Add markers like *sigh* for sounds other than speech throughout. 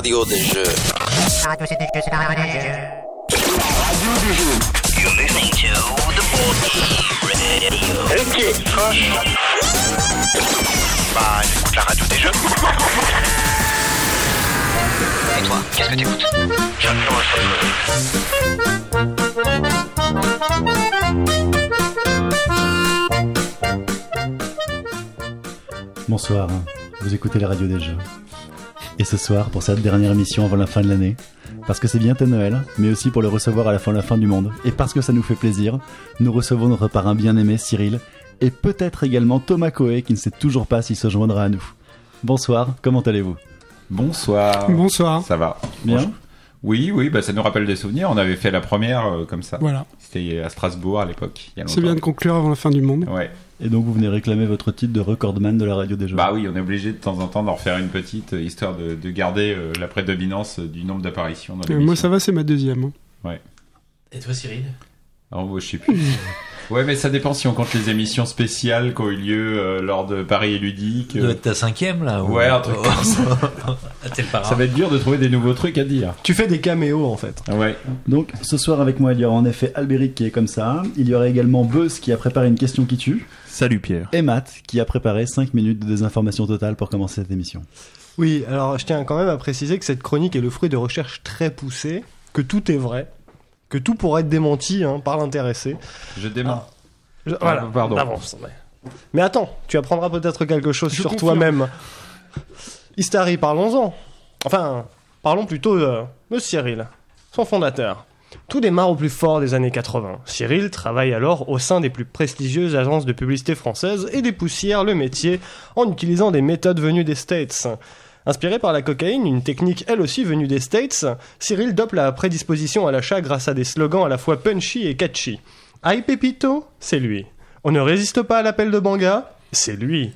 radio des jeux. Radio des jeux, c'est la radio des jeux. Radio des jeux. You're listening to the radio. Ok, Bah, j'écoute la radio des jeux. Et toi, qu'est-ce que t'écoutes J'adore Bonsoir, vous écoutez la radio des jeux. Et ce soir, pour cette dernière émission avant la fin de l'année, parce que c'est bientôt Noël, mais aussi pour le recevoir à la fin de la fin du monde, et parce que ça nous fait plaisir, nous recevons notre parrain bien-aimé Cyril, et peut-être également Thomas Coé qui ne sait toujours pas s'il se joindra à nous. Bonsoir, comment allez-vous? Bonsoir. Bonsoir. Ça va? Bien? Oui, oui, bah ça nous rappelle des souvenirs. On avait fait la première euh, comme ça. Voilà. C'était à Strasbourg à l'époque. C'est bien de conclure avant la fin du monde. Ouais. Et donc vous venez réclamer votre titre de recordman de la radio des jeux. Bah oui, on est obligé de temps en temps d'en refaire une petite euh, histoire de, de garder euh, la prédominance du nombre d'apparitions dans moi, ça va, c'est ma deuxième. hein. Et toi, Cyril? Alors, moi, je sais plus. *laughs* ouais, mais ça dépend si on compte les émissions spéciales qui ont eu lieu euh, lors de Paris et Ludique. Tu euh, dois être ta cinquième là ou- Ouais, un truc comme ça. *laughs* T'es le parrain. Ça va être dur de trouver des nouveaux trucs à dire. Tu fais des caméos en fait. Ah Ouais. Donc ce soir avec moi il y aura en effet Albéric qui est comme ça, il y aura également Buzz qui a préparé une question qui tue, Salut Pierre. et Matt qui a préparé 5 minutes de désinformation totale pour commencer cette émission. Oui, alors je tiens quand même à préciser que cette chronique est le fruit de recherches très poussées, que tout est vrai, que tout pourrait être démenti hein, par l'intéressé. Je démarre. Je- voilà, Ah, pardon. mais... mais attends, tu apprendras peut-être quelque chose Je sur toi-même. Istari, parlons-en. Enfin, parlons plutôt de, de Cyril, son fondateur. Tout démarre au plus fort des années 80. Cyril travaille alors au sein des plus prestigieuses agences de publicité françaises et dépoussière le métier en utilisant des méthodes venues des States. Inspiré par la cocaïne, une technique elle aussi venue des States, Cyril dope la prédisposition à l'achat grâce à des slogans à la fois punchy et catchy. Aïe Pépito, c'est lui. On ne résiste pas à l'appel de Banga, c'est lui.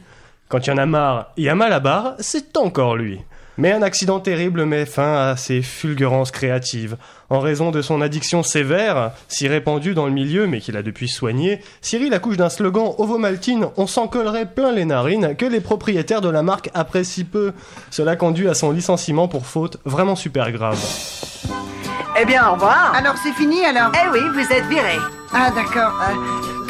Quand y en a marre, y a mal à barre, c'est encore lui. Mais un accident terrible met fin à ses fulgurances créatives. En raison de son addiction sévère, si répandue dans le milieu mais qu'il a depuis soigné, Cyril accouche d'un slogan Ovomaltine, on s'en collerait plein les narines, que les propriétaires de la marque apprécient peu. Cela conduit à son licenciement pour faute vraiment super grave. Eh bien, au revoir. Alors c'est fini alors? Eh oui, vous êtes viré. Ah d'accord. Euh,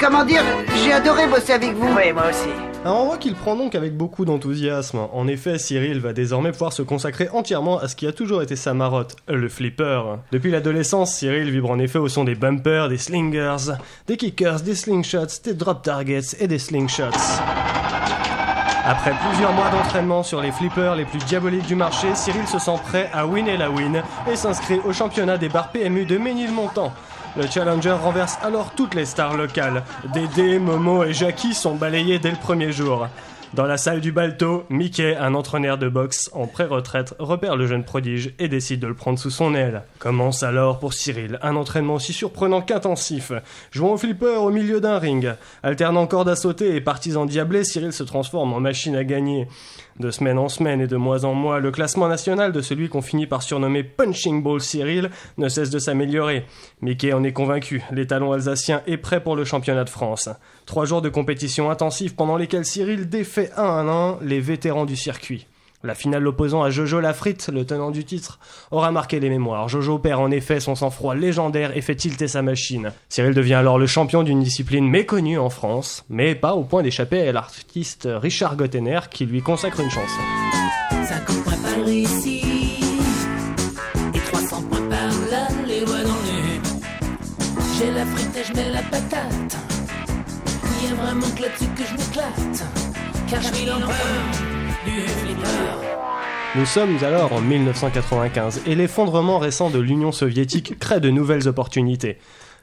comment dire J'ai adoré bosser avec vous. Oui, moi aussi. On voit qu'il prend donc avec beaucoup d'enthousiasme. En effet, Cyril va désormais pouvoir se consacrer entièrement à ce qui a toujours été sa marotte, le flipper. Depuis l'adolescence, Cyril vibre en effet au son des bumpers, des slingers, des kickers, des slingshots, des drop targets et des slingshots. Après plusieurs mois d'entraînement sur les flippers les plus diaboliques du marché, Cyril se sent prêt à winner la win et s'inscrit au championnat des bars PMU de Ménilmontant. Le Challenger renverse alors toutes les stars locales. Dédé, Momo et Jackie sont balayés dès le premier jour. Dans la salle du Balto, Mickey, un entraîneur de boxe en pré-retraite, repère le jeune prodige et décide de le prendre sous son aile. Commence alors pour Cyril un entraînement aussi surprenant qu'intensif. Jouant au flipper au milieu d'un ring, alternant corde à sauter et parties endiablées, Cyril se transforme en machine à gagner. De semaine en semaine et de mois en mois, le classement national de celui qu'on finit par surnommer Punching Ball Cyril ne cesse de s'améliorer. Mickey en est convaincu, les talons alsaciens est prêt pour le championnat de France. Trois jours de compétition intensive pendant lesquels Cyril défait un à un les vétérans du circuit. La finale l'opposant à Jojo Lafrite, le tenant du titre, aura marqué les mémoires. Jojo perd en effet son sang-froid légendaire et fait tilter sa machine. Cyril devient alors le champion d'une discipline méconnue en France, mais pas au point d'échapper à l'artiste Richard Gottener qui lui consacre une chanson. 50 points par ici et 300 points par là, les dans. J'ai la la patate Il y a vraiment que là-dessus que je m'éclate. Car je suis l'empereur du flipper. Nous sommes alors en 1995 et l'effondrement récent de l'Union soviétique crée de nouvelles opportunités.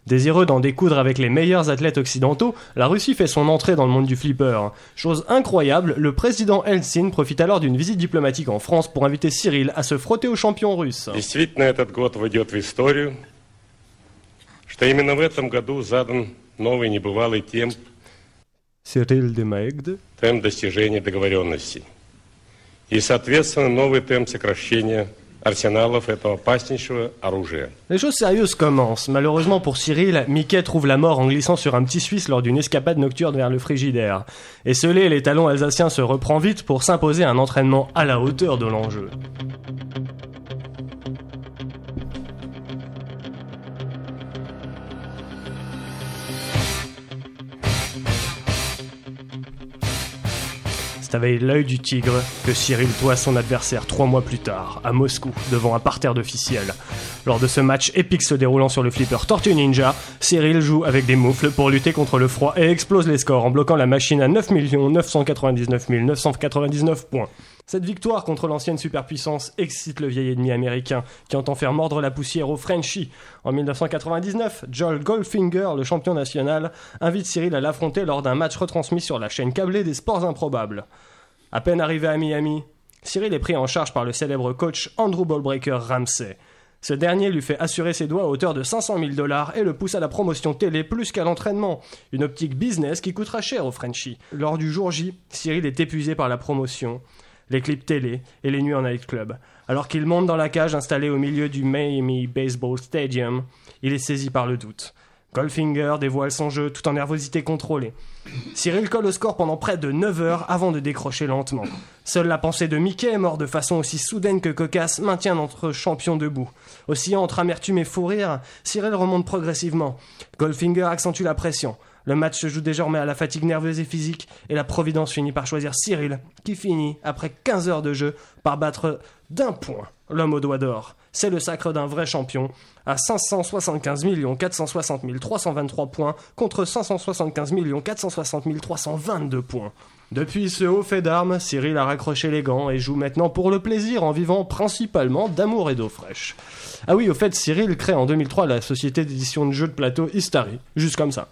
Désireux d'en découdre avec les meilleurs athlètes occidentaux, la Russie fait son entrée dans le monde du flipper. Chose incroyable, le président Eltsine profite alors d'une visite diplomatique en France pour inviter Cyril à se frotter aux champions russes. Действительно, этот год войдет в историю, что именно в этом году задан новый небывалый темп, Cyril Demaegde, темп достижения договоренности. И, соответственно, новый темп сокращения арсеналов этого опаснейшего оружия. Les choses sérieuses commencent. Malheureusement pour Cyril, Mickey trouve la mort en glissant sur un petit Suisse lors d'une escapade nocturne vers le frigidaire. Et Esselé, les talons alsaciens se reprend vite pour s'imposer un entraînement à la hauteur de l'enjeu. Avec l'œil du tigre que Cyril doit son adversaire trois mois plus tard, à Moscou, devant un parterre d'officiels. Lors de ce match épique se déroulant sur le flipper Tortue Ninja, Cyril joue avec des moufles pour lutter contre le froid et explose les scores en bloquant la machine à 9 999 999 points. Cette victoire contre l'ancienne superpuissance excite le vieil ennemi américain qui entend faire mordre la poussière au Frenchie. En 1999, Joel Goldfinger, le champion national, invite Cyril à l'affronter lors d'un match retransmis sur la chaîne câblée des sports improbables. À peine arrivé à Miami, Cyril est pris en charge par le célèbre coach Andrew Ballbreaker Ramsey. Ce dernier lui fait assurer ses doigts à hauteur de 500 000 dollars et le pousse à la promotion télé plus qu'à l'entraînement. Une optique business qui coûtera cher au Frenchie. Lors du jour J, Cyril est épuisé par la promotion, les clips télé et les nuits en nightclub. Alors qu'il monte dans la cage installée au milieu du Miami Baseball Stadium, il est saisi par le doute. Goldfinger dévoile son jeu tout en nervosité contrôlée. Cyril colle au score pendant près de 9 heures avant de décrocher lentement. Seule la pensée de Mickey, mort de façon aussi soudaine que cocasse, maintient notre champion debout. Oscillant entre amertume et fou rire, Cyril remonte progressivement. Goldfinger accentue la pression. Le match se joue désormais à la fatigue nerveuse et physique, et la Providence finit par choisir Cyril, qui finit, après 15 heures de jeu, par battre d'un point l'homme au doigt d'or. C'est le sacre d'un vrai champion, à 575 460 323 points contre 575 460 322 points. Depuis ce haut fait d'armes, Cyril a raccroché les gants et joue maintenant pour le plaisir en vivant principalement d'amour et d'eau fraîche. Ah oui, au fait, Cyril crée en 2003 la société d'édition de jeux de plateau Istari, juste comme ça.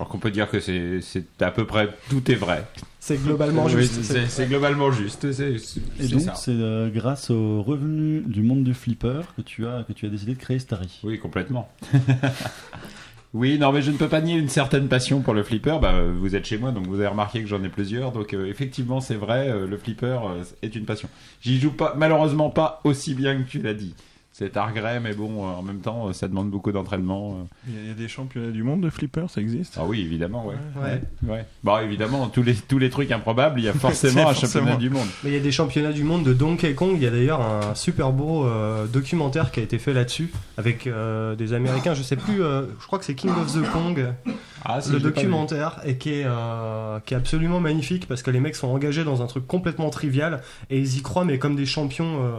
Alors qu'on peut dire que c'est c'est à peu près tout est vrai. C'est globalement Oui, juste. c'est- C'est globalement juste. c'est- c'est- Et c'est donc, ça. c'est euh, grâce aux revenus du monde du flipper que tu as, que tu as décidé de créer Starry. Oui, complètement. *laughs* oui, non, mais je ne peux pas nier une certaine passion pour le flipper. Bah, vous êtes chez moi, donc vous avez remarqué que j'en ai plusieurs. Donc, euh, effectivement, c'est vrai, euh, le flipper euh, est une passion. J'y joue pas, malheureusement pas aussi bien que tu l'as dit. C'est regret, mais bon, euh, en même temps, euh, ça demande beaucoup d'entraînement. euh. Il y a- des championnats du monde de flipper, ça existe? Ah oui, évidemment, ouais. Ouais. ouais. Bah, évidemment, tous les, tous les trucs improbables, il y a *laughs* forcément un championnat du monde. Mais il y a des championnats du monde de Donkey Kong. Il y a d'ailleurs un super beau euh, documentaire qui a été fait là-dessus avec euh, des Américains. Je sais plus. euh, je crois que c'est King of the Kong, Ah, si, le documentaire, et qui est euh, qui est absolument magnifique parce que les mecs sont engagés dans un truc complètement trivial et ils y croient mais comme des champions euh,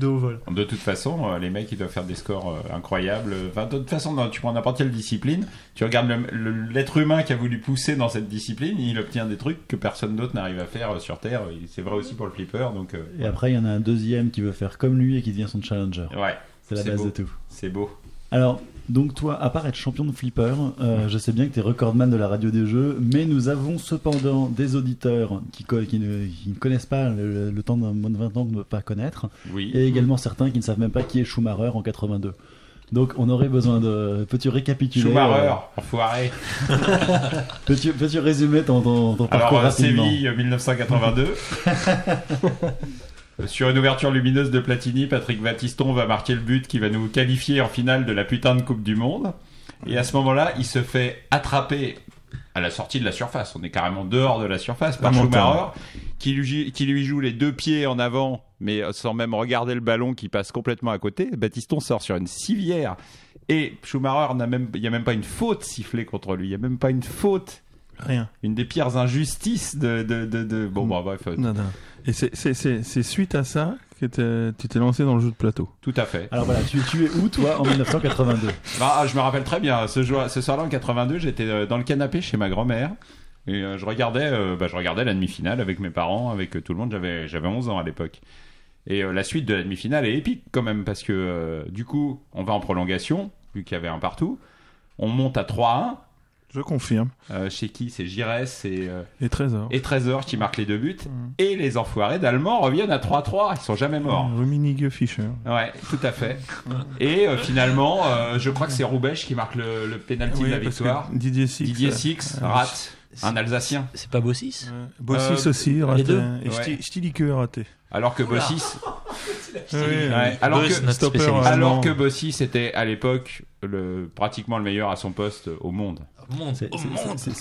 de haut vol. De toute façon, euh, les mecs, ils doivent faire des scores euh, incroyables. Enfin, de toute façon, tu prends n'importe quelle discipline, tu regardes l'être humain qui a voulu pousser dans cette discipline, il obtient des trucs que personne d'autre n'arrive à faire euh, sur Terre. C'est vrai aussi pour le flipper, donc euh, Et après, il y en a un deuxième qui veut faire comme lui et qui devient son challenger. ouais, C'est la base beau. de tout. C'est beau. Alors, donc toi, à part être champion de flipper, euh, je sais bien que tu es recordman de la radio des jeux, mais nous avons cependant des auditeurs qui, ne, qui ne connaissent pas le, le temps d'un moins de 20 ans de ne pas connaître, Oui. et également certains qui ne savent même pas qui est Schumacher en 82. Donc on aurait besoin de... Peux-tu récapituler Schumacher, enfoiré. euh, *laughs* Peux-tu peux résumer ton, ton, ton parcours Alors, rapidement Séville, euh, *laughs* 1982. Sur une ouverture lumineuse de Platini, Patrick Battiston va marquer le but qui va nous qualifier en finale de la putain de Coupe du Monde. Et à ce moment-là, il se fait attraper à la sortie de la surface. On est carrément dehors de la surface par. Schumacher, qui lui, qui lui joue les deux pieds en avant, mais sans même regarder le ballon qui passe complètement à côté. Battiston sort sur une civière. Et Schumacher n'a même, il n'y a même pas une faute sifflée contre lui. Il n'y a même pas une faute. Rien. Une des pires injustices de, de, de, de- bon, bon, bref. euh, Non, non. Et c'est- c'est c'est- c'est suite à ça que tu t'es lancé dans le jeu de plateau. Tout à fait. Alors voilà, tu, tu es où toi en 1982 Ah, je me rappelle très bien. Ce, soir-là, en 82, j'étais euh, dans le canapé chez ma grand-mère. Et euh, je regardais, euh, bah, je regardais la demi-finale avec mes parents, avec tout le monde. J'avais, j'avais 11 ans à l'époque. Et euh, la suite de la demi-finale est épique quand même parce que euh, du coup, on va en prolongation, vu qu'il y avait un partout. On monte à 3-1. Je confirme. Euh, chez qui C'est Giresse et, euh, Et Trésor. et Trésor qui marquent les deux buts. Et les enfoirés d'Allemands reviennent à 3-3. Ils sont jamais morts. Rummenigge Fischer. Ouais, tout à fait. Et euh, finalement, euh, je crois que c'est Roubèche qui marque le, le pénalty Oui, de la victoire. Didier Six. Didier Six euh, rate. Un Alsacien. C'est pas Bossis Bossis Euh, aussi, raté. deux Et Ouais. Raté. Alors que Bossis, *laughs* Ouais, alors Buzz, que- stopper, euh, alors que Bossis était à l'époque le, pratiquement le meilleur à son poste au monde. Au monde, C'est-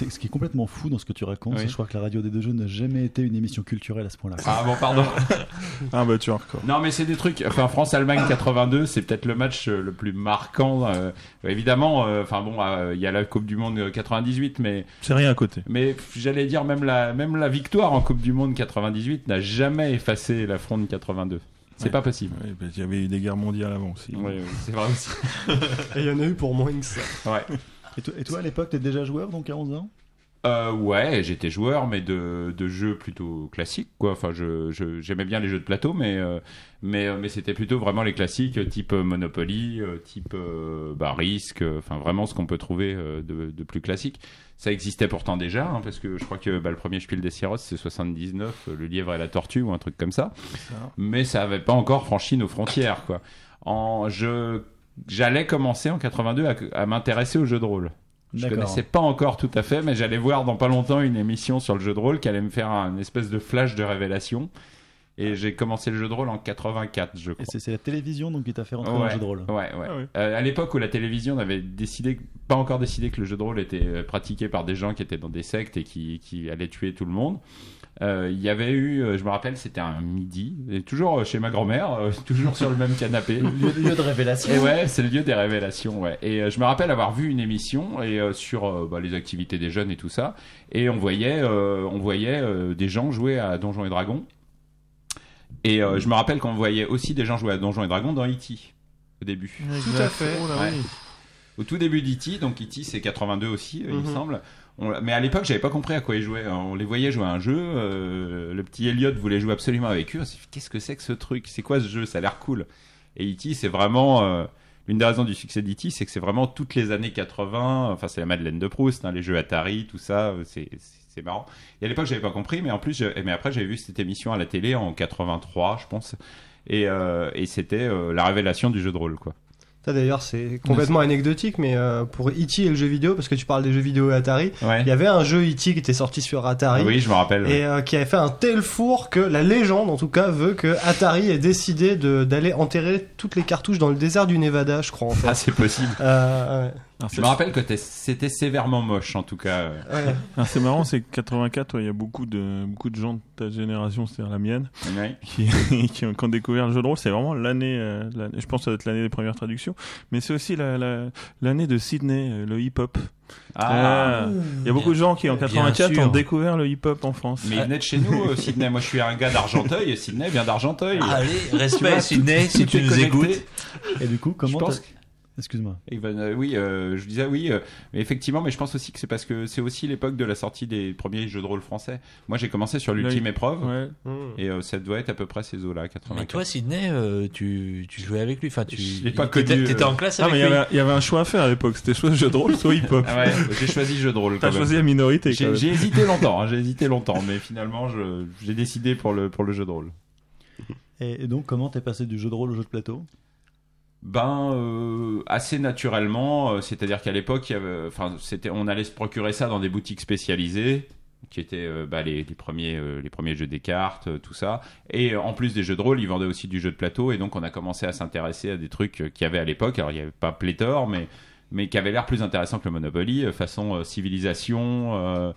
ce qui est complètement fou dans ce que tu racontes, Oui. c'est que je crois que la radio des deux jeux n'a jamais été une émission culturelle à ce point-là. Ah bon, pardon. *laughs* Ah bah tu encore. Non, mais c'est des trucs. Enfin, France-Allemagne 82, c'est peut-être le match euh, le plus marquant. euh, évidemment, euh, enfin bon, euh, il y a la Coupe du Monde euh, 98, mais C'est rien à côté. mais j'allais dire même la même la victoire en Coupe du Monde 98 n'a jamais effacé la fronde 82. C'est Ouais. pas possible. Ouais, Il y avait eu des guerres mondiales avant aussi. Ouais, ouais, c'est vrai aussi. *laughs* Et il y en a eu pour moins que ça. Ouais. Et toi, et toi, à l'époque, t'es déjà joueur, donc à 11 ans? Euh, ouais, j'étais joueur, mais de, de jeux plutôt classiques, quoi. Enfin, je, je- j'aimais bien les jeux de plateau, mais, euh, mais, euh, mais c'était plutôt vraiment les classiques, type euh, Monopoly, euh, type euh, bah, Risk, enfin vraiment ce qu'on peut trouver de, de plus classique. Ça existait pourtant déjà, hein, parce que je crois que bah, le premier Spiel des Sierras, c'est 79, euh, Le lièvre et la tortue, ou un truc comme ça. Mais ça avait pas encore franchi nos frontières, quoi. En, je, j'allais commencer en 82 à, à m'intéresser aux jeux de rôle. Je connaissais pas encore tout à fait, mais j'allais voir dans pas longtemps une émission sur le jeu de rôle qui allait me faire un espèce de flash de révélation. Et j'ai commencé le jeu de rôle en 84, je crois. Et c'est la télévision donc qui t'a fait rentrer dans le jeu de rôle. Ouais, ouais. Ah ouais. Euh, à l'époque où la télévision avait décidé, pas encore décidé que le jeu de rôle était euh, pratiqué par des gens qui étaient dans des sectes et qui, qui allaient tuer tout le monde. Euh, Il y avait eu, euh, je me rappelle, c'était un midi, et toujours euh, chez ma grand-mère, euh, *laughs* toujours sur le même canapé. Lieu, lieu de révélation. Et ouais, c'est le lieu des révélations, ouais. Et euh, je me rappelle avoir vu une émission et euh, sur euh, bah, les activités des jeunes et tout ça, et on voyait, euh, on voyait euh, des gens jouer à Donjons et Dragons. Et euh, je me rappelle qu'on voyait aussi des gens jouer à Donjons et Dragons dans E.T. au début. Tout à fait. Oh Ouais. oui. Au tout début d'E.T., donc E.T. c'est 82 aussi, il me Mhm. semble. Mais à l'époque, j'avais pas compris à quoi ils jouaient. On les voyait jouer à un jeu. euh, le petit Elliot voulait jouer absolument avec eux. Qu'est-ce que c'est que ce truc? C'est quoi ce jeu? Ça a l'air cool. Et E.T., c'est vraiment. euh, L'une des raisons du succès d'E.T., c'est que c'est vraiment toutes les années 80. Enfin, c'est la Madeleine de Proust, hein, les jeux Atari, tout ça. euh, C'est c'est- marrant. Et à l'époque, j'avais pas compris, mais en plus, je- mais après, j'avais vu cette émission à la télé en 83, je pense. Et, euh, et c'était euh, la révélation du jeu de rôle, quoi. Ça d'ailleurs c'est complètement anecdotique, mais euh, pour E.T. et le jeu vidéo, parce que tu parles des jeux vidéo Atari, Ouais. il y avait un jeu E.T. qui était sorti sur Atari. Oui, je me rappelle. Et euh, qui avait fait un tel four que la légende, en tout cas, veut que Atari ait décidé d'aller enterrer toutes les cartouches dans le désert du Nevada, je crois en fait. Ah, c'est possible. Euh, ouais. Alors, Je me rappelle que c'était sévèrement moche, en tout cas. Ouais. *laughs* c'est marrant, c'est que 84, ouais, il y a beaucoup de, beaucoup de gens de ta génération, c'est-à-dire la mienne, Ouais. qui, *laughs* qui, ont, qui ont découvert le jeu de rôle. C'est vraiment l'année, euh, l'année- je pense que ça doit être l'année des premières traductions, mais c'est aussi la- la- l'année de Sydney, euh, le hip-hop. Ah, Euh, Il y a beaucoup de gens qui en Bien 84 sûr. ont découvert le hip-hop en France. mais il venait de chez nous, euh, Sydney. Moi, je suis un gars d'Argenteuil et Sydney vient d'Argenteuil. Allez, respect vois, Sydney, si tu nous écoutes. Et du coup, comment Je pense Excuse-moi. Evan, euh, oui, euh, je disais oui, euh, mais effectivement, mais je pense aussi que c'est parce que c'est aussi l'époque de la sortie des premiers jeux de rôle français. Moi, j'ai commencé sur l'ultime Là, épreuve Ouais. Et euh, ça doit être à peu près ces eaux-là, Mais 84. toi, Sydney, euh, tu, tu jouais avec lui. Enfin, tu. Pas connu, T'étais en classe Ah, avec mais il y lui. avait, il y avait un choix à faire à l'époque. C'était soit jeu de rôle, soit hip-hop. Ah ouais, j'ai choisi jeu de rôle. T'as choisi la minorité. J'ai hésité longtemps, hein, j'ai hésité longtemps, mais finalement, j'ai décidé pour le pour le jeu de rôle. Et, et donc, comment t'es passé du jeu de rôle au jeu de plateau? Ben euh, assez naturellement, euh, c'est-à-dire qu'à l'époque, il y avait- enfin c'était, on allait se procurer ça dans des boutiques spécialisées, qui étaient euh, bah, les, les premiers euh, les premiers jeux des cartes, euh, tout ça. Et euh, en plus des jeux de rôle, ils vendaient aussi du jeu de plateau, et donc on a commencé à s'intéresser à des trucs qu'il y avait à l'époque. Alors il n'y avait pas pléthore, mais mais qui avaient l'air plus intéressants que le Monopoly, euh, façon euh, civilisation, euh,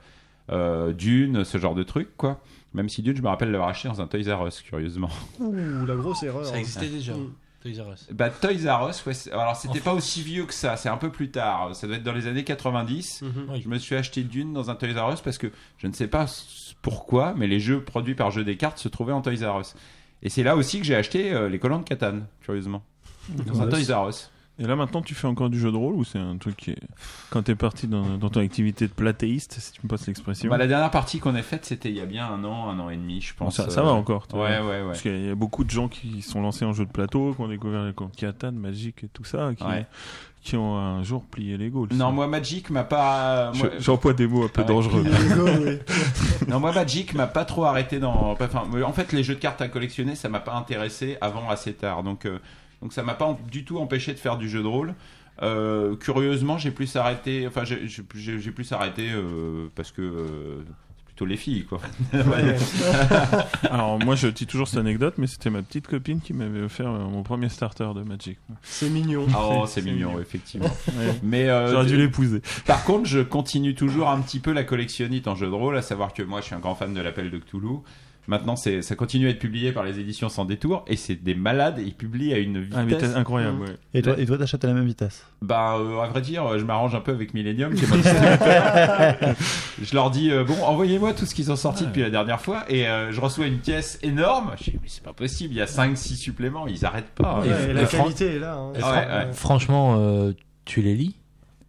euh, Dune, ce genre de trucs quoi. Même si Dune, je me rappelle l'avoir acheté dans un Toys R Us, curieusement. Ouh, la grosse erreur. Ça existait déjà. Toys R Us. Bah Toys R Us, ouais, alors c'était pas aussi vieux que ça, c'est un peu plus tard. Ça doit être dans les années 90. Mhm. Oui. Je me suis acheté Dune dans un Toys R Us parce que je ne sais pas pourquoi, mais les jeux produits par Jeux des cartes se trouvaient en Toys R Us. Et c'est là aussi que j'ai acheté euh, les colons de Catane, curieusement. Dans un Toys R Us. Et là maintenant, tu fais encore du jeu de rôle ou c'est un truc qui est. Quand t'es parti dans, dans ton activité de platéiste, si tu me passes l'expression. Bah, la dernière partie qu'on a faite, c'était il y a bien un an, un an et demi, je Bon, pense. ça, ça euh, va encore. Ouais, ouais, ouais. Parce qu'il y a beaucoup de gens qui sont lancés en jeu de plateau, qui ont découvert les comptes Catan, Magic et tout ça, qui, Ouais. qui ont un jour plié les Gaules. Non, moi Magic m'a pas. moi- Je- J'emploie des mots un peu Ouais. dangereux. *laughs* *laughs* Non, moi Magic m'a pas trop arrêté dans. Enfin, en fait, les jeux de cartes à collectionner, ça m'a pas intéressé avant assez tard. Donc, euh, donc ça m'a pas du tout empêché de faire du jeu de rôle. Euh, curieusement, j'ai plus arrêté. Enfin, j'ai- plus arrêté euh, parce que euh, plutôt les filles, quoi. *laughs* *laughs* Alors moi je dis toujours cette anecdote, mais c'était ma petite copine qui m'avait offert euh, mon premier starter de Magic. C'est mignon. Oh, c'est mignon, effectivement. *laughs* Ouais. Mais euh, J'aurais dû l'épouser. Par contre, je continue toujours un petit peu la collectionnite en jeu de rôle, à savoir que moi, je suis un grand fan de l'appel de Cthulhu. Maintenant, c'est, ça continue à être publié par les éditions Sans Détour, et c'est des malades, ils publient à une vitesse. Ah, vitesse incroyable, ouais. Et toi, et toi, t'achètes à la même vitesse Bah, euh, à vrai dire, je m'arrange un peu avec Millennium, qui est mon *laughs* je leur dis, euh, bon, envoyez-moi tout ce qu'ils ont sorti depuis la dernière fois, et euh, je reçois une pièce énorme. Je dis, mais c'est pas possible, il y a 5-6 suppléments, ils arrêtent pas. Ouais, et la qualité est là. hein. Et Ouais, fran- ouais. Franchement, euh, tu les lis?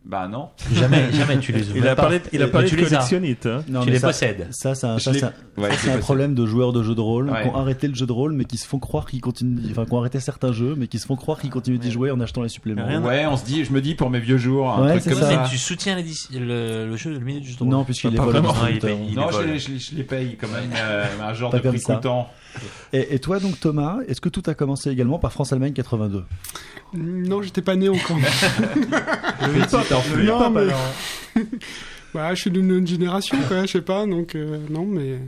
Bah non. Jamais, *laughs* jamais tu les ouvres. Il a pas. parlé, il a parlé tu de les collectionnite. Hein. Non, Tu les ça- possèdes. Ça, c'est un, Je ça, Ouais, ça, c'est un problème de joueurs de jeux de rôle Ouais. qui ont arrêté le jeu de rôle, mais qui se font croire qu'ils continuent, enfin, qui ont arrêté certains jeux, mais qui se font croire qu'ils continuent d'y jouer en achetant les suppléments. Rien Ouais, on se dit, je me dis pour mes vieux jours, un Ouais, truc c'est comme ça. ça. Mais tu soutiens le, le jeu, le milieu du jeu de rôle? Non, puisqu'il paye- il Non, je, les- les- les paye comme un, *laughs* euh, un genre de prix. Et, et toi, donc, Thomas, est-ce que tout a commencé également par France-Allemagne 82 Non, j'étais pas né encore. Petit enfant. non, mais... *laughs* bah, je suis d'une autre génération, quoi, je sais pas, donc euh, non, mais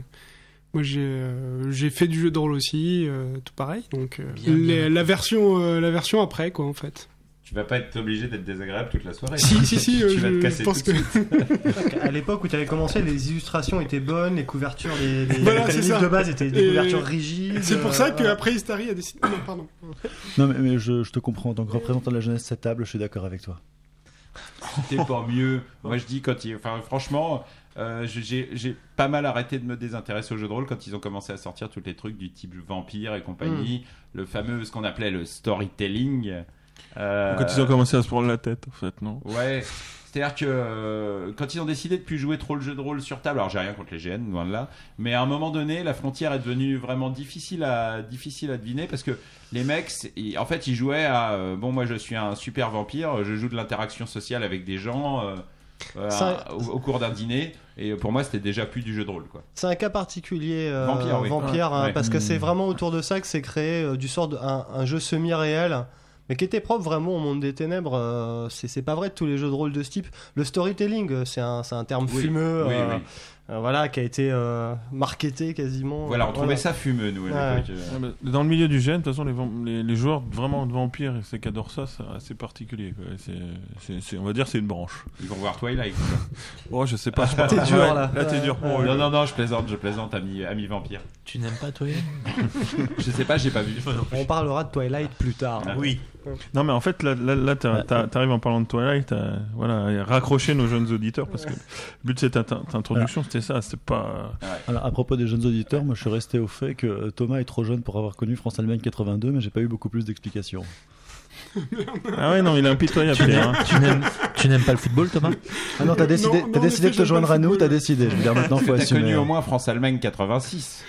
moi j'ai euh, j'ai fait du jeu de rôle aussi, euh, tout pareil, donc euh, Bien, bien. les- la version euh, la version après, quoi, en fait. Tu vas pas être obligé d'être désagréable toute la soirée. Si, si, si, *laughs* tu euh, vas te je casser pense tout que-. *laughs* À l'époque où tu avais commencé, les illustrations étaient bonnes, les couvertures, les, les, Voilà, les c'est livres ça. de base étaient des Et couvertures rigides. C'est pour ça euh, qu'après Istari a décidé. Non, pardon. Non, mais, mais je, je te comprends. En tant que représentant de la jeunesse de cette table, je suis d'accord avec toi. C'était pas mieux. Moi, je dis quand il. Enfin, franchement, euh, j'ai j'ai pas mal arrêté de me désintéresser aux jeux de rôle quand ils ont commencé à sortir tous les trucs du type vampire et compagnie. Mm. Le fameux, ce qu'on appelait le storytelling. Euh, Quand ils ont commencé à se prendre la tête, en fait, non Ouais. C'est-à-dire que euh, quand ils ont décidé de plus jouer trop le jeu de rôle sur table, alors j'ai rien contre les GN, loin de là, mais à un moment donné, la frontière est devenue vraiment difficile à difficile à deviner parce que les mecs, c'est- ils- en fait, ils jouaient à euh, bon, moi je suis un super vampire, je joue de l'interaction sociale avec des gens euh, euh, Ça- au, au cours d'un dîner, et pour moi c'était déjà plus du jeu de rôle quoi. C'est un cas particulier, euh, Vampire, oui. Vampire, Ouais, hein, ouais. parce que c'est vraiment autour de ça que s'est créé euh, du sort un jeu semi-réel, mais qui était propre vraiment au monde des ténèbres. euh, c'est c'est pas vrai de tous les jeux de rôle de ce type. Le storytelling, euh, c'est un, c'est un terme Oui, fumeux, oui, euh, oui. euh, voilà, qui a été euh, marketé quasiment. Voilà, on trouvait ça fumeux nous à Ouais. l'époque. Ouais, mais Dans le milieu du GN, de toute façon, les, les, les joueurs vraiment de vampires, c'est qui adorent ça, c'est assez particulier. quoi. C'est- c'est- c'est- on va dire c'est une branche. Ils vont voir Twilight. *laughs* Oh, je sais pas. je pense- T'es dur, là. Là, t'es dur pour eux. Non non non, je plaisante, je plaisante, ami ami vampire. Tu n'aimes pas toi *laughs* Je sais pas, j'ai pas vu. On parlera de Twilight plus tard. Oui. Non, mais en fait, là, t'arrives en parlant de Twilight, à, voilà, à raccrocher nos jeunes auditeurs, parce que le but de cette int- introduction, c'était ça, c'était pas... Alors, à propos des jeunes auditeurs, moi je suis resté au fait que euh, Thomas est trop jeune pour avoir connu France-Allemagne 82, mais j'ai pas eu beaucoup plus d'explications. Ah ouais, non, il est impitoyable, Tu Pierre, n'aimes, hein. tu n'aimes- pas le football, Thomas? Ah non, t'as décidé, Non, décidé de te joindre à nous, t'as décidé. Je veux dire, maintenant faut T'as assumer. connu au moins France-Allemagne 86.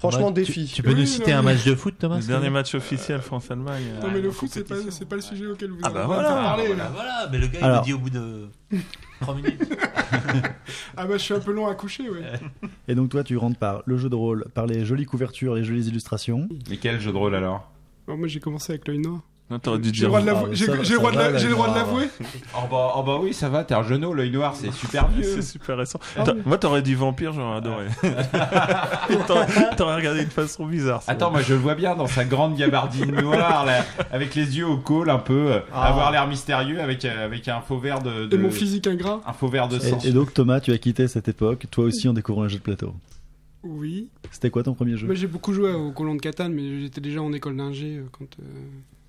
Franchement, Ouais, défi. Tu, tu peux Oui, nous non, citer un mais- match de foot, Thomas Le dernier match officiel France-Allemagne. Non, euh, mais le foot, c'est pas, pas le sujet auquel vous Ah avez bah envie de voilà, parler. voilà, là. voilà, mais le gars il Alors. le dit au bout de 3 minutes. *laughs* Ah bah, je suis un peu long à coucher, ouais. *laughs* Et donc toi, tu rentres par le jeu de rôle, par les jolies couvertures, les jolies illustrations. Mais quel jeu de rôle alors? Bon, moi, j'ai commencé avec l'œil noir. Non, t'aurais dû J'ai dire... le droit de Ah, l'avouer- mais j'ai- le droit de l'avouer. oh bah, oh bah oui, ça va, t'es un genou, l'œil noir, c'est super *laughs* vieux. C'est super récent. T'as- Moi, t'aurais dit vampire, j'aurais adoré. *laughs* T'aurais regardé de façon bizarre. Attends, moi je le vois bien dans sa grande gabardine noire, là, avec les yeux au col un peu, euh, Ah. avoir l'air mystérieux, avec, euh, avec un faux vert de, de- Et mon physique ingrat. un faux vert de sang. Et, et donc Thomas, tu as quitté cette époque, toi aussi en découvrant les jeux de plateau. Oui. C'était quoi ton premier jeu? J'ai beaucoup joué au colon de Catane, mais j'étais déjà en école d'ingé euh, quand, euh,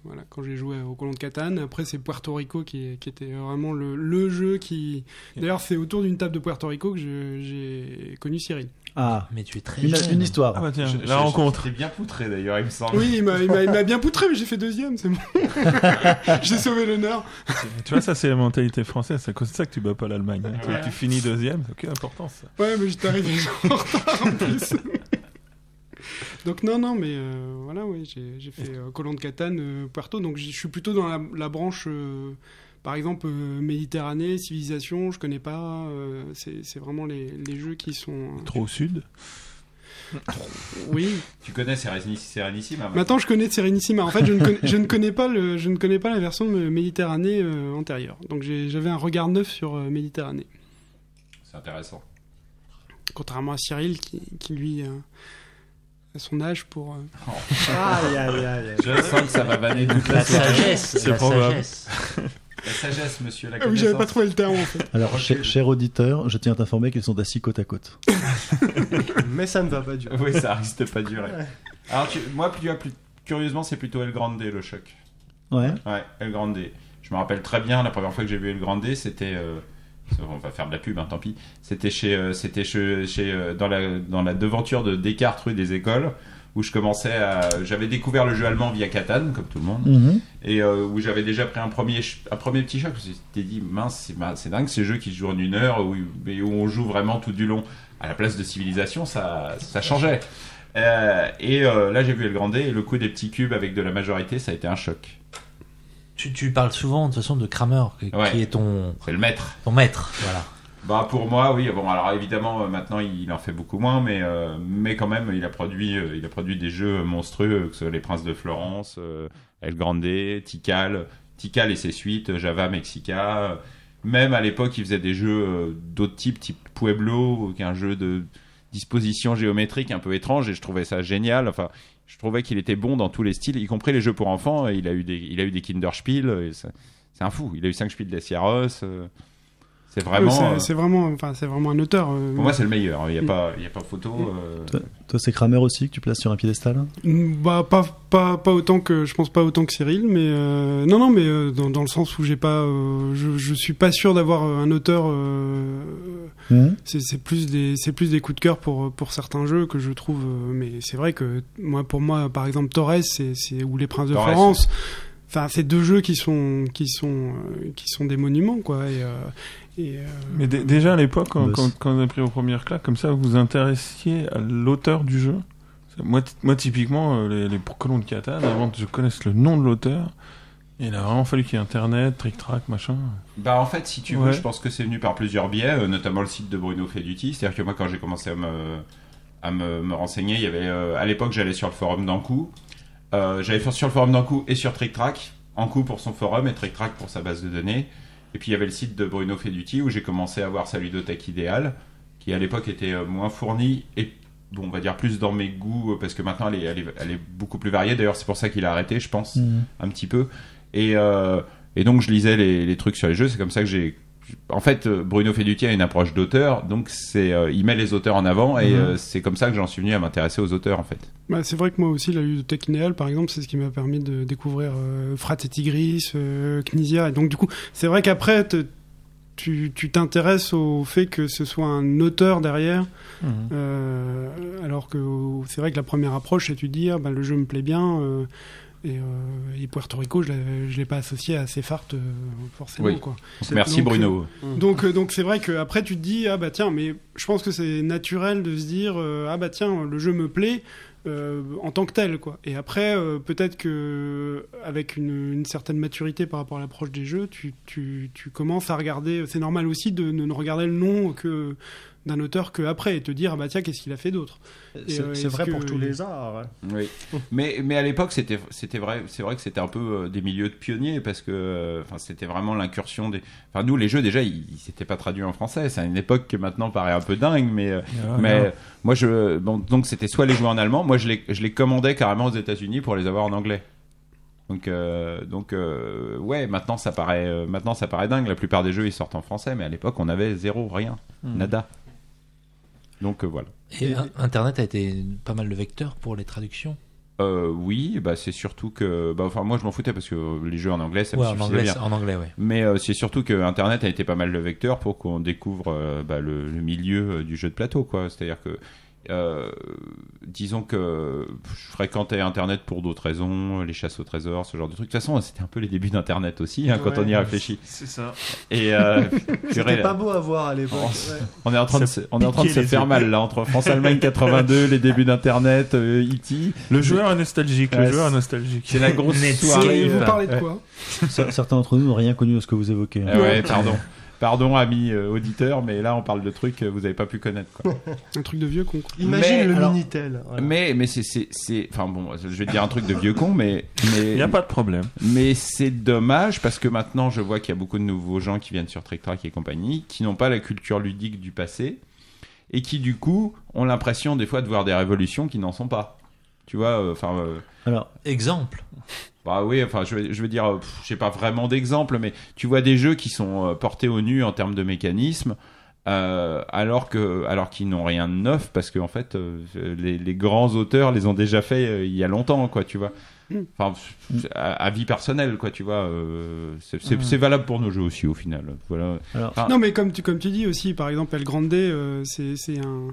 voilà, quand j'ai joué au colon de Catane. Après, c'est Puerto Rico qui, qui était vraiment le, le jeu qui. D'ailleurs, c'est autour d'une table de Puerto Rico que je- j'ai connu Cyril. Ah, Mais tu es très une, jeune. une histoire. Ah bah tiens, Je- la je- rencontre. T'es bien poutré d'ailleurs, il me semble. Oui, il m'a- bien poutré, mais j'ai fait deuxième, c'est bon. *laughs* j'ai sauvé l'honneur. Tu vois, ça, c'est la mentalité française. C'est à cause de ça que tu bats pas l'Allemagne. hein. Tu- Tu finis deuxième, important ça. Ouais, mais j'étais arrivé en retard en plus. *laughs* donc non, non, mais euh, voilà, oui, j'ai fait euh, Colon de Catane, euh, Puerto, donc je suis plutôt dans la, la branche, euh, par exemple, euh, Méditerranée, Civilisation, je connais pas, euh, c'est vraiment les, les jeux qui sont... euh, Trop au sud? Oui, Tu connais Sérénissime hein, maintenant je connais Serenissima, en fait je ne connais, je ne connais, pas, le, je ne connais pas la version Méditerranée euh, antérieure, donc j'avais un regard neuf sur euh, Méditerranée. C'est intéressant. Contrairement à Cyril qui, qui lui euh, son âge pour. euh, *laughs* Aïe, aïe, aïe, aïe. Je sens que ça va vanner toute La la sagesse, C'est la probable. sagesse. *laughs* La sagesse, monsieur, la Ah oui, j'avais pas trouvé le terme en fait. Alors, cher, cher auditeur, je tiens à t'informer qu'ils sont assis côte à côte. *laughs* Mais ça ne va pas durer. Oui, ça risque de pas durer. Alors, tu- moi, plus, plus, curieusement, c'est plutôt El Grande, le choc. Ouais. Ouais, El Grande. Je me rappelle très bien, la première fois que j'ai vu El Grande, c'était... euh, on va faire de la pub, hein, tant pis. C'était chez, euh, c'était chez, chez, euh, dans la dans la devanture de Descartes rue des Écoles où je commençais à j'avais découvert le jeu allemand via Catan comme tout le monde Mhm. et euh, où j'avais déjà pris un premier un premier petit choc. Je me suis dit mince c'est dingue ces jeux qui se jouent en une heure où, mais où on joue vraiment tout du long à la place de civilisation ça ça changeait. Euh, et euh, là j'ai vu El Grande et le coup des petits cubes avec de la majorité ça a été un choc. Tu, tu parles souvent de toute façon de Kramer, qui, Ouais. qui est ton, C'est le maître. ton maître. Voilà. Bah pour moi oui bon alors évidemment euh, maintenant il en fait beaucoup moins mais euh, mais quand même il a produit euh, il a produit des jeux monstrueux que ce soit les Princes de Florence, euh, El Grande, Tikal, Tikal et ses suites, Java Mexica. Même à l'époque il faisait des jeux d'autres types type Pueblo qui est un jeu de disposition géométrique un peu étrange et je trouvais ça génial. Enfin je trouvais qu'il était bon dans tous les styles y compris les jeux pour enfants. Il a eu des il a eu C'est un fou. Il a eu 5 Spiel des Sierros. C'est vraiment. c'est- euh, c'est vraiment, enfin, c'est vraiment un auteur. euh, pour moi, c'est le meilleur. Il n'y a, Mm. pas- il y a pas photo. euh, Toi, toi, c'est Kramer aussi que tu places sur un piédestal Bah pas pas pas autant que je pense pas autant que Cyril, mais euh, non non mais euh, dans, dans le sens où j'ai pas, euh, je je suis pas sûr d'avoir un auteur. euh, Mhm. c'est c'est plus des c'est plus des coups de cœur pour pour certains jeux que je trouve. euh, mais c'est vrai que moi pour moi par exemple Torres c'est c'est ou les Princes de Torres, Florence. Enfin, c'est deux jeux qui sont qui sont euh, qui sont des monuments quoi. Et, euh, et, euh, Mais dé- déjà à l'époque, quand, quand, quand vous avez pris vos premières claques, comme ça, vous vous intéressiez à l'auteur du jeu. Moi, moi typiquement, euh, les, les colons de Catane, avant que je connaisse le nom de l'auteur, il a vraiment fallu qu'il y ait Internet, trick-track, machin. Bah en fait, si tu veux, Ouais. je pense que c'est venu par plusieurs biais, euh, notamment le site de Bruno Feduti. C'est-à-dire que moi, quand j'ai commencé à me à me, me renseigner, il y avait euh, à l'époque, j'allais sur le forum d'Ankou. Euh, j'allais faire sur le forum d'Ankou et sur TrickTrack. Ankou pour son forum et TrickTrack pour sa base de données. Et puis il y avait le site de Bruno Feduti où j'ai commencé à voir sa ludothèque idéale, qui à l'époque était euh, moins fournie et bon, on va dire plus dans mes goûts euh, parce que maintenant elle est, elle est, elle est beaucoup plus variée. D'ailleurs, c'est pour ça qu'il a arrêté, je pense Mhm. un petit peu. Et, euh, et donc je lisais les, les trucs sur les jeux. C'est comme ça que j'ai. En fait, euh, Bruno Feduti a une approche d'auteur, donc c'est euh, il met les auteurs en avant et Mhm. euh, c'est comme ça que j'en suis venu à m'intéresser aux auteurs en fait. Bah, c'est vrai que moi aussi, la ludothèque Inéal, par exemple, c'est ce qui m'a permis de découvrir euh, Frat et Tigris, euh, Knizia. Et donc, du coup, c'est vrai qu'après, te- tu tu t'intéresses au fait que ce soit un auteur derrière. Euh, alors que c'est vrai que la première approche, c'est tu dis, ah, bah, le jeu me plaît bien. Et, euh, et Puerto Rico, je l'ai- je l'ai pas associé à Sefart euh, forcément. Oui. Quoi. Merci Donc, Bruno. euh, donc euh, donc c'est vrai que après tu te dis ah bah tiens mais je pense que c'est naturel de se dire euh, ah bah tiens le jeu me plaît euh, en tant que tel quoi. Et après euh, peut-être que avec une, une certaine maturité par rapport à l'approche des jeux, tu, tu, tu commences à regarder. C'est normal aussi de, de ne regarder le nom que d'un auteur que après et te dire ah bah tiens qu'est-ce qu'il a fait d'autre? C'est euh, vrai que- pour tous les arts. hein. Oui. *laughs* mais mais à l'époque c'était c'était vrai c'est vrai que c'était un peu euh, des milieux de pionniers parce que euh, enfin c'était vraiment l'incursion des enfin nous les jeux déjà ils ils s'étaient pas traduits en français c'est à une époque qui maintenant paraît un peu dingue mais euh, Ah, mais non. moi je bon donc c'était soit les jouer en allemand moi je les je les commandais carrément aux États-Unis pour les avoir en anglais donc euh, donc euh, ouais maintenant ça paraît euh, maintenant ça paraît dingue la plupart des jeux ils sortent en français mais à l'époque on avait zéro rien Hmm. nada donc euh, voilà Et Internet a été pas mal de vecteur pour les traductions. Euh, oui, bah c'est surtout que, bah, enfin moi je m'en foutais parce que les jeux en anglais ça Ouais, me en suffisait anglais, bien. en anglais, ouais. Mais euh, c'est surtout que Internet a été pas mal le vecteur pour qu'on découvre euh, bah, le, le milieu du jeu de plateau, quoi. C'est-à-dire que, euh, disons que je fréquentais Internet pour d'autres raisons, les chasses au trésor, ce genre de trucs. De toute façon, c'était un peu les débuts d'Internet aussi, hein, quand Ouais. on y réfléchit. C'est ça. Et euh, *laughs* C'était pas beau à voir à l'époque. Ouais. On est en train de se, on est en train de se faire yeux. mal là entre France-Allemagne 82, les débuts d'Internet, euh, E.T. Le joueur est nostalgique. Ouais, le joueur est c'est- nostalgique. C'est la grosse soirée. Vous euh, parlez de quoi? Cer- Certains d'entre nous n'ont rien connu de ce que vous évoquez. Ah ouais, pardon. Pardon, amis euh, auditeurs, mais là, on parle de trucs que vous n'avez pas pu connaître. Quoi. *laughs* Un truc de vieux con. quoi. Imagine Mais, le alors- Minitel. voilà. Mais, mais c'est, c'est, c'est, enfin bon, je vais te dire un truc de vieux con, mais, mais, Il n'y a pas de problème. mais c'est dommage parce que maintenant, je vois qu'il y a beaucoup de nouveaux gens qui viennent sur Trick Track et compagnie, qui n'ont pas la culture ludique du passé et qui du coup ont l'impression des fois de voir des révolutions qui n'en sont pas. Tu vois, euh, enfin. euh, Alors, Exemple. bah oui, enfin, je veux, je veux dire, euh, pff, j'ai pas vraiment d'exemple, mais tu vois des jeux qui sont portés au nu en termes de mécanisme, euh, alors que, alors qu'ils n'ont rien de neuf, parce que en fait, euh, les, les grands auteurs les ont déjà fait euh, il y a longtemps, quoi, tu vois. Enfin, pff, à, à vie personnelle, quoi, tu vois. euh, c'est c'est- Mm. c'est valable pour nos jeux aussi, au final. Voilà. alors, Enfin, Non, mais comme tu, comme tu dis aussi, par exemple, El Grande, euh, c'est c'est un,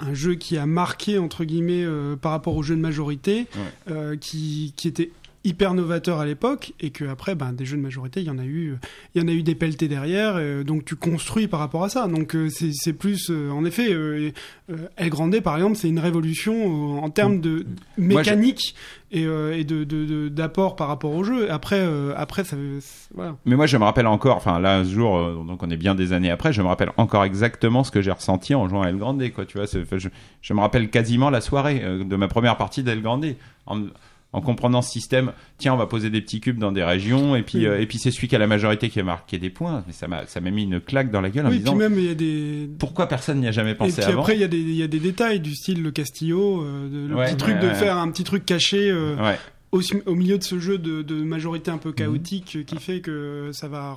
un jeu qui a marqué, entre guillemets, euh, par rapport au jeu de majorité, Ouais. euh, qui, qui était hyper novateur à l'époque et que après ben des jeux de majorité il y en a eu il y en a eu des pelletés derrière euh, donc tu construis par rapport à ça. Donc euh, c'est plus euh, en effet euh, euh, El Grande par exemple c'est une révolution en termes de Moi, mécanique et, et de d'apport par rapport au jeu. Après après ça voilà. Mais moi, je me rappelle encore, enfin là, ce jour, donc on est bien des années après, je me rappelle encore exactement ce que j'ai ressenti en jouant à El Grande, quoi. Tu vois, je, je me rappelle quasiment la soirée de ma première partie d'El Grande, en, en comprenant ce système. Tiens, on va poser des petits cubes dans des régions, et puis Oui. euh, et puis c'est celui qui a la majorité qui a marqué des points. Mais ça m'a ça m'a mis une claque dans la gueule en oui me disant puis même il y a des pourquoi personne n'y a jamais Et pensé puis avant. après, il y, a des- il y a des détails du style le Castillo, euh, de- le Ouais, petit truc de faire un petit truc caché euh, Ouais. Au, au milieu de ce jeu de, de majorité un peu Mhm. chaotique qui fait que ça va.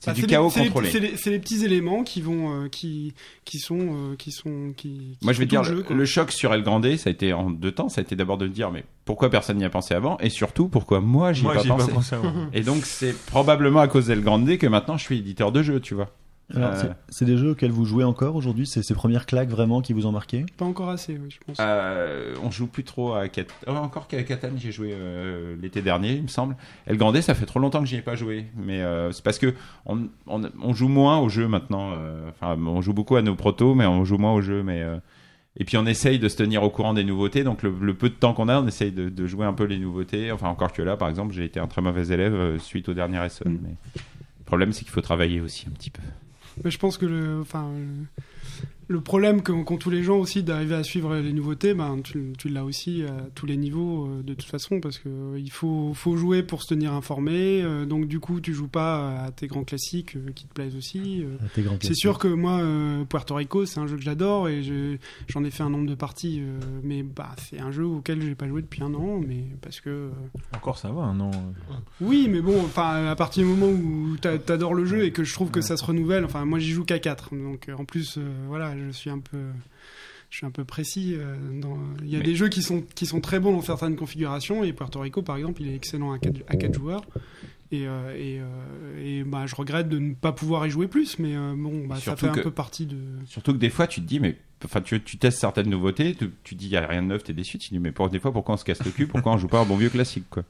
C'est du des- chaos les- contrôlé. C'est les, c'est les petits éléments qui vont, euh, qui, qui sont, euh, qui sont, qui. qui Moi, je vais dire, tout le le, jeu, le choc sur El Grande, ça a été en deux temps. Ça a été d'abord de me dire, mais pourquoi personne n'y a pensé avant Et surtout, pourquoi moi, j'y ai pas pensé, pensé avant. Et donc, c'est probablement à cause d'El Grande que maintenant, je suis éditeur de jeux, tu vois. Alors, Euh, c'est- des jeux auxquels vous jouez encore aujourd'hui? C'est ces premières claques vraiment qui vous ont marqué? Pas encore assez, oui, je pense. Euh, on joue plus trop à Cat... oh, encore qu'à Catan, j'ai joué euh, l'été dernier, il me semble. El Grande, ça fait trop longtemps que j'y ai pas joué, mais euh, c'est parce que on, on, on joue moins au jeu maintenant. euh, Enfin, on joue beaucoup à nos protos, mais on joue moins au jeu. Mais euh, et puis on essaye de se tenir au courant des nouveautés. Donc le, le peu de temps qu'on a, on essaye de, de jouer un peu les nouveautés. Enfin, encore que là, par exemple, j'ai été un très mauvais élève euh, suite au dernier SE. Mm. Mais le problème, c'est qu'il faut travailler aussi un petit peu. Mais je pense que le, enfin, le, problème qu'ont tous les gens aussi d'arriver à suivre les nouveautés, ben, tu, tu l'as aussi à tous les niveaux euh, de toute façon parce que euh, il faut, faut jouer pour se tenir informé. euh, donc du coup, tu joues pas à tes grands classiques euh, qui te plaisent aussi. euh. C'est sûr que moi, euh, Puerto Rico, c'est un jeu que j'adore et je- j'en ai fait un nombre de parties, euh, mais bah, c'est un jeu auquel j'ai pas joué depuis un an, mais parce que euh, Encore ça va, non oui, mais bon, enfin, à partir du moment où t'a- t'adores le jeu et que je trouve que ça se renouvelle, enfin, moi j'y joue qu'à 4, donc euh, en plus, euh, voilà, je suis un peu, je suis un peu précis. euh, dans- Il y a Mais- des jeux qui sont qui sont très bons dans certaines configurations et Puerto Rico, par exemple, il est excellent à 4, à quatre joueurs. Et, euh, et, euh, et, bah, je regrette de ne pas pouvoir y jouer plus, mais euh, bon, bah, ça Surtout fait un que- peu partie de. Surtout que des fois, tu te dis, mais enfin, tu, tu testes certaines nouveautés, tu, tu dis, il n'y a rien de neuf, tu es déçu. Tu te dis, mais pour, des fois, pourquoi on se casse le cul Pourquoi on joue pas un bon vieux classique quoi?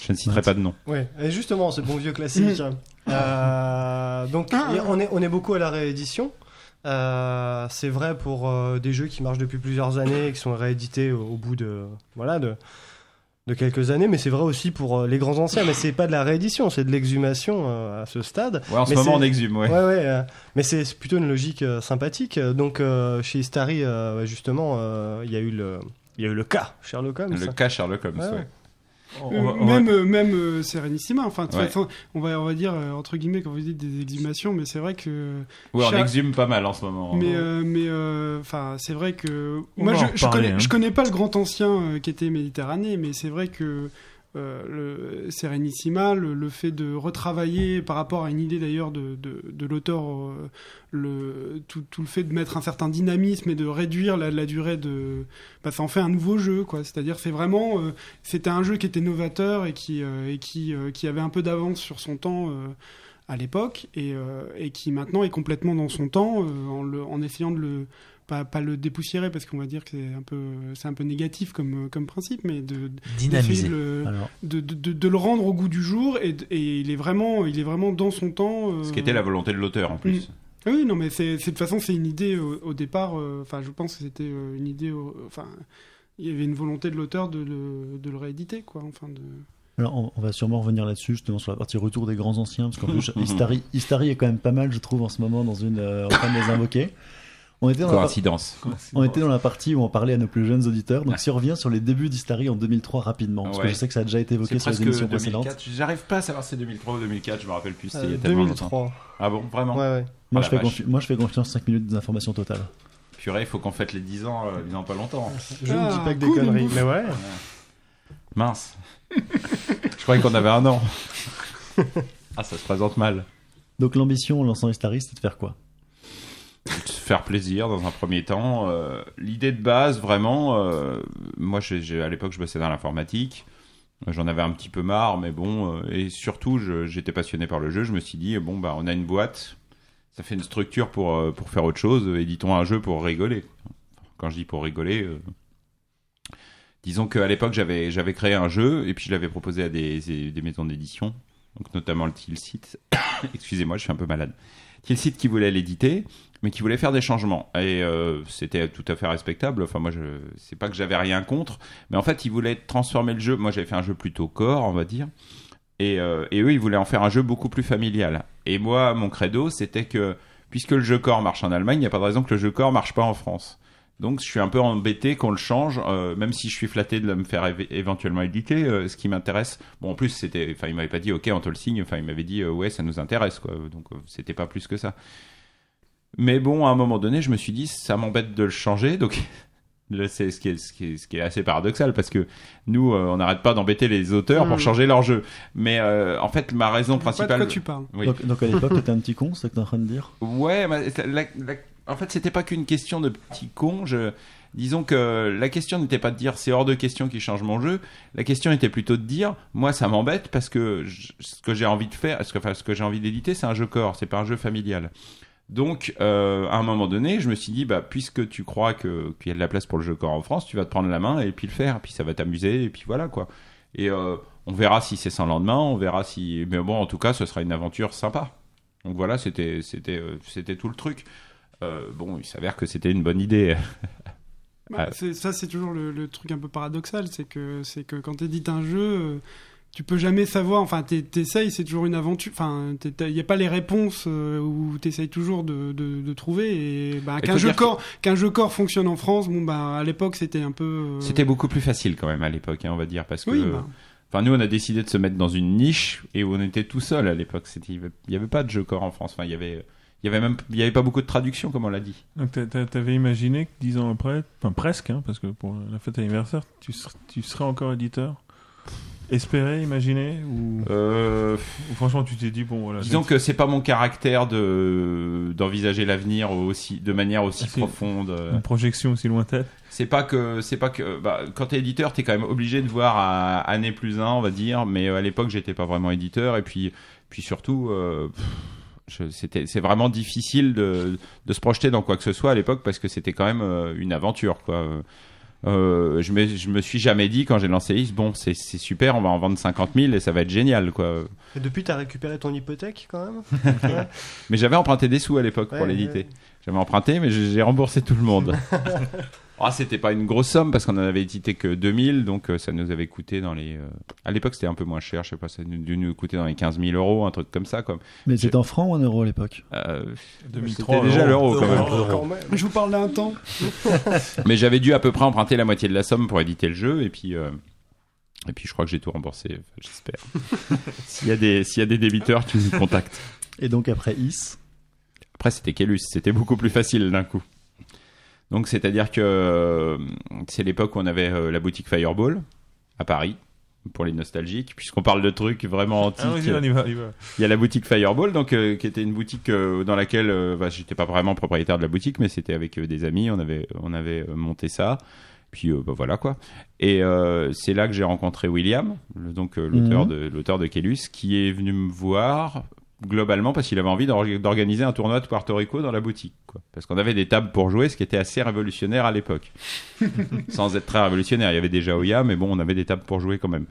Je ne citerai pas de nom. Ouais, et justement, ce bon vieux classique. *laughs* Euh, donc, Ah. on, est, on est beaucoup à la réédition. Euh, c'est vrai pour euh, des jeux qui marchent depuis plusieurs années et qui sont réédités au, au bout de, voilà, de, de quelques années, mais c'est vrai aussi pour euh, les grands anciens. Mais c'est pas de la réédition, c'est de l'exhumation à ce stade. Ouais, en ce Mais moment, on exhume, ouais. Ouais, ouais, mais c'est plutôt une logique sympathique. Donc, chez euh, justement, il y a eu le. Il y a eu le cas Sherlock Holmes. Le cas Sherlock Holmes, Ouais, même même euh, Serenissima, enfin, de toute Ouais. façon, on va, on va dire, euh, entre guillemets, quand vous dites des exhumations, mais c'est vrai que. Ouais, on Cha- exhume pas mal en ce moment. Mais euh, mais euh, enfin c'est vrai que On moi je, reparler, connais hein. je connais pas le grand ancien qui était Méditerranée mais c'est vrai que le Serenissima le, le fait de retravailler par rapport à une idée d'ailleurs de, de, de l'auteur euh, le tout, tout le fait de mettre un certain dynamisme et de réduire la, la durée de bah, ça en fait un nouveau jeu quoi. C'est-à-dire c'est vraiment euh, c'était un jeu qui était novateur et qui euh, et qui euh, qui avait un peu d'avance sur son temps euh, à l'époque et, euh, et qui maintenant est complètement dans son temps euh, en, le, en essayant de le pas, pas le dépoussiérer parce qu'on va dire que c'est un peu c'est un peu négatif comme comme principe mais de Dynamiser. le, de, de, de- de le rendre au goût du jour et, il est vraiment il est vraiment dans son temps euh, Ce qui était la volonté de l'auteur en plus. ah oui non mais c'est de toute façon c'est une idée au, au départ euh, enfin je pense que c'était euh, une idée au- enfin il y avait une volonté de l'auteur de le, de le rééditer quoi enfin de alors, on, on va sûrement revenir là-dessus, justement, sur la partie retour des grands anciens, parce qu'en plus, *laughs* Istari, Istari est quand même pas mal, je trouve, en ce moment, dans une. euh, en train de les invoquer. On était, dans la, par- Coïncidence. on était dans la partie où on parlait à nos plus jeunes auditeurs. Donc, si on revient sur les débuts d'Histari en 2003 rapidement, parce que je sais que ça a déjà été évoqué sur les émissions précédentes. 2004. J'arrive pas à savoir si c'est 2003 ou 2004, je me rappelle plus. C'était il y a Euh, tellement 2003. longtemps. Ah bon, vraiment Ouais, ouais. Moi, je fais la vache. confi- moi, je fais confiance 5 minutes d'information totale. Purée, il faut qu'on fête les 10 ans, euh, dans pas longtemps. Je ne Ah, dis pas que des cool, conneries, mais ouais. Mince. *laughs* je croyais qu'on avait un an. *laughs* ah, ça se présente mal. Donc, l'ambition en lançant Histari, c'était de faire quoi? *laughs* se faire plaisir dans un premier temps. Euh, L'idée de base, vraiment, euh, moi, à l'époque, je bossais dans l'informatique. J'en avais un petit peu marre, mais bon, euh, et surtout, j'étais passionné par le jeu. Je me suis dit, bon, bah, on a une boîte, ça fait une structure pour, euh, pour faire autre chose. Éditons un jeu pour rigoler. Quand je dis pour rigoler, euh, disons qu'à l'époque, j'avais j'avais créé un jeu et puis je l'avais proposé à des, des maisons d'édition, donc notamment le Tilsit. *coughs* Excusez-moi, je suis un peu malade. Tilsit qui voulait l'éditer, mais qui voulait faire des changements. Et euh, c'était tout à fait respectable. Enfin, moi, je c'est pas que j'avais rien contre, mais en fait, ils voulaient transformer le jeu. Moi, j'avais fait un jeu plutôt core, on va dire. Et, euh, et eux, ils voulaient en faire un jeu beaucoup plus familial. Et moi, mon credo, c'était que puisque le jeu core marche en Allemagne, il n'y a pas de raison que le jeu core marche pas en France. Donc, je suis un peu embêté qu'on le change, euh, même si je suis flatté de me faire éve- éventuellement éditer. euh, ce qui m'intéresse, bon, en plus, c'était, enfin, il m'avait pas dit, ok, on te le signe. Enfin, il m'avait dit, euh, ouais, ça nous intéresse, quoi. Donc, euh, c'était pas plus que ça. Mais bon, à un moment donné, je me suis dit, ça m'embête de le changer. Donc, *laughs* là, c'est ce qui, est, ce, qui est, ce qui est assez paradoxal parce que nous, euh, on n'arrête pas d'embêter les auteurs pour Mm. changer leur jeu. Mais euh, en fait, ma raison pas de principale. quoi tu parles. Oui. donc, donc, à l'époque, t'étais un petit con, c'est ce que t'es en train de dire? Ouais, mais la- la- en fait, c'était pas qu'une question de petit con. Je, disons que la question n'était pas de dire c'est hors de question qu'il change mon jeu. La question était plutôt de dire moi ça m'embête parce que je- ce que j'ai envie de faire, ce que, enfin, ce que j'ai envie d'éditer, c'est un jeu corps, c'est pas un jeu familial. Donc, euh, à un moment donné, je me suis dit, bah, puisque tu crois qu'il y a de la place pour le jeu corps en France, tu vas te prendre la main et puis le faire, puis ça va t'amuser et puis voilà quoi. Et euh, on verra si c'est sans lendemain, on verra si, mais bon, en tout cas, ce sera une aventure sympa. Donc voilà, c'était c'était euh, c'était tout le truc. Euh, bon, il s'avère que c'était une bonne idée. Bah, *laughs* Ah. ça, c'est toujours le, le truc un peu paradoxal, c'est que c'est que quand t'édites un jeu, tu peux jamais savoir. Enfin, t'es- t'essayes, c'est toujours une aventure. Enfin, il n'y a pas les réponses euh, où t'essayes toujours de, de, de trouver. Et bah, qu'un jeu que- corps, qu'un jeu corps fonctionne en France, bon bah à l'époque c'était un peu. euh, C'était beaucoup plus facile quand même à l'époque, hein, on va dire, parce que. Oui, bah. Enfin, nous, on a décidé de se mettre dans une niche et où on était tout seul à l'époque. C'était, il n'y avait pas de jeu corps en France. Enfin, il y avait, il y avait même, il y avait pas beaucoup de traduction, comme on l'a dit. Donc t'a- t'a- t'avais imaginé que dix ans après, enfin presque, hein, parce que pour la fête anniversaire, tu, ser- tu serais encore éditeur? Espérer, imaginer ou... Euh, ou franchement tu t'es dit bon voilà. Disons que c'est pas mon caractère de d'envisager l'avenir aussi de manière aussi Ah, profonde. euh. une projection aussi lointaine. C'est pas que c'est pas que bah, quand t'es éditeur, t'es quand même obligé de voir à année plus un, on va dire. Mais euh, à l'époque, j'étais pas vraiment éditeur et puis puis surtout. euh, c'est vraiment difficile de, de se projeter dans quoi que ce soit à l'époque parce que c'était quand même euh, une aventure quoi. Euh, je me je me suis jamais dit quand j'ai lancé Is bon c'est super on va en vendre 50 000 et ça va être génial quoi. Et depuis, t'as récupéré ton hypothèque quand même Ouais. *laughs* Mais j'avais emprunté des sous à l'époque Ouais, pour l'éditer. ouais. J'avais emprunté, mais j'ai remboursé tout le monde. *laughs* ah, c'était pas une grosse somme parce qu'on en avait édité que 2000, donc euh, ça nous avait coûté dans les. euh, À l'époque, c'était un peu moins cher, je sais pas, ça a dû nous coûter dans les 15 000 euros, un truc comme ça. Comme. Mais c'était en francs ou en euros à l'époque? Euh, 2003, c'était déjà euro. l'euro quand. Quand même. Je vous parle d'un temps. *laughs* Mais j'avais dû à peu près emprunter la moitié de la somme pour éditer le jeu, et puis. euh, Et puis je crois que j'ai tout remboursé, enfin, j'espère. *laughs* S'il y, a des- s'il y a des débiteurs, tu nous contactes. Et donc après Is, Après, c'était Kellus, c'était beaucoup plus facile d'un coup. Donc, c'est-à-dire que euh, c'est l'époque où on avait euh, la boutique Fireball à Paris pour les nostalgiques, puisqu'on parle de trucs vraiment antiques. Ah, vas-y, on y va, on y va. Il y a la boutique Fireball, donc euh, qui était une boutique euh, dans laquelle euh, bah, j'étais pas vraiment propriétaire de la boutique, mais c'était avec euh, des amis. On avait on avait monté ça. Puis euh, bah, voilà quoi. Et euh, c'est là que j'ai rencontré William, le- donc euh, l'auteur Mhm. de l'auteur de Kellus, qui est venu me voir globalement parce qu'il avait envie d'or- d'organiser un tournoi de Puerto Rico dans la boutique. Quoi. Parce qu'on avait des tables pour jouer, ce qui était assez révolutionnaire à l'époque. *laughs* Sans être très révolutionnaire, il y avait déjà Oya, mais bon, on avait des tables pour jouer quand même.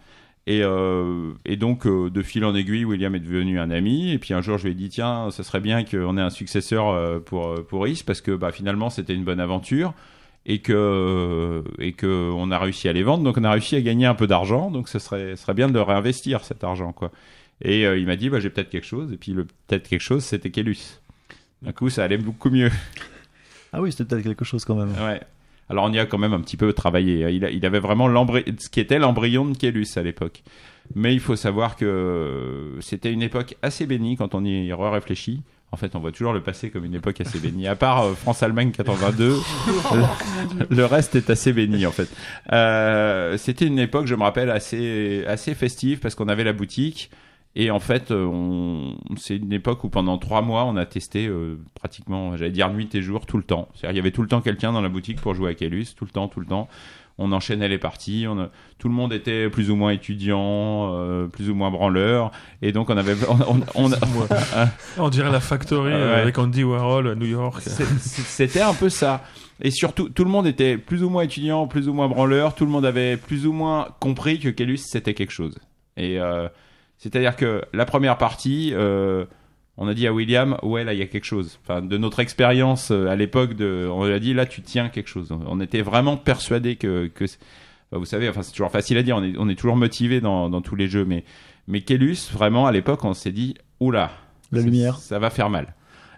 Et, euh, et donc, euh, de fil en aiguille, William est devenu un ami. Et puis un jour, je lui ai dit, tiens, ce serait bien qu'on ait un successeur euh, pour, euh, pour Is, parce que bah, finalement, c'était une bonne aventure. Et que, et que on a réussi à les vendre, donc on a réussi à gagner un peu d'argent, donc ce serait, serait bien de le réinvestir cet argent, quoi. Et euh, il m'a dit, bah, j'ai peut-être quelque chose, et puis le peut-être quelque chose, c'était Kellus. D'un coup, ça allait beaucoup mieux. Ah oui, c'était peut-être quelque chose quand même. Ouais. Alors on y a quand même un petit peu travaillé. Il, a- il avait vraiment l'embry- ce qui était l'embryon de Kélus à l'époque. Mais il faut savoir que c'était une époque assez bénie quand on y réfléchit. En fait, on voit toujours le passé comme une époque assez bénie. À part euh, France-Allemagne 82, le, le reste est assez béni en fait. Euh, c'était une époque, je me rappelle, assez assez festive parce qu'on avait la boutique. Et en fait, euh, on... c'est une époque où pendant trois mois, on a testé euh, pratiquement, j'allais dire nuit et jour, tout le temps. C'est-à-dire, il y avait tout le temps quelqu'un dans la boutique pour jouer à Kelus, tout le temps, tout le temps. On enchaînait les parties, on a- tout le monde était plus ou moins étudiant, euh, plus ou moins branleur, et donc on avait, on, on- *laughs* on- On dirait la Factory euh, Ouais. avec Andy Warhol à New York. C'était un peu ça. Et surtout, tout le monde était plus ou moins étudiant, plus ou moins branleur. Tout le monde avait plus ou moins compris que Kellus c'était quelque chose. Et euh, c'est-à-dire que la première partie, euh, on a dit à William, ouais là il y a quelque chose. Enfin, de notre expérience euh, à l'époque, on lui a dit là tu tiens quelque chose. On était vraiment persuadé que, que vous savez, enfin c'est toujours facile à dire. On est, on est toujours motivé dans, dans tous les jeux, mais mais Kellus vraiment à l'époque on s'est dit oula La lumière. ça va faire mal.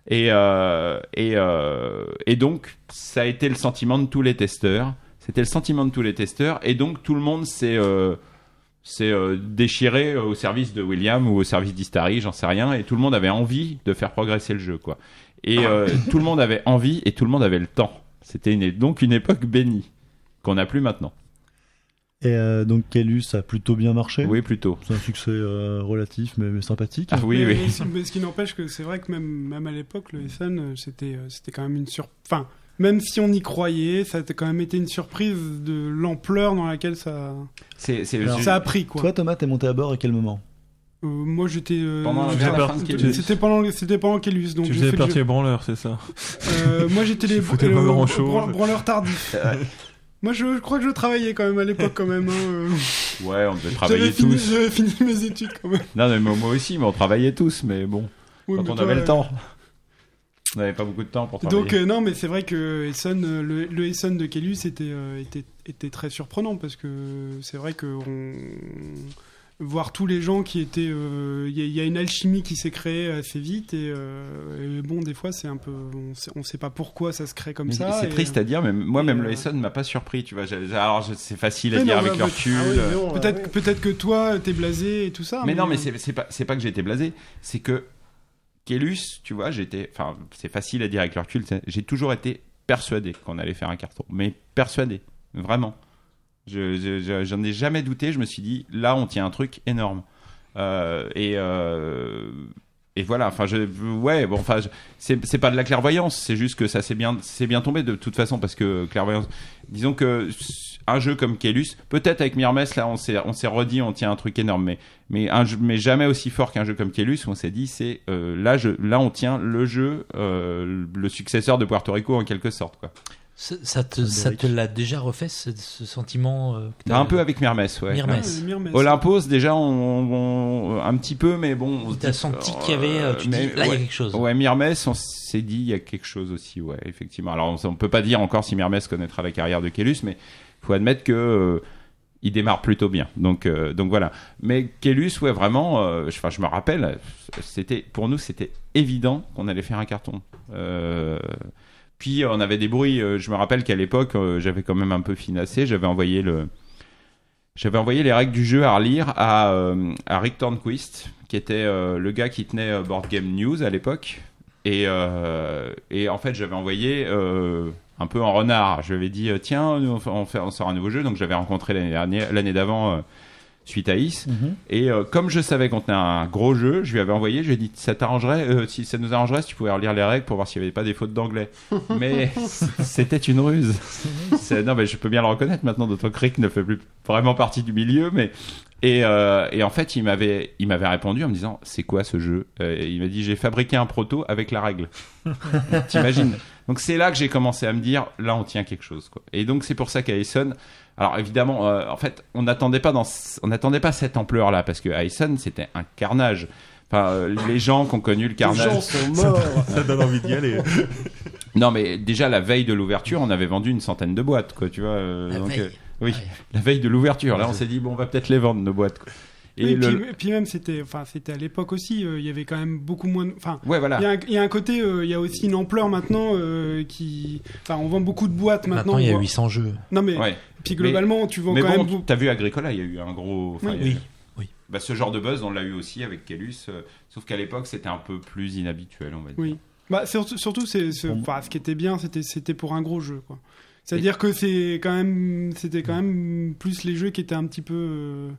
Et, euh, et, euh, et donc, ça a été le sentiment de tous les testeurs. C'était le sentiment de tous les testeurs. Et donc, tout le monde s'est euh, s'est, euh, déchiré au service de William ou au service d'Istari, j'en sais rien. Et tout le monde avait envie de faire progresser le jeu. quoi. Et euh, tout le monde avait envie et tout le monde avait le temps. C'était une, donc une époque bénie qu'on n'a plus maintenant. Et euh, donc Kellus a plutôt bien marché? Oui, plutôt. C'est un succès euh, relatif mais, mais sympathique. Ah oui, mais, oui. mais ce- mais ce qui n'empêche que c'est vrai que même, même à l'époque, le Essen, euh, c'était euh, c'était quand même une sur... Enfin, même si on y croyait, ça a quand même été une surprise de l'ampleur dans laquelle ça, C'est, c'est- Alors, ça a pris. Quoi. Toi Thomas, t'es monté à bord à quel moment? Euh, moi, j'étais... euh, Pendant la- j'étais- vers la fin de Kellus. C'était pendant, c'était pendant Kellus. Donc tu faisais partie jeu. des branleurs, c'est ça Euh, moi, j'étais *laughs* les Tu foutais pas euh, branleurs tardifs. *laughs* Moi, je, je crois que je travaillais quand même à l'époque, quand même. hein. Ouais, on devait J'avais travailler fini, tous. j'avais fini mes études, quand même. Non, mais moi aussi, mais on travaillait tous. Mais bon, Oui, quand mais on toi, avait le temps. On n'avait pas beaucoup de temps pour travailler. Donc euh, non, mais c'est vrai que Essen, euh, le, le Essen de Kellus était, euh, était, était très surprenant parce que c'est vrai que on... voir tous les gens qui étaient, euh, il y, a- il y a une alchimie qui s'est créée assez vite et, euh, et bon, des fois c'est un peu, on sait, on sait pas pourquoi ça se crée comme Mais ça. C'est triste à dire, mais moi, et, même euh, le Essonne m'a pas surpris, tu vois. Alors, c'est facile à Mais dire non, avec mais- le recul. ah oui, Peut-être, ouais. que toi t'es blasé et tout ça. mais non, mais c'est pas, c'est pas que j'ai été blasé, c'est que Kellus, tu vois, j'étais. Enfin, c'est facile à dire avec le recul, j'ai toujours été persuadé qu'on allait faire un carton. Mais persuadé, vraiment. Je- je- je- J'en ai jamais douté, je me suis dit, là, on tient un truc énorme. Euh, et. euh, et voilà, enfin, je, ouais, bon, enfin, c'est pas de la clairvoyance, c'est juste que ça s'est bien, bien tombé de toute façon parce que clairvoyance. Disons que un jeu comme Kellus, peut-être avec Myrmes, là, on s'est, on s'est redit, on tient un truc énorme, mais, mais, un jeu- mais jamais aussi fort qu'un jeu comme Kellus où on s'est dit, c'est euh, là, je, là, on tient le jeu, euh, le successeur de Puerto Rico en quelque sorte, quoi. Ça, ça te, ça te l'a déjà refait ce, ce sentiment euh, que Un peu avec Myrmes, ouais. Myrmes. Ah. Olympos, déjà, on, on- un petit peu, mais bon. T'as senti qu'il y avait, euh, tu dis, là, il y a ouais. quelque chose. Ouais, Myrmes, on s'est dit, il y a quelque chose aussi, ouais, effectivement. Alors, on, on peut pas dire encore si Myrmes connaîtra la carrière de Kellus, mais faut admettre que euh, il démarre plutôt bien. Donc, euh, donc voilà. Mais Kellus, ouais, vraiment, euh, je, me rappelle, c'était, pour nous, c'était évident qu'on allait faire un carton. Puis on avait des bruits. je me rappelle qu'à l'époque, j'avais quand même un peu finassé. J'avais envoyé le, j'avais envoyé les règles du jeu à relire à, à Rick Tornquist, qui était le gars qui tenait Board Game News à l'époque. Et, et en fait, j'avais envoyé un peu en renard. Je lui avais dit, euh, tiens, on, fait- on, fait, on sort un nouveau jeu. Donc j'avais rencontré l'année dernière, l'année d'avant. euh, suite à Is. Et euh, comme je savais qu'on tenait un gros jeu, je lui avais envoyé, je lui ai dit ça t'arrangerait, euh, si ça nous arrangerait, si tu pouvais relire les règles pour voir s'il n'y avait pas des fautes d'anglais. *laughs* Mais *laughs* c'était une ruse. C'est- non, mais je peux bien le reconnaître maintenant, d'autant que Rick ne fait plus vraiment partie du milieu, mais et, euh, et en fait, il m'avait, il m'avait répondu en me disant c'est quoi ce jeu? Euh, Il m'a dit j'ai fabriqué un proto avec la règle. *laughs* T'imagines? Donc c'est là que j'ai commencé à me dire là on tient quelque chose quoi. Et donc c'est pour ça qu'à Essen, alors évidemment, euh, en fait, on n'attendait pas dans, ce- on n'attendait pas cette ampleur là parce que Essen c'était un carnage. Enfin, euh, les gens qui ont connu le carnage. gens sont morts. Ça donne envie d'y aller. *laughs* Non, mais déjà la veille de l'ouverture, on avait vendu une centaine de boîtes, quoi, tu vois. euh, La donc, veille. euh, oui, la veille de l'ouverture. Là, on s'est dit bon, on va peut-être les vendre nos boîtes. Quoi. Et le- puis, puis même c'était, enfin c'était à l'époque aussi, euh, il y avait quand même beaucoup moins. de- Enfin, Ouais, voilà. il y, a un- il y a un côté, euh, il y a aussi une ampleur maintenant euh, qui, enfin on vend beaucoup de boîtes maintenant. Maintenant, il y a on voit- 800 jeux. Non mais, Ouais. puis globalement tu vends mais quand bon, même. t'as vu Agricola, il y a eu un gros. Oui. eu- Oui, oui. Bah, ce genre de buzz, on l'a eu aussi avec Kellus, euh, sauf qu'à l'époque, c'était un peu plus inhabituel, on va dire. Oui. Bah surtout, surtout c'est, enfin, ce qui était bien, c'était, c'était pour un gros jeu quoi. C'est-à-dire que c'est quand même, c'était quand même plus les jeux qui étaient un petit peu.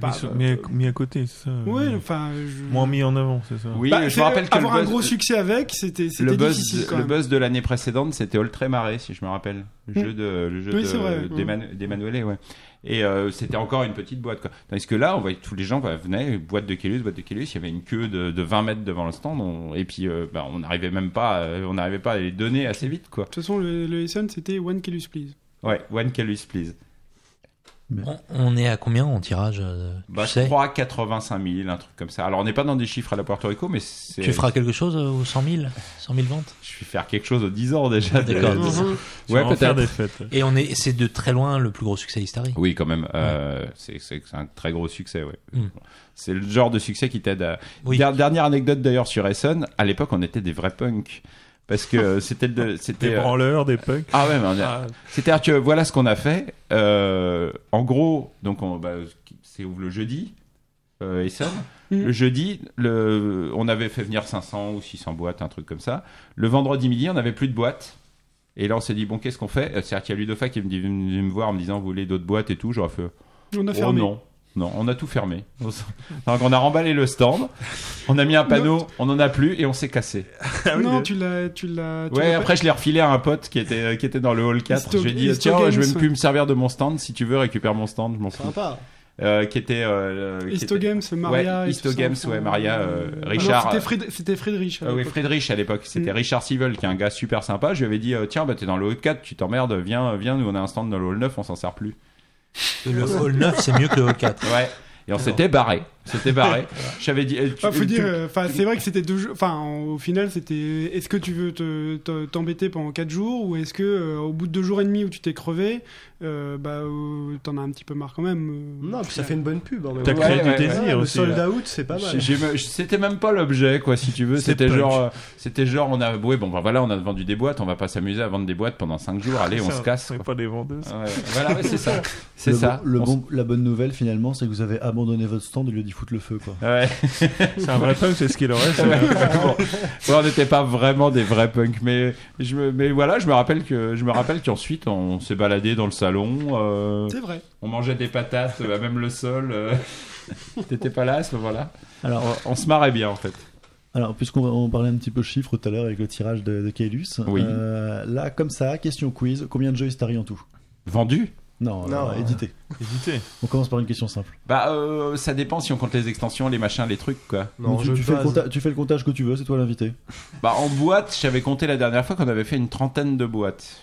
Bah, mis, sur- bah, mis à, mis à côté, c'est ça. Ouais, euh, enfin. je- Moins mis en avant, c'est ça. Oui, Bah, je me rappelle que avoir le un buzz, gros succès avec, c'était, le buzz, difficile quand le même. buzz de l'année précédente, c'était Oltré-Maré, si je me rappelle. Le Mm. jeu de, le jeu Oui, de- ouais. Et euh, c'était encore une petite boîte, quoi. Tandis que là, on voyait tous les gens bah, venaient, boîte de Kellus, boîte de Kellus, il y avait une queue de, de 20 mètres devant le stand, on- et puis euh, bah, on n'arrivait même pas, à- on n'arrivait pas à les donner assez vite, quoi. De toute façon, le, le c'était One Kellus Please. Ouais, one Kellus, please. On, on est à combien en tirage euh, Bah, je crois 85 000, un truc comme ça. Alors, on n'est pas dans des chiffres à la Puerto Rico, mais c'est. Tu feras quelque chose euh, aux 100 000 100 000 ventes? Je vais faire quelque chose aux 10 ans déjà. D'accord. de-. Tu Ouais, peut-être. des fêtes. Et on est, c'est de très loin le plus gros succès Istari. Oui, quand même. Euh, c'est c'est- c'est un très gros succès, ouais. Mm. C'est le genre de succès qui t'aide à. Oui. Der- dernière anecdote d'ailleurs sur Essen. À l'époque, on était des vrais punks. Parce que euh, c'était le- c'était. Des euh, branleurs, des punks. Ah ouais, mais on a- Ah, C'est-à-dire que voilà ce qu'on a fait. Euh, en gros, donc on, bah, c'est ouvre le jeudi, euh, Essen. Mm. Le jeudi, le, on avait fait venir 500 ou 600 boîtes, un truc comme ça. Le vendredi midi, on n'avait plus de boîtes. Et là, on s'est dit, bon, qu'est-ce qu'on fait? Euh, C'est-à-dire qu'il y a Ludofa qui est venu me voir en me disant, vous voulez d'autres boîtes et tout? J'aurais fait, On a oh fermé. non. Non, on a tout fermé. Donc on a remballé le stand, on a mis un panneau, on en a plus et on s'est cassé. *laughs* non, tu l'as, tu l'as. Ouais, après je l'ai refilé à un pote qui était, qui était dans le hall 4. Histo- Je lui ai dit, Histo tiens, je vais Games, plus ouais. me servir de mon stand. Si tu veux, récupère mon stand, je m'en fous. Sympa. Euh, qui était. Euh, qui Histo était- Games, Maria. Ouais, Histo Games, ouais, Maria, euh, Richard. C'était Fried- C'était Friedrich. à Ah oui, l'époque. Friedrich à l'époque, c'était Mm. Richard Sivel qui est un gars super sympa. Je lui avais dit, euh, tiens, bah, t'es dans le hall 4, tu t'emmerdes, viens, viens, nous on a un stand dans le hall 9, on s'en sert plus. Le hall 9, c'est mieux que le hall 4. Ouais. Et on s'était barré. C'était barré. *laughs* J'avais dit. euh, tu- Enfin, faut tu- dire, euh, enfin, c'est vrai que c'était deux. Enfin, en- au final, c'était. Est-ce que tu veux te- te- t'embêter pendant 4 jours ou est-ce que euh, au bout de deux jours et demi où tu t'es crevé, euh, bah, euh, t'en as un petit peu marre quand même. euh. Non, puis ça fait une bonne pub. T'as créé Ouais, du ouais, désir Ouais, le aussi. sold out, c'est pas mal. C'était même pas l'objet, quoi, si tu veux. C'était genre, euh, c'était genre, on a, ouais, bon, bah, voilà, on a vendu des boîtes, on va pas s'amuser à vendre des boîtes pendant 5 jours. Allez, on se casse. On pas des vendeuses. Ouais, voilà, ouais, c'est ça. *laughs* C'est ça. bon- le On bon- la bonne nouvelle finalement, c'est que vous avez abandonné votre stand au lieu d'y foutre le feu. Quoi. Ouais. *laughs* C'est un vrai punk, c'est ce qu'il aurait. bon. Ouais, on n'était pas vraiment des vrais punks, mais je me, mais voilà, je me rappelle que, je me rappelle qu'ensuite on s'est baladé dans le salon, euh, C'est vrai. on mangeait des patates, euh, même le sol. euh. *laughs* T'étais pas là à ce moment-là Alors, on, on se marrait bien en fait. alors puisqu'on on parlait un petit peu chiffres tout à l'heure avec le tirage de, de Kaelus, Oui. euh, là comme ça, question quiz, combien de jeux Istari en tout? Vendu? Non, Non. euh, édité. Hésitez. On commence par une question simple. Bah, euh, ça dépend si on compte les extensions, les machins, les trucs quoi. Non, tu, jeu fais le compta- tu fais le comptage que tu veux, c'est toi l'invité. Bah, en boîte, j'avais compté la dernière fois qu'on avait fait une trentaine de boîtes.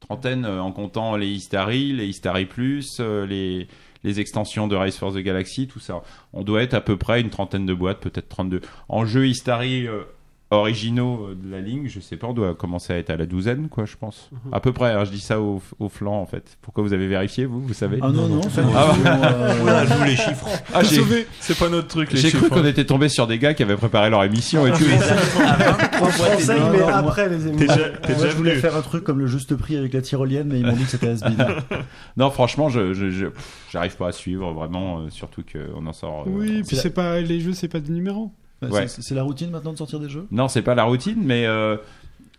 Trentaine euh, en comptant les Histari, les Histari Plus, euh, les, les extensions de Race for the Galaxy, tout ça. On doit être à peu près une trentaine de boîtes, peut-être 32. En jeux Histari euh, originaux euh, de la ligne, je sais pas, on doit commencer à être à la douzaine, quoi, je pense. À peu près, hein, je dis ça au, au flanc, en fait. Pourquoi vous avez vérifié, vous, vous savez? Ah non, non, c'est Ah, joue *laughs* les chiffres. *laughs* Ah, j'ai C'est pas notre truc, les j'ai cru qu'on hein. était tombé sur des gars qui avaient préparé leur émission et tout. En français, Non, il met non, moi- après les émissions. je voulais faire un truc comme le juste prix avec la tyrolienne, mais ils m'ont dit que c'était has *laughs* Non, franchement, je, j'arrive pas à suivre vraiment, euh, surtout qu'on en sort. euh, Oui, puis c'est pas les jeux, c'est pas des numéros. Ouais. C'est la routine maintenant de sortir des jeux? Non, c'est pas la routine, mais euh,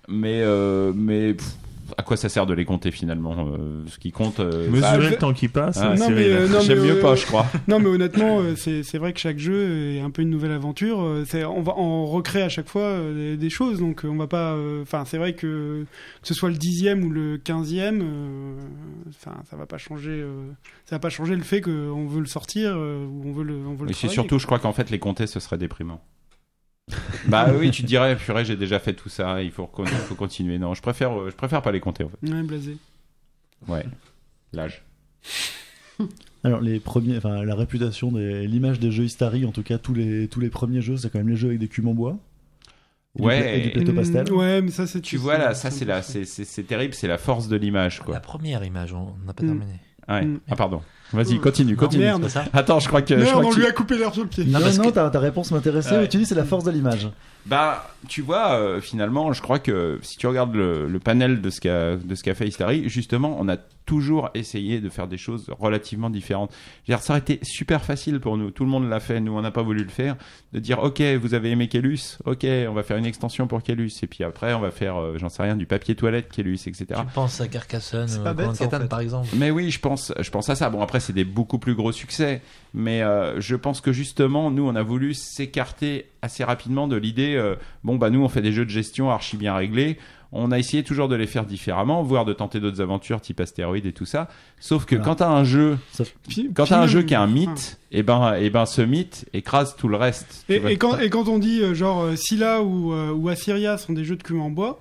mais euh, mais pff, à quoi ça sert de les compter finalement euh, Ce qui compte. euh, bah, Mesurer je- le temps qui passe. Ah, non, mais, euh, non, J'aime mais, mieux euh, pas, je crois. *laughs* Non, mais honnêtement, c'est c'est vrai que chaque jeu est un peu une nouvelle aventure. C'est- On, va, on recrée à chaque fois des, des choses, donc on va pas. euh, Enfin, c'est vrai que que ce soit le dixième ou le quinzième, euh, enfin, ça va pas changer. euh, ça va pas changer le fait qu'on veut le sortir euh, ou on veut le. On veut le Et c'est surtout, je crois qu'en fait, les compter, ce serait déprimant. *laughs* bah oui, tu te dirais, purée, j'ai déjà fait tout ça, il faut, recon- il faut continuer. Non, je préfère, euh, je préfère pas les compter en fait. Ouais, blasé. Ouais, l'âge. *laughs* Alors les premiers, enfin la réputation, des- l'image des jeux Istari, en tout cas tous les tous les premiers jeux, c'est quand même les jeux avec des cubes en bois. Et du Ouais. et du plateau Mm, pastel. ouais, mais ça, c'est. Tu vois là, ça c'est la, c'est c'est- c'est terrible, c'est la force de l'image La quoi. première image, on n'a pas Mm. terminé. Ouais. Mm. Ah pardon. Vas-y, continue, continue. Merde. C'est ça Attends, je crois que. je crois on que lui tu- a coupé l'air sur le pied. Non, parce non, que- ta, ta réponse m'intéressait. Ouais. Tu dis c'est la force de l'image. Bah, tu vois, euh, finalement, je crois que si tu regardes le, le panel de ce qu'a fait Hystary, justement, on a toujours essayé de faire des choses relativement différentes. Je veux dire, ça aurait été super facile pour nous. Tout le monde l'a fait. Nous, on n'a pas voulu le faire. De dire, ok, vous avez aimé Kellus, ok, on va faire une extension pour Kellus, et puis après, on va faire, euh, j'en sais rien, du papier toilette Kellus, etc. Tu penses à Carcassonne, C'est euh, pas bête, en fait. par exemple. Mais oui, je pense, je pense à ça. Bon, après, c'est des beaucoup plus gros succès. Mais euh, je pense que justement, nous, on a voulu s'écarter assez rapidement de l'idée, euh, bon, bah, nous, on fait des jeux de gestion archi bien réglés. On a essayé toujours de les faire différemment, voire de tenter d'autres aventures type astéroïde et tout ça. Sauf que Voilà. quand t'as un jeu, quand t'as un jeu qui a un enfin, mythe, et ben, et ben, ce mythe écrase tout le reste. Et, quand, et quand on dit euh, genre euh, Scylla ou, euh, ou Assyria sont des jeux de cubes en bois,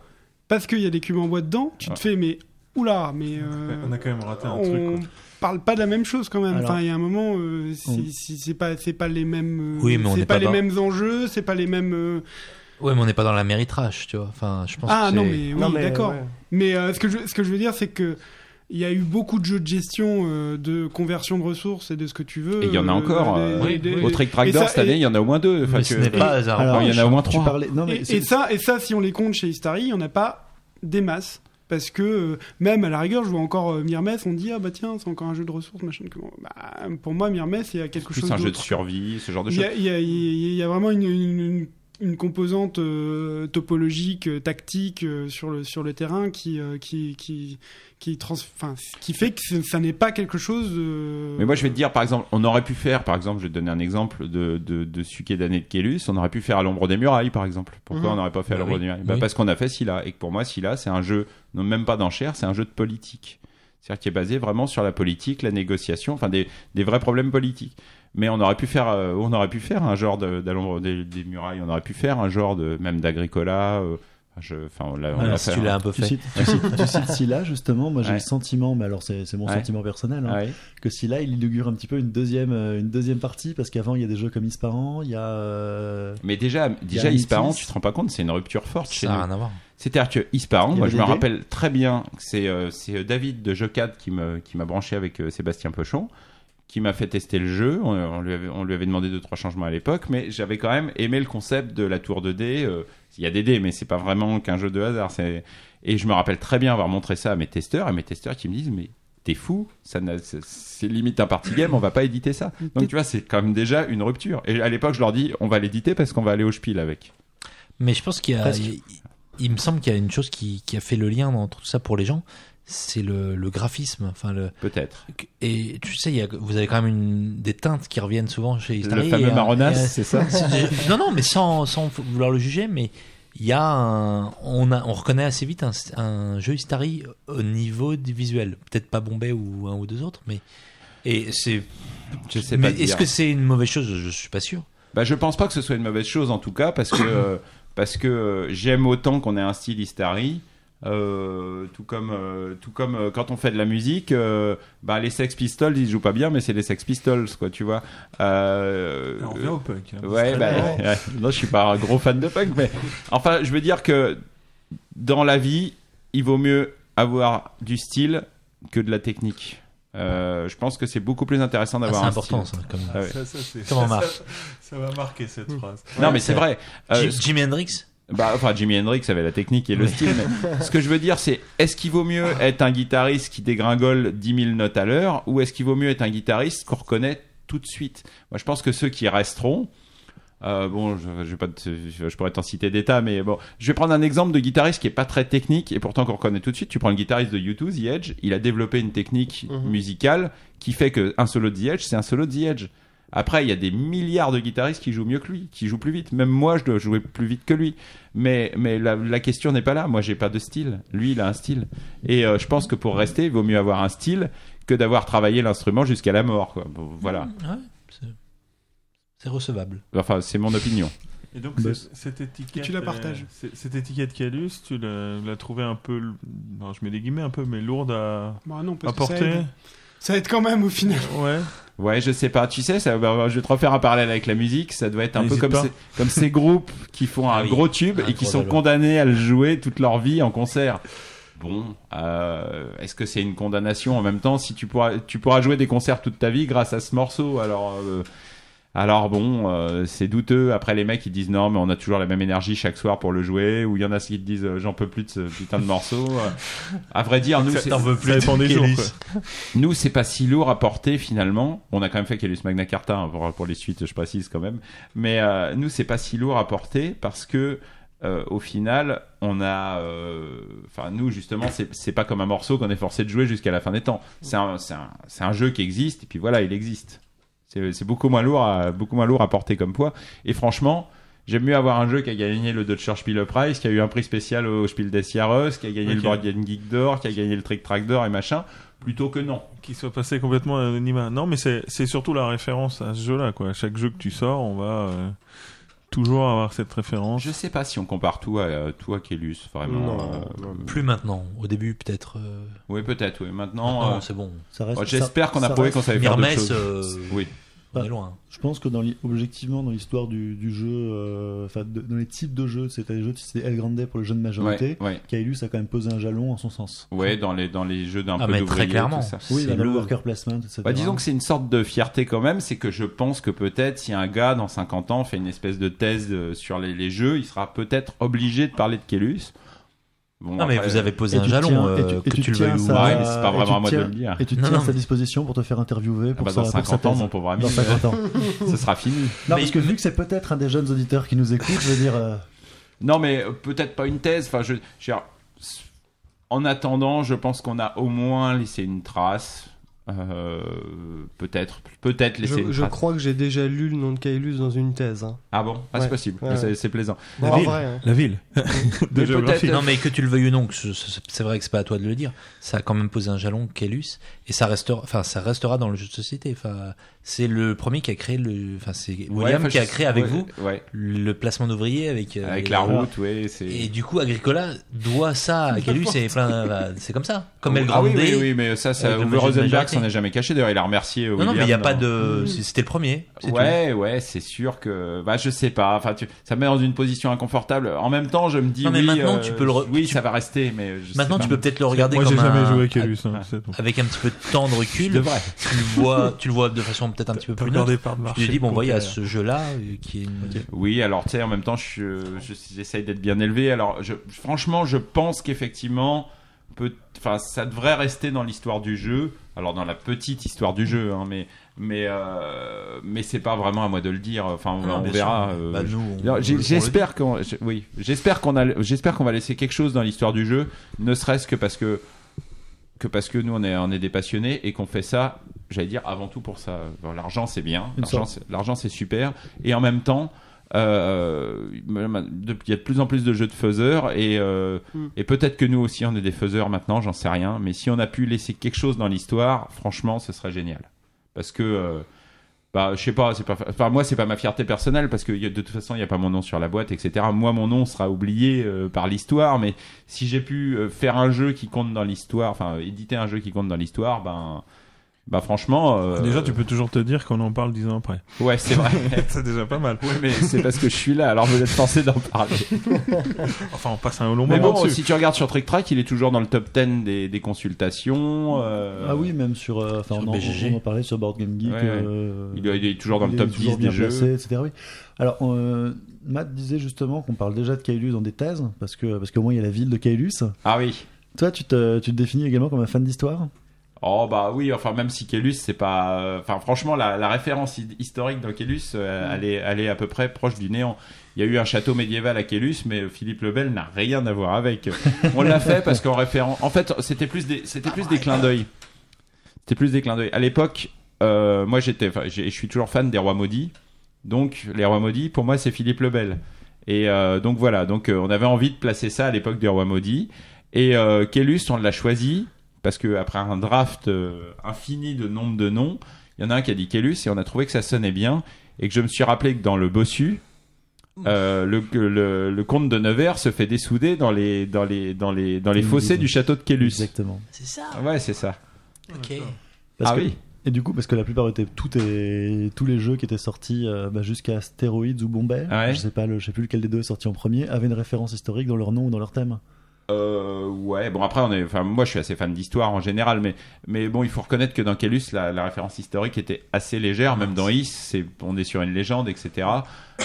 parce qu'il y a des cubes en bois dedans, tu te fais mais oula, mais euh, On a quand même raté un on truc. quoi. parle pas de la même chose quand même. Alors- enfin, il y a un moment, euh, c'est pas c'est pas les mêmes, euh, Oui, mais on c'est n'est pas, pas les mêmes enjeux, c'est pas les mêmes. euh, Ouais, mais on n'est pas dans la méritrage, tu vois. Enfin, je pense Ah que non c'est- mais oui, Non, mais, d'accord. ouais. Mais euh, ce que je ce que je veux dire, c'est que il y a eu beaucoup de jeux de gestion, euh, de conversion de ressources et de ce que tu veux. Et il y en a euh, encore. des- oui, des- oui. Au Trick ça- cette année, il y en a au moins deux. Enfin, Mais ce que- n'est pas hasard. Alors, il y en a au moins tu trois. parlais- non, mais Et, c'est- et ça, et ça, si on les compte chez Histary, il n'y en a pas des masses. Parce que même à la rigueur, je vois encore euh, Myrmès, on dit ah bah tiens, c'est encore un jeu de ressources, machin. Bah, pour moi, Myrmès, il y a quelque plus chose un jeu de survie, ce genre de choses. y il y a- il y a vraiment une, une, une- une composante euh, topologique, euh, tactique euh, sur le sur le terrain qui euh, qui qui qui, trans, enfin, qui fait que ça n'est pas quelque chose. De... Mais moi, je vais te dire, par exemple, on aurait pu faire, par exemple, je vais te donner un exemple de, de, de Sukédané de Kélus, on aurait pu faire à l'ombre des murailles, par exemple. Pourquoi Mhm. on n'aurait pas fait à Bah l'ombre oui. des murailles? Bah, Oui. Parce qu'on a fait Scylla, et que pour moi, Scylla, c'est un jeu, non même pas d'enchères, c'est un jeu de politique. C'est-à-dire qui est basé vraiment sur la politique, la négociation, enfin des, des vrais problèmes politiques. Mais on aurait pu faire, euh, on aurait pu faire un genre de- d'à l'ombre des, des murailles, on aurait pu faire un genre de même d'agricola. euh, je, on l'a, si fait, tu l'as hein. un peu tu fait. cites, tu *laughs* cites, tu cites Scylla, justement. Moi, j'ai Ouais. le sentiment, mais alors c'est c'est mon Ouais. sentiment personnel, hein, Ouais. que Scylla, il inaugure un petit peu une deuxième, euh, une deuxième partie, parce qu'avant, il y a des jeux comme Isparan, il y a. euh, Mais déjà, déjà Isparan, tu te rends pas compte, c'est une rupture forte chez Ça nous. n'a rien à voir. C'est-à-dire que Isparan, moi je me rappelle très bien que c'est euh, c'est David de Jocad qui me qui m'a branché avec euh, Sébastien Pochon, qui m'a fait tester le jeu. On, on lui avait, on lui avait demandé deux trois changements à l'époque, mais j'avais quand même aimé le concept de la tour de dés. euh, Il y a des dés, mais c'est pas vraiment qu'un jeu de hasard. C'est et je me rappelle très bien avoir montré ça à mes testeurs et mes testeurs qui me disent mais t'es fou, ça n'a- c'est- c'est limite un party game, on va pas éditer ça. Donc tu vois, c'est quand même déjà une rupture. Et à l'époque, je leur dis, on va l'éditer parce qu'on va aller au spiel avec. Mais je pense qu'il y a. Il, il me semble qu'il y a une chose qui, qui a fait le lien entre tout ça pour les gens, c'est le, le graphisme. Enfin, le, Peut-être. et tu sais, y a, vous avez quand même une, des teintes qui reviennent souvent chez Le Histary. fameux marronasse, *laughs* c'est ça Non, non, mais sans, sans vouloir le juger, mais il y a un, on, a, on reconnaît assez vite un, un jeu Histary au niveau du visuel. Peut-être pas Bombay ou un ou deux autres, mais. Et c'est. Je sais mais pas est-ce que c'est une mauvaise chose? Je suis pas sûr. Bah, je pense pas que ce soit une mauvaise chose en tout cas parce que *coughs* parce que j'aime autant qu'on ait un style Histary. Euh, tout comme euh, tout comme euh, quand on fait de la musique euh, bah les Sex Pistols ils jouent pas bien mais c'est les Sex Pistols quoi tu vois euh, On revient au punk. hein. Ouais, bah, *laughs* non, je suis pas un gros fan de punk, mais enfin, je veux dire que dans la vie, il vaut mieux avoir du style que de la technique. Euh, je pense que c'est beaucoup plus intéressant Ah, d'avoir c'est un important, style. ça. Comme... Ah ouais. Ça, ça, c'est- Comment ça, marche ça, ça va marquer cette phrase. Non, mais c'est vrai. Euh, Jim- Jimi Hendrix bah, enfin, Jimi Hendrix avait la technique et le style. Mais *laughs* ce que je veux dire, c'est est-ce qu'il vaut mieux être un guitariste qui dégringole 10 000 notes à l'heure ou est-ce qu'il vaut mieux être un guitariste qu'on reconnaît tout de suite? Moi, je pense que ceux qui resteront. euh, bon, je, je, vais pas te- je pourrais t'en citer des tas, mais bon, je vais prendre un exemple de guitariste qui est pas très technique et pourtant qu'on reconnaît tout de suite. Tu prends le guitariste de U2, The Edge, il a développé une technique Mhm. musicale qui fait que un solo de The Edge, c'est un solo de The Edge. Après, il y a des milliards de guitaristes qui jouent mieux que lui, qui jouent plus vite. Même moi, je dois jouer plus vite que lui. Mais, mais la, la question n'est pas là. Moi, j'ai pas de style. Lui, il a un style. Et euh, je pense que pour rester, il vaut mieux avoir un style que d'avoir travaillé l'instrument jusqu'à la mort. Quoi. Bon, voilà. Ouais, c'est- recevable. Enfin, c'est mon opinion. Et donc, Bah, ce- cette étiquette. tu la euh, partages. cette étiquette Calus, tu l'as trouvée un peu. Non, je mets des guillemets un peu, mais lourde à, Bah non, à parce que ça porter. aide. Ça aide quand même au final. Ouais. Ouais, je sais pas. Tu sais, ça, bah, je vais te refaire un parallèle avec la musique. Ça doit être un peu comme ces, comme ces groupes qui font un Ah oui. gros tube Un et qui sont condamnés à le jouer toute leur vie en concert. bon, euh, est-ce que c'est une condamnation en même temps? Si tu pourras, tu pourras jouer des concerts toute ta vie grâce à ce morceau Alors, euh, alors bon, euh, c'est douteux. Après, les mecs ils disent non, mais on a toujours la même énergie chaque soir pour le jouer. Ou il y en a qui te disent euh, j'en peux plus de ce putain de morceau. Euh, à vrai dire, nous, c'est, nous, c'est pas si lourd à porter finalement. On a quand même fait Kellus Magna Carta hein, pour, pour les suites, je précise quand même. Mais euh, nous, c'est pas si lourd à porter parce que euh, au final, on a, euh, enfin nous justement, c'est pas comme un morceau qu'on est forcé de jouer jusqu'à la fin des temps. C'est un, c'est un, c'est un jeu qui existe et puis voilà, il existe. C'est c'est beaucoup moins lourd, à, beaucoup moins lourd à porter comme poids. Et franchement. J'aime mieux avoir un jeu qui a gagné le Deutscher Spielepreis, qui a eu un prix spécial au Spiel des Jahres, qui a gagné le. Board Game Geek d'or, qui a gagné le Trick Track d'or et machin, plutôt que non. Qui soit passé complètement anonymat. Non, mais c'est c'est surtout la référence à ce jeu-là, quoi. Chaque jeu que tu sors, on va euh, toujours avoir cette référence. Je sais pas si on compare tout à, tout à Kellus, vraiment. Non, euh, non, non. Plus maintenant. Au début, peut-être. euh, Oui, peut-être, oui. Maintenant, maintenant, euh, c'est bon. Ça reste- oh, j'espère qu'on a ça prouvé qu'on savait faire Hermès, choses. euh, Oui. On Bah, est loin. Je pense que dans objectivement dans l'histoire du, du jeu, euh, enfin dans les types de jeux, c'était les jeux c'était El Grande pour le jeu de majorité. Ouais, ouais. Kailus a quand même posé un jalon en son sens. Ouais, dans les, dans les jeux d'un Ah, peu mais très clairement. tout ça. Oui, bah, le le- worker placement, etc. Bah, disons que c'est une sorte de fierté quand même, c'est que je pense que peut-être si un gars dans 50 ans fait une espèce de thèse euh, sur les, les jeux, il sera peut-être obligé de parler de Kellus. Bon, Non, mais après, vous avez posé Et un jalon, tiens- euh, et tu- et que tu tu le tiens veuilles ou non. Ouais, mais c'est pas et vraiment à moi de tiens- le dire. Et tu te Non, tiens à non. sa disposition pour te faire interviewer Ah pour bah, sa, dans pour sa 50 ans, thèse. mon pauvre ami, Dans 50 ans. ce sera fini. Non, Mais- parce que vu que c'est peut-être un des jeunes auditeurs qui nous écoutent, je veux dire. euh, Non, mais euh, peut-être pas une thèse. Enfin, je, je dire, en attendant, je pense qu'on a au moins laissé une trace. Euh, peut-être, peut-être laisser Je, crois que j'ai déjà lu le nom de Kailus dans une thèse. hein. Ah bon, ah, c'est possible. Ouais, C'est- ouais. C'est plaisant. Vrai, hein. La ville. *laughs* Mais de géographie. peut-être- Non, mais que tu le veuilles ou non, c'est vrai que c'est pas à toi de le dire. Ça a quand même posé un jalon, Kellus, et ça restera, enfin, ça restera dans le jeu de société. Enfin, c'est le premier qui a créé le, enfin, c'est Ouais, William enfin, qui a créé avec ouais, vous ouais. le placement d'ouvriers avec euh, Avec la route, ouais, c'est. Et du coup, Agricola doit ça à *laughs* Kellus et enfin, bah, c'est comme ça. Comme El ah Grande. oui, oui, oui, mais ça, ça Rosenberg s'en est jamais caché. D'ailleurs, il a remercié. euh, Non, non, mais il n'y a William pas de, c'est- c'était le premier. c'est Ouais, ouais, c'est sûr que, bah, je sais pas. Enfin, tu... ça me met dans une position inconfortable. En même temps, je me dis Non, mais oui, maintenant, euh, tu peux le re- oui, tu- ça va rester, mais je. Maintenant, sais tu pas. peux peut-être le regarder Moi, j'ai jamais joué à Kellus. hein, c'est avec un petit peu de temps de recul. Tu le vois, tu le vois de façon peut-être un petit peu plus neutre. Tu te dis bon, voyez, il y a poker. ce jeu-là euh, qui est une. Oui, alors tu sais, en même temps, je, je- j'essaye d'être bien élevé. Alors, je, franchement, je pense qu'effectivement, peut, enfin, ça devrait rester dans l'histoire du jeu. Alors, dans la petite histoire du jeu, hein, mais, mais, euh, mais c'est pas vraiment à moi de le dire. Enfin, on, Non, on verra. euh, Bah, j'espère qu'on, oui, j'espère qu'on a, j'espère qu'on va laisser quelque chose dans l'histoire du jeu, ne serait-ce que parce que que parce que nous on est on est des passionnés et qu'on fait ça, j'allais dire avant tout pour ça. Bon, l'argent c'est bien, l'argent c'est, super et en même temps euh, il y a de plus en plus de jeux de faiseurs et euh, Mm. et peut-être que nous aussi on est des faiseurs maintenant, j'en sais rien, mais si on a pu laisser quelque chose dans l'histoire, franchement, ce serait génial. Parce que euh, bah, je sais pas, c'est pas, enfin, moi, c'est pas ma fierté personnelle parce que y de toute façon, il n'y a pas mon nom sur la boîte, etc. Moi, mon nom sera oublié euh, par l'histoire, mais si j'ai pu euh, faire un jeu qui compte dans l'histoire, enfin, éditer un jeu qui compte dans l'histoire, ben, bah, franchement. euh, Déjà, tu peux toujours te dire qu'on en parle dix ans après. Ouais, c'est vrai. *laughs* c'est déjà pas mal. Oui, mais c'est parce que je suis là, alors vous êtes forcé d'en parler. *laughs* Enfin, on passe un long Mais moment bon, dessus. si tu regardes sur Trick Track, il est toujours dans le top 10 des, des consultations. euh, Ah oui, même sur. euh, Enfin, Sur on, on en parlait sur Board Game Geek. Ouais, ouais. euh, Il, est, il est toujours dans le top toujours 10 bien des jeux. placé, etc. Oui. Alors, euh, Matt disait justement qu'on parle déjà de Kailus dans des thèses, parce que parce qu'au moins il y a la ville de Kailus. Ah oui. Toi, tu te, tu te définis également comme un fan d'histoire? Oh bah oui, enfin même si Kellus c'est pas, euh, enfin franchement la, la référence hi- historique dans Kellus, euh, elle, est, elle est à peu près proche du néant. Il y a eu un château médiéval à Kellus, mais Philippe le Bel n'a rien à voir avec. *laughs* On l'a fait parce qu'en référent, en fait c'était plus des, c'était plus des clins d'œil. C'était plus des clins d'œil. À l'époque, euh, moi j'étais, je suis toujours fan des rois maudits. Donc les rois maudits, pour moi c'est Philippe le Bel. Et euh, donc voilà, donc euh, on avait envie de placer ça à l'époque des rois maudits. Et euh, Kellus, on l'a choisi parce que après un draft euh, infini de nombre de noms, il y en a un qui a dit Kellus et on a trouvé que ça sonnait bien et que je me suis rappelé que dans le bossu, euh, le, que le, le comte de Nevers se fait dessouder dans les dans les dans les dans les Oui, fossés du château de Kellus. Exactement. C'est ça. Ouais, c'est ça. Ok. Parce ah que- oui. Et du coup, parce que la plupart étaient tout est, tous les jeux qui étaient sortis euh, bah, jusqu'à Stéroïdes ou Bombay, Ouais. je sais pas, le, je sais plus lequel des deux est sorti en premier, avaient une référence historique dans leur nom ou dans leur thème. Euh, ouais, bon après on est, enfin moi je suis assez fan d'histoire en général, mais mais bon il faut reconnaître que dans Calus la, la référence historique était assez légère, même dans Is, c'est on est sur une légende, etc.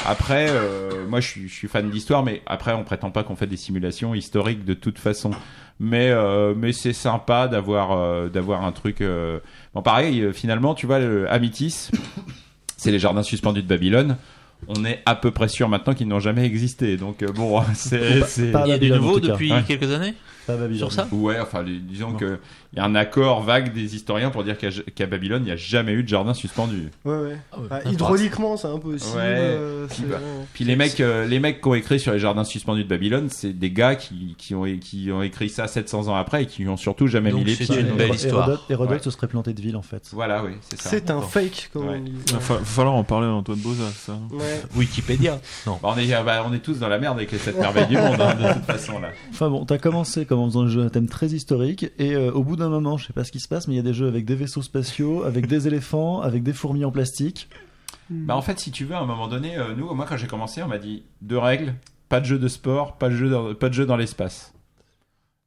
Après, euh, moi je suis, je suis fan d'histoire, mais après on prétend pas qu'on fait des simulations historiques de toute façon. Mais euh, mais c'est sympa d'avoir euh, d'avoir un truc. euh, Bon pareil, euh, finalement tu vois le Amitis, c'est les jardins suspendus de Babylone. On est à peu près sûr maintenant qu'ils n'ont jamais existé. Donc euh, bon, *laughs* c'est Il y a du nouveau depuis Ouais. quelques années? Pas Babylone. sur ça Ouais, enfin, les- disons que il y a un accord vague des historiens pour dire qu'à Babylone, il n'y a jamais eu de jardin suspendu. Ouais, ouais. Ah ouais, Bah, hydrauliquement, c'est impossible. Ouais. euh, Puis bah, Puis les mecs, euh, les mecs qui ont écrit sur les jardins suspendus de Babylone, c'est des gars qui, qui, ont, qui ont écrit ça 700 ans après et qui ont surtout jamais Donc mis les c'est pieds. une belle histoire. Hérodote, Hérodote Ouais. se serait planté de ville en fait. Voilà, oui, c'est ça. C'est un fake, comme Ouais. on dit. Il va fa- falloir en parler à Antoine Bozat, ça. Ouais. *laughs* Wikipédia. Non. Bah, on, est, bah, on est tous dans la merde avec les 7 merveilles du monde, hein, de *laughs* toute façon, là. Enfin bon, t'as commencé comme en faisant un jeu à thème très historique et euh, au bout d'un moment, je sais pas ce qui se passe, mais il y a des jeux avec des vaisseaux spatiaux, avec des éléphants, avec des fourmis en plastique. Bah, en fait, si tu veux, à un moment donné, euh, nous, moi, quand j'ai commencé, on m'a dit deux règles, pas de jeu de sport, pas de jeu dans, pas de jeu dans l'espace.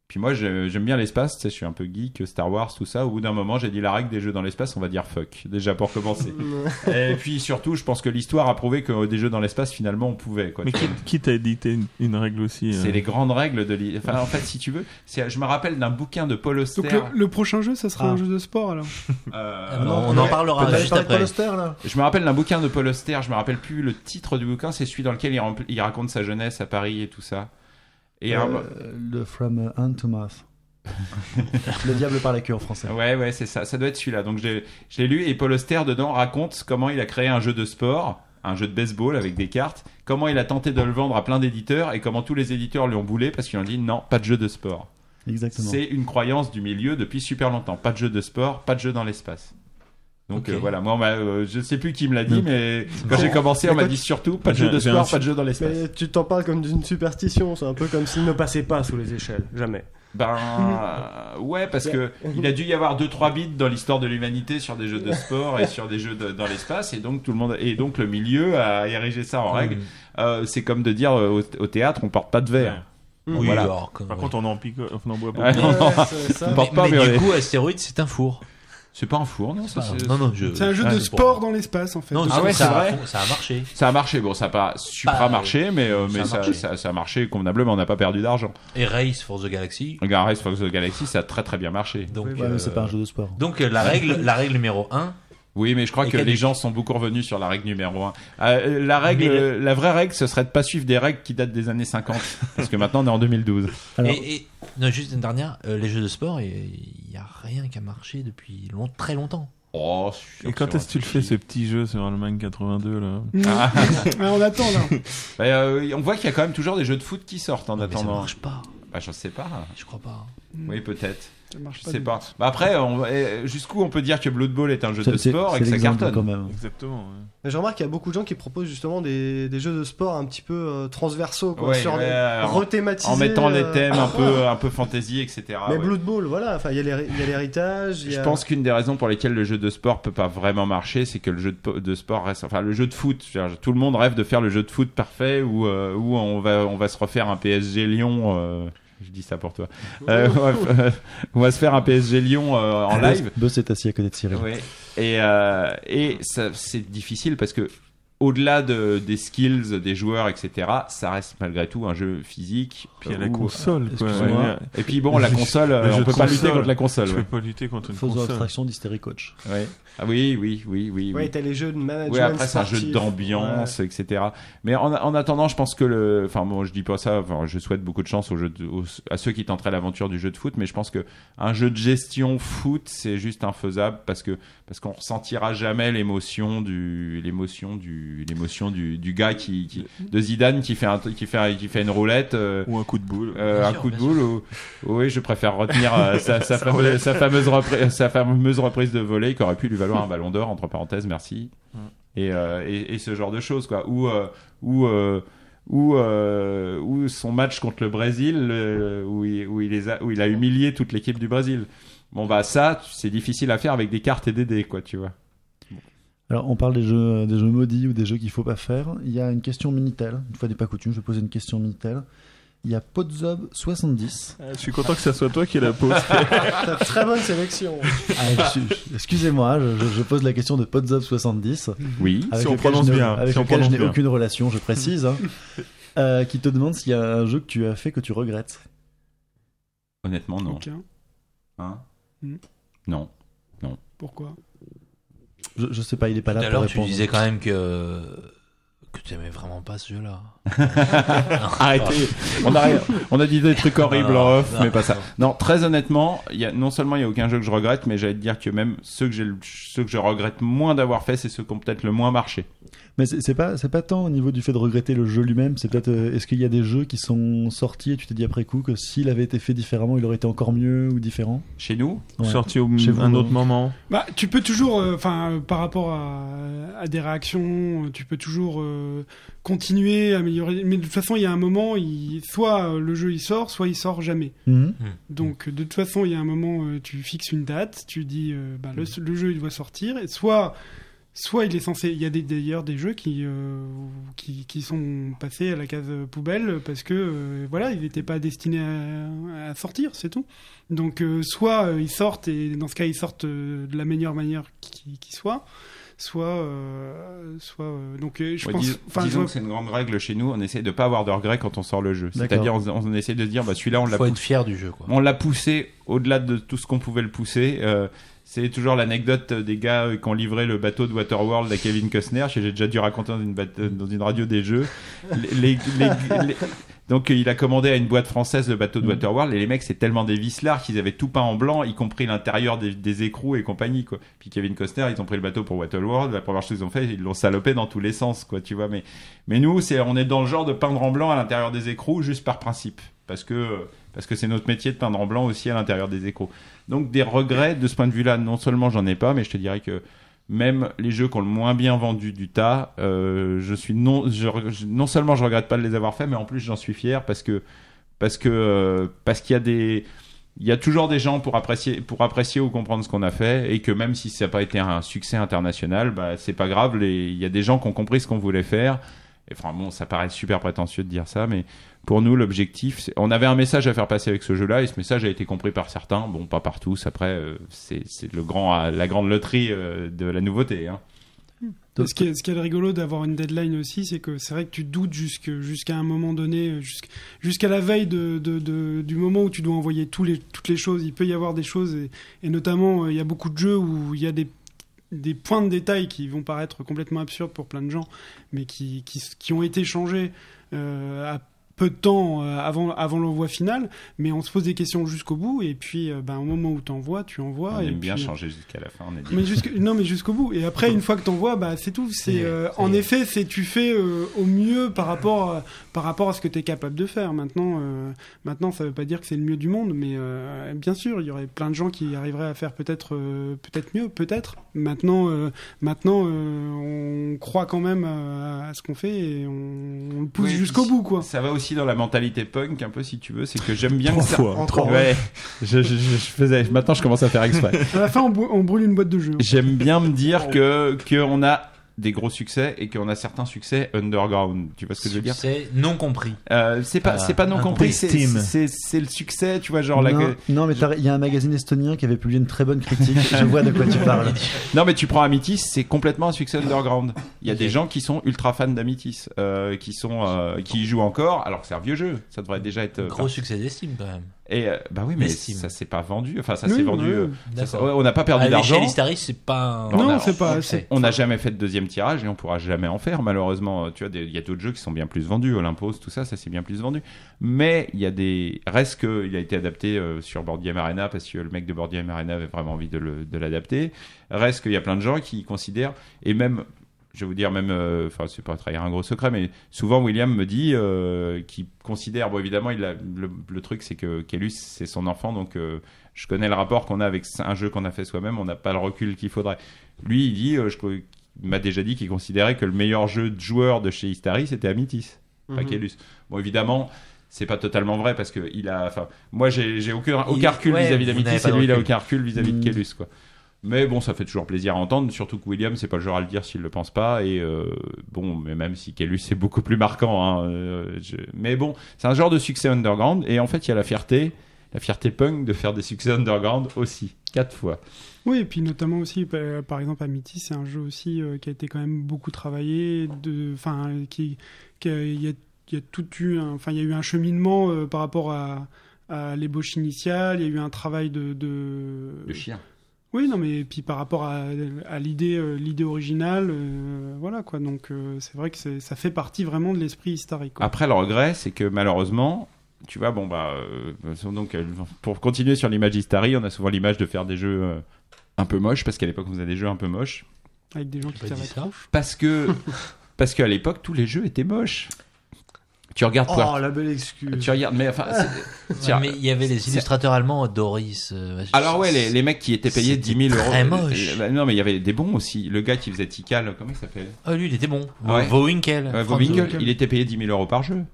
Puis moi, j'ai- j'aime bien l'espace, tu sais, je suis un peu geek, Star Wars, tout ça. Au bout d'un moment, j'ai dit la règle des jeux dans l'espace, on va dire fuck, déjà pour commencer. *laughs* Et puis surtout, je pense que l'histoire a prouvé que des jeux dans l'espace, finalement, on pouvait. Quoi. Mais qui, qui t'a édité une, une règle aussi C'est euh, les grandes règles de l'hi- Enfin, en fait, si tu veux, c'est- je me rappelle d'un bouquin de Paul Auster. Donc le, le prochain jeu, ça sera Ah. un jeu de sport alors. euh, Ah non, on en parlera juste après. Paul Auster, là Je me rappelle d'un bouquin de Paul Auster, je me rappelle plus le titre du bouquin, c'est celui dans lequel il raconte sa jeunesse à Paris et tout ça. Et un- Euh, Le From Hand to Mouth. le diable par la queue en français. Ouais, ouais, c'est ça. Ça doit être celui-là. Donc, j'ai je l'ai lu et Paul Auster, dedans, raconte comment il a créé un jeu de sport, un jeu de baseball avec des cartes, comment il a tenté de le vendre à plein d'éditeurs et comment tous les éditeurs lui ont boulé parce qu'ils ont dit non, pas de jeu de sport. Exactement. C'est une croyance du milieu depuis super longtemps. Pas de jeu de sport, pas de jeu dans l'espace. Donc euh, voilà, moi, m'a, euh, je sais plus qui me l'a dit, mais quand j'ai *laughs* commencé, Mais on m'a dit surtout pas de jeu de sport, pas de jeu dans l'espace. Mais tu t'en parles comme d'une superstition, c'est un peu comme s'il ne passait pas sous les échelles. Jamais. Ben *laughs* ouais, parce que il a dû y avoir deux trois bits dans l'histoire de l'humanité sur des jeux de sport et sur des jeux de- dans l'espace, et donc tout le monde et donc le milieu a érigé ça en règle. Euh, c'est comme de dire euh, au, au théâtre on porte pas de verre. Oui, Voilà. alors, comme- Par oui. contre, on en pique, on en boit beaucoup. Ouais, non, non, Ouais, c'est ça. on porte pas, mais, mais, du coup, astéroïde, c'est un four. C'est pas un four, non ça, c'est- non, non, je. C'est un jeu Ah, de sport dans l'espace en fait. Non, Donc, Ah ouais, ça, c'est a- vrai ça a marché. Ça a marché, bon, ça a pas supra Bah, marché, mais, euh, ça mais a ça, marché. ça, ça a marché convenablement, on n'a pas perdu d'argent. Et Race for the Galaxy. Regarde, Race for the Galaxy, ça a très très bien marché. Donc, Ouais, euh, c'est pas un jeu de sport. donc euh, la règle, la règle numéro 1, Oui, mais je crois Et que les gens sont beaucoup revenus sur la règle numéro 1. la règle, Mais le- euh, la vraie règle, ce serait de pas suivre des règles qui datent des années 50. *laughs* parce que maintenant, on est en 2012. Alors, et, et- non, juste une dernière, euh, les jeux de sport, il n'y a rien qui a marché depuis long- très longtemps. Oh, Et quand est-ce que tu le fais, ce petit jeu sur Allemagne 82 là *laughs* Ah. *laughs* Ah, on attend là. Bah, euh, on voit qu'il y a quand même toujours des jeux de foot qui sortent en Non, mais ça attendant. marche pas, Bah, je sais pas. je crois pas. Oui, peut-être. Ça marche Je pas sais du pas. Bah, après, on- euh, jusqu'où on peut dire que Blood Bowl est un jeu de c'est c'est- sport et c'est que ça l'exemple cartonne quand même. Exactement. ouais. Mais je remarque qu'il y a beaucoup de gens qui proposent justement des, des jeux de sport un petit peu euh, transversaux, quoi, Ouais, sur ouais, des- en- rethématisés. En mettant les euh, thèmes un *laughs* peu, un peu fantasy, etc. Mais ouais. Blood Bowl, voilà, enfin il y a l'héri- il y a l'héritage. il y Je a- pense qu'une des raisons pour lesquelles le jeu de sport peut pas vraiment marcher, c'est que le jeu de, po- de sport reste, enfin le jeu de foot. je veux dire, Tout le monde rêve de faire le jeu de foot parfait où, euh, où on va, on va se refaire un PSG Lyon. euh, je dis ça pour toi. Euh, on, va, *laughs* on va se faire un PSG Lyon euh, en live. Buzz est assis à côté de Cyril. Ouais. Et, euh, et ça, c'est difficile parce que au-delà de, des skills des joueurs, etc., ça reste malgré tout un jeu physique. Puis il y a la console, quoi. excuse-moi. Ouais. Et puis bon, la *laughs* console, on peut pas lutter console. contre la console. Tu ouais. peux pas lutter contre une Faisons console. abstraction d'Hystérie Coach. Ouais. Ah oui, oui, oui, oui. Ouais, oui. t'as les jeux de management. Oui, après c'est un jeu d'ambiance, etc. Mais en, en attendant, je pense que le, enfin bon, je dis pas ça. Enfin, je souhaite beaucoup de chance aux jeux de- aux- à ceux qui tenteraient l'aventure du jeu de foot, mais je pense que un jeu de gestion foot, c'est juste infaisable parce que parce qu'on ressentira jamais l'émotion du l'émotion du l'émotion du, du gars qui, qui de Zidane qui fait un qui fait qui fait une roulette. euh, Ou un coup de boule. euh, un sûr, coup de boule ou- oui je préfère retenir euh, sa, *laughs* sa, fameuse, sa, fameuse reprise, sa fameuse reprise de volée qui aurait pu lui valoir un ballon d'or entre parenthèses merci et, euh, et, et ce genre de choses quoi ou euh, ou euh, ou euh, ou son match contre le Brésil euh, où, il, où, il les a, où il a humilié toute l'équipe du Brésil bon bah ça c'est difficile à faire avec des cartes et des dés quoi tu vois Alors, on parle des jeux, des jeux maudits ou des jeux qu'il faut pas faire. Il y a une question Minitel. Une fois n'est pas coutume, je vais poser une question Minitel. Il y a Podzob70. Je suis content que ça soit toi qui la pose. *laughs* Très bonne sélection. Ah, Excusez-moi, je, pose la question de Podzob70. Oui. Avec Si on lequel prononce je n'ai- bien, Avec si on lequel je n'ai aucune relation, je précise. hein. *laughs* Euh, qui te demande s'il y a un jeu que tu as fait que tu regrettes. Honnêtement, non. Aucun. Hein Hmm. Non. Pourquoi? Je, je sais pas, il est pas Tout là à pour l'heure, tu disais quand même que que tu aimais vraiment pas ce jeu-là. *laughs* Arrêtez. on, a, dit des trucs horribles en off, mais pas ça. non. Très honnêtement, non seulement il y a aucun jeu que je regrette, mais j'allais te dire que même ceux que, ceux que je regrette moins d'avoir fait, c'est ceux qui ont peut-être le moins marché. Mais c'est pas, c'est pas tant au niveau du fait de regretter le jeu lui-même, c'est peut-être euh, est-ce qu'il y a des jeux qui sont sortis et tu t'es dit après coup que s'il avait été fait différemment, il aurait été encore mieux ou différent? Chez nous, Ouais. Sorti au Chez vous, un euh, autre moment. Bah, tu peux toujours, euh, enfin, euh, par rapport à, à des réactions, euh, tu peux toujours euh, continuer, améliorer. Mais de toute façon, il y a un moment, il, soit euh, le jeu il sort, soit il sort jamais. Mhm. Donc, de toute façon, il y a un moment, euh, tu fixes une date, tu dis, euh, bah, le, le jeu il doit sortir, et soit, soit il est censé. Il y a des- d'ailleurs des jeux qui, euh, qui, qui sont passés à la case poubelle parce que, euh, voilà, ils n'étaient pas destinés à, à sortir, c'est tout. Donc, euh, soit euh, ils sortent, et dans ce cas, ils sortent euh, de la meilleure manière qui, qui soit, soit. euh, soit euh, donc, je Ouais, pense. dis- enfin, je disons que c'est une grande règle chez nous, on essaie de pas avoir de regrets quand on sort le jeu. C'est-à-dire, on, on essaie de se dire, bah, celui-là, on l'a Faut être fier du jeu, quoi. On l'a poussé au-delà de tout ce qu'on pouvait le pousser. C'est toujours l'anecdote des gars euh, qui ont livré le bateau de Waterworld à Kevin Costner. J'ai déjà dû raconter dans une, euh, dans une radio des jeux. Les- les- les- les- Donc euh, il a commandé à une boîte française le bateau de Waterworld et les mecs c'est tellement des vislards qu'ils avaient tout peint en blanc, y compris l'intérieur des, des écrous et compagnie quoi. Puis Kevin Costner ils ont pris le bateau pour Waterworld, la première chose qu'ils ont fait ils l'ont salopé dans tous les sens quoi tu vois. Mais mais nous c'est on est dans le genre de peindre en blanc à l'intérieur des écrous juste par principe parce que parce que c'est notre métier de peindre en blanc aussi à l'intérieur des écrous. Donc des regrets de ce point de vue-là, non seulement j'en ai pas, mais je te dirais que même les jeux qui ont le moins bien vendu du tas, euh, je suis non, je, je- non seulement je regrette pas de les avoir faits, mais en plus j'en suis fier parce que parce que euh, parce qu'il y a des il y a toujours des gens pour apprécier pour apprécier ou comprendre ce qu'on a fait et que même si ça n'a pas été un succès international, bah c'est pas grave. Il y a des gens qui ont compris ce qu'on voulait faire. Et enfin bon, ça paraît super prétentieux de dire ça, mais pour nous, l'objectif, on avait un message à faire passer avec ce jeu-là, et ce message a été compris par certains, bon, pas par tous. Après, euh, c'est le grand, la grande loterie euh, de la nouveauté. Hein. Ce qui, est, ce qui est rigolo d'avoir une deadline aussi, c'est que c'est vrai que tu doutes jusqu'à un moment donné, euh, jusqu'- jusqu'à la veille de, de- de- du moment où tu dois envoyer tous les, toutes les choses. Il peut y avoir des choses, et, et notamment, euh, il y a beaucoup de jeux où il y a des, des points de détail qui vont paraître complètement absurdes pour plein de gens, mais qui, qui, qui ont été changés euh, à peu de temps euh, avant, avant l'envoi final, mais on se pose des questions jusqu'au bout, et puis euh, ben, au moment où tu envoies, tu envoies. on et aime bien puis, changer jusqu'à la fin. On mais jusque, non, mais jusqu'au bout. Et après, une fois que t'envoies, bah c'est tout. C'est est, euh, en est. effet, c'est tu fais euh, au mieux par rapport à, par rapport à ce que t'es capable de faire. Maintenant, euh, maintenant, ça veut pas dire que c'est le mieux du monde, mais euh, bien sûr, il y aurait plein de gens qui arriveraient à faire peut-être, euh, peut-être mieux, peut-être. Maintenant, euh, maintenant, euh, on croit quand même à, à ce qu'on fait et on, on le pousse Oui, jusqu'au bout, quoi. Ça va aussi dans la mentalité punk, un peu si tu veux, c'est que j'aime bien Trois que ça. fois, Encore. Ouais, *laughs* je, je- faisais. Maintenant, je commence à faire exprès. À la fin, on, brû- on brûle une boîte de jeux. J'aime bien me dire que qu'on a des gros succès et qu'on a certains succès underground. Tu vois ce que je veux dire C'est non compris. Euh, C'est pas Ah, c'est pas non un compris. C'est le succès. Tu vois genre la- non, non, mais il y a un magazine estonien qui avait publié une très bonne critique. Je vois de quoi tu *laughs* parles. Non, mais tu prends Amitis, c'est complètement un succès underground. Il y a des gens qui sont ultra fans d'Amitis, euh, qui sont, euh, qui y jouent encore, alors que c'est un vieux jeu. Ça devrait déjà être. euh, Gros succès d'estime quand même. Et euh, bah oui, mais ça s'est pas vendu. Enfin, ça Oui, s'est vendu. euh, ça s'est- D'accord. ouais, on n'a pas perdu À l'échelle d'argent. C'est pas. un- Non, Non, c'est pas on n'a jamais fait de deuxième tirage et on pourra jamais en faire malheureusement. Tu vois, des- il y a d'autres jeux qui sont bien plus vendus. Olympos, tout ça, ça c'est bien plus vendu. Mais il y a des reste que il a été adapté euh, sur Board Game Arena parce que le mec de Board Game Arena avait vraiment envie de le- de l'adapter. Reste qu'il y a plein de gens qui considèrent et même je vais vous dire même, euh, enfin c'est pas trahir un gros secret, mais souvent William me dit euh, qu'il considère, bon évidemment il a, le, le truc c'est que Kellus c'est son enfant, donc euh, je connais le rapport qu'on a avec un jeu qu'on a fait soi-même, on n'a pas le recul qu'il faudrait. Lui il dit, je, il m'a déjà dit qu'il considérait que le meilleur jeu de joueur de chez Istari c'était Amitis, pas. Kellus. Bon évidemment c'est pas totalement vrai parce que il a, enfin moi j'ai aucun, recul vis-à-vis d'Amitis et lui il a aucun recul vis-à-vis de Mm. Kellus quoi. Mais bon, ça fait toujours plaisir à entendre, surtout que William, c'est pas le genre à le dire s'il le pense pas. Et euh, bon, mais même si Kellus, c'est beaucoup plus marquant. hein, euh, je- Mais bon, c'est un genre de succès underground. Et en fait, il y a la fierté, la fierté punk de faire des succès underground aussi, quatre fois. Oui, et puis notamment aussi, pa- par exemple, Amity, c'est un jeu aussi euh, qui a été quand même beaucoup travaillé. De, enfin, qui, qui a- il y a, il y a tout eu, un- enfin, il y a eu un cheminement euh, par rapport à, à l'ébauche initiale. Il y a eu un travail de, de... Le chien. Oui, non, mais puis par rapport à, à l'idée, euh, l'idée originale, euh, voilà quoi. Donc euh, c'est vrai que c'est- ça fait partie vraiment de l'esprit historique. quoi. Après, le regret, c'est que malheureusement, tu vois, bon, bah, euh, donc, euh, pour continuer sur l'image d'Histary, on a souvent l'image de faire des jeux euh, un peu moches, parce qu'à l'époque, on faisait des jeux un peu moches. Avec des gens qui tirent la. Parce que, *laughs* parce qu'à l'époque, tous les jeux étaient moches. Tu regardes Oh, Puerto- la belle excuse. Tu regardes, mais enfin, *laughs* tiens, mais il y avait les c'est- illustrateurs allemands, Doris. euh, Alors ouais, les, les mecs qui étaient payés C'était 10 000 euros. très moche. Euh, bah, non, mais il y avait des bons aussi. Le gars qui faisait Tikal, comment il s'appelle? Ah, lui, il était bon. Ouais. Vowinkel. Ouais, Vowinkel, il était payé 10 000 euros par jeu.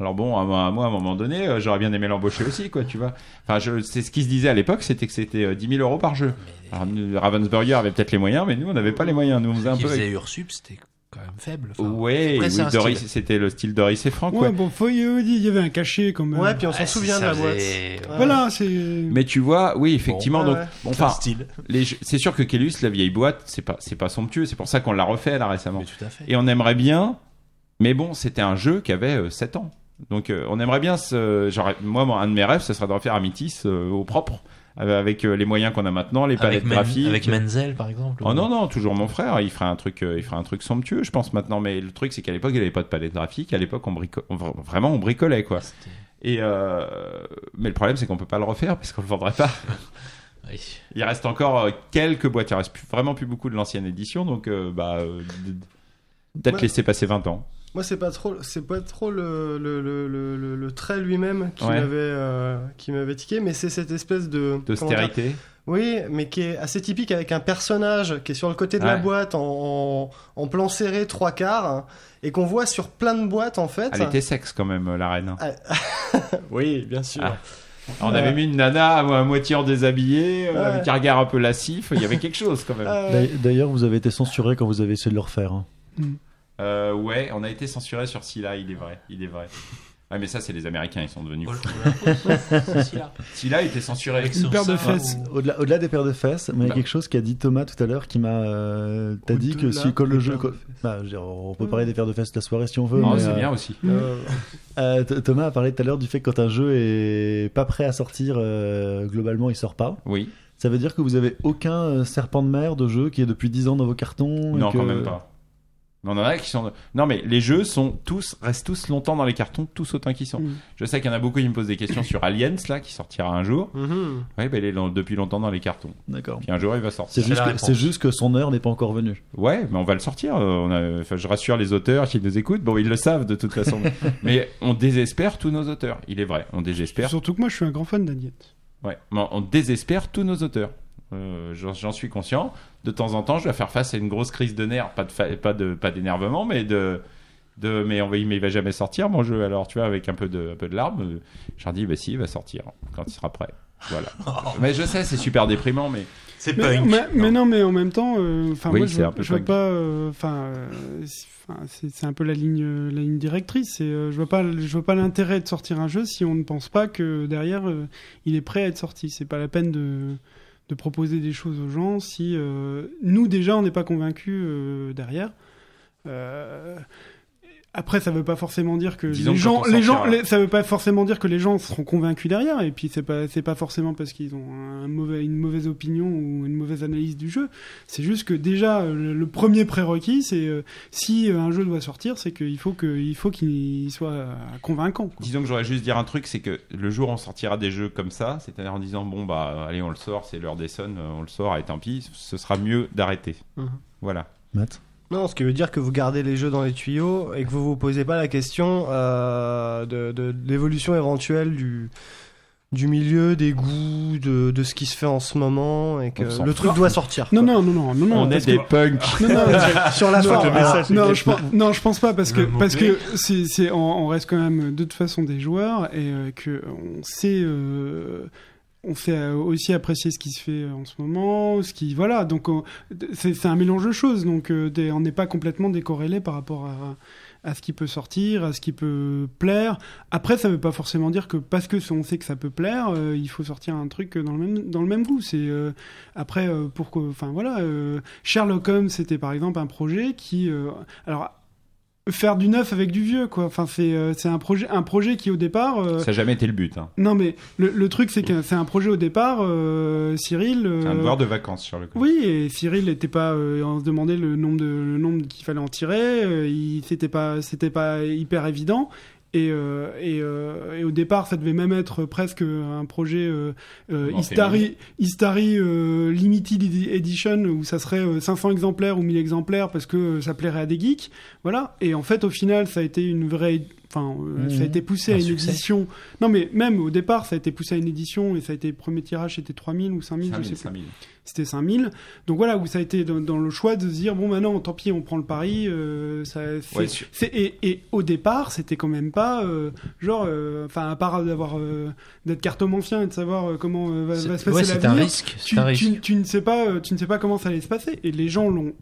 Alors bon, à moi, à un moment donné, euh, j'aurais bien aimé l'embaucher aussi, quoi, tu vois. Enfin, je, c'est ce qui se disait à l'époque, c'était que c'était euh, 10 000 euros par jeu. Alors, Ravensburger avait peut-être les moyens, mais nous, on n'avait pas les moyens. Nous, on faisait un Qui peu. faisait Ursup, c'était quand même faible. Enfin, Ouais, après, oui, Doris, c'était le style Doris et Franck, Ouais, ouais. bon, faut, il y avait un cachet quand même. Ouais, puis on s'en Ah, souvient de la boîte. faisait- Ouais. Voilà, c'est. Mais tu vois, oui, effectivement, Bon, donc, bon, C'est un enfin, style. les jeux- c'est sûr que Kellus, la vieille boîte, c'est pas, c'est pas somptueux. C'est pour ça qu'on l'a refait là récemment. Mais tout à fait. Et on aimerait bien, mais bon, c'était un jeu qui avait euh, 7 ans. Donc euh, on aimerait bien, ce, genre, moi, un de mes rêves, ce serait de refaire Amitis euh, au propre, avec euh, les moyens qu'on a maintenant, les palettes Avec, graphiques. avec Menzel, par exemple. Oh non non toujours mon frère il ferait un truc euh, il ferait un truc somptueux je pense maintenant mais le truc c'est qu'à l'époque il n'y avait pas de palette graphique à l'époque on, vraiment on bricolait quoi et euh, mais le problème c'est qu'on peut pas le refaire parce qu'on le vendrait pas *laughs* Oui. il reste encore quelques boîtes il reste plus- vraiment plus beaucoup de l'ancienne édition donc euh, bah euh, peut-être Ouais. laisser passer 20 ans Moi, c'est pas trop, c'est pas trop le, le, le, le, le- le trait lui-même qui Ouais. m'avait euh, qui m'avait tiqué, mais c'est cette espèce de d'austérité Oui, mais qui est assez typique avec un personnage qui est sur le côté de la boîte en, en, en plan serré trois quarts et qu'on voit sur plein de boîtes en fait. elle était sexe quand même euh, la reine *laughs* Oui, bien sûr. Ah. on avait mis une nana à, à moitié en déshabillé euh, Ouais. avec un regard un peu lascif il y avait quelque *laughs* chose quand même Ah. D'ailleurs- vous avez été censuré quand vous avez essayé de le refaire. hein. Euh, ouais, on a été censuré sur Scylla, il est vrai, il est vrai. Ouais, mais ça, c'est les Américains, ils sont devenus. *laughs* Scylla était censuré. Avec Une paire de fesses. Au-delà au-delà des paires de fesses, mais il y a quelque chose qu'a dit Thomas tout à l'heure qui m'a. euh, T'as dit que Au-delà si quand le des jeu. paires fesses. Bah, je veux dire, on peut parler des paires de fesses de la soirée si on veut. Oh, mais, c'est euh, bien aussi. Euh, *laughs* euh, Th- Thomas a parlé tout à l'heure du fait que quand un jeu est pas prêt à sortir, euh, globalement il sort pas. Oui. Ça veut dire que vous avez aucun euh, serpent de mer de jeu qui est depuis 10 ans dans vos cartons et Non, que- quand même pas. On en a qui sont. Non, mais les jeux sont tous restent tous longtemps dans les cartons, tous autant qu'ils sont. Mm. Je sais qu'il y en a beaucoup qui me posent des questions sur Aliens là, qui sortira un jour. mhm. Oui, bah, il est dans- depuis longtemps dans les cartons. D'accord. Puis un jour il va sortir. c'est juste que son heure n'est pas encore venue. Ouais, mais on va le sortir. euh, On a... enfin, je rassure les auteurs qui nous écoutent. Bon, ils le savent de toute façon. *laughs* mais on désespère tous nos auteurs. Il est vrai, on désespère. Surtout que moi, je suis un grand fan d'Agnette. Ouais, mais on désespère tous nos auteurs. Euh, j'en suis conscient. De temps en temps, je vais faire face à une grosse crise de nerfs, pas de fa- pas de pas d'énervement, mais de de mais on va mais il va jamais sortir mon jeu. Alors tu vois avec un peu de un peu de larmes, euh, je leur dis bah si il va sortir quand il sera prêt. Voilà. *laughs* mais je sais c'est super déprimant, mais C'est Mais, punk. mais- mais non, mais en même temps, euh, enfin Oui, moi je c'est vois, un peu je vois pas, euh, enfin, euh, c'est- un peu la ligne, euh, la ligne directrice. C'est, euh, je vois pas, je vois pas l'intérêt de sortir un jeu si on ne pense pas que derrière euh, il est prêt à être sorti. C'est pas la peine de de proposer des choses aux gens si euh, nous déjà on n'est pas convaincus euh, derrière. Après, ça veut pas forcément dire que Disons les que gens, les gens, sortira- les- ça veut pas forcément dire que les gens seront convaincus derrière. Et puis c'est pas, c'est pas forcément parce qu'ils ont un mauvais, une mauvaise opinion ou une mauvaise analyse du jeu. C'est juste que déjà euh, le, le premier prérequis, c'est euh, si euh, un jeu doit sortir, c'est qu'il faut que, il faut qu'il soit euh, convaincant. quoi. disons que j'aurais juste dire un truc, c'est que le jour où on sortira des jeux comme ça, c'est-à-dire en disant bon bah allez on le sort, c'est l'heure des Suns, euh, on le sort et tant pis, ce sera mieux d'arrêter. Voilà. Matt? Non, ce qui veut dire que vous gardez les jeux dans les tuyaux et que vous vous posez pas la question euh, de, de, de l'évolution éventuelle du, du milieu, des goûts, de, de ce qui se fait en ce moment et que le truc doit sortir. Non, non, non, non, non, non. on est des que- punks. Non, non, *laughs* Sur la Non, forme. non, je pense, non, je pense pas parce que parce que c'est c'est on, on reste quand même de toute façon des joueurs et euh, que on sait euh, on sait euh, aussi apprécier ce qui se fait en ce moment, ce qui voilà. Donc on- c'est un mélange de choses. Donc euh, on n'est pas complètement décorrélé par rapport à, ce qui peut sortir, à ce qui peut plaire. Après, ça veut pas forcément dire que parce que on sait que ça peut plaire, euh, il faut sortir un truc dans le même dans le même goût. C'est euh, après euh, pour que, enfin voilà, euh, Sherlock Holmes, c'était par exemple un projet qui, euh, alors faire du neuf avec du vieux quoi. Enfin c'est euh, c'est un projet un projet qui au départ euh, Ça n'a jamais été le but. Hein. non mais le, le truc c'est que c'est un projet au départ euh, Cyril C'est un devoir de vacances sur le coup. oui, et Cyril n'était pas, on se demandait le nombre de, le nombre qu'il fallait en tirer, il c'était pas, c'était pas hyper évident. Et, euh, et, euh, et au départ, ça devait même être presque un projet euh, euh, Istari, Istari euh, Limited Edi- Edition où ça serait euh, 500 exemplaires ou 1000 exemplaires parce que euh, ça plairait à des geeks. Voilà. Et en fait, au final, ça a été une vraie. Enfin, Mhm. ça a été poussé à une succès. édition. Non, mais même au départ, ça a été poussé à une édition et ça a été premier tirage, c'était 3000 ou 5000, je 5000, sais plus 5000. c'était 5000. Donc voilà, où ça a été dans, dans le choix de se dire, bon, maintenant, tant pis, on prend le pari. euh, ça, c'est- Ouais, et, et au départ, c'était quand même pas, euh, genre, euh, enfin, à part d'avoir, euh, d'être cartomancien et de savoir comment va, se ouais, passer c'est un risque, c'est Tu, un risque. tu- tu ne sais pas, tu ne sais pas comment ça allait se passer. Et les gens l'ont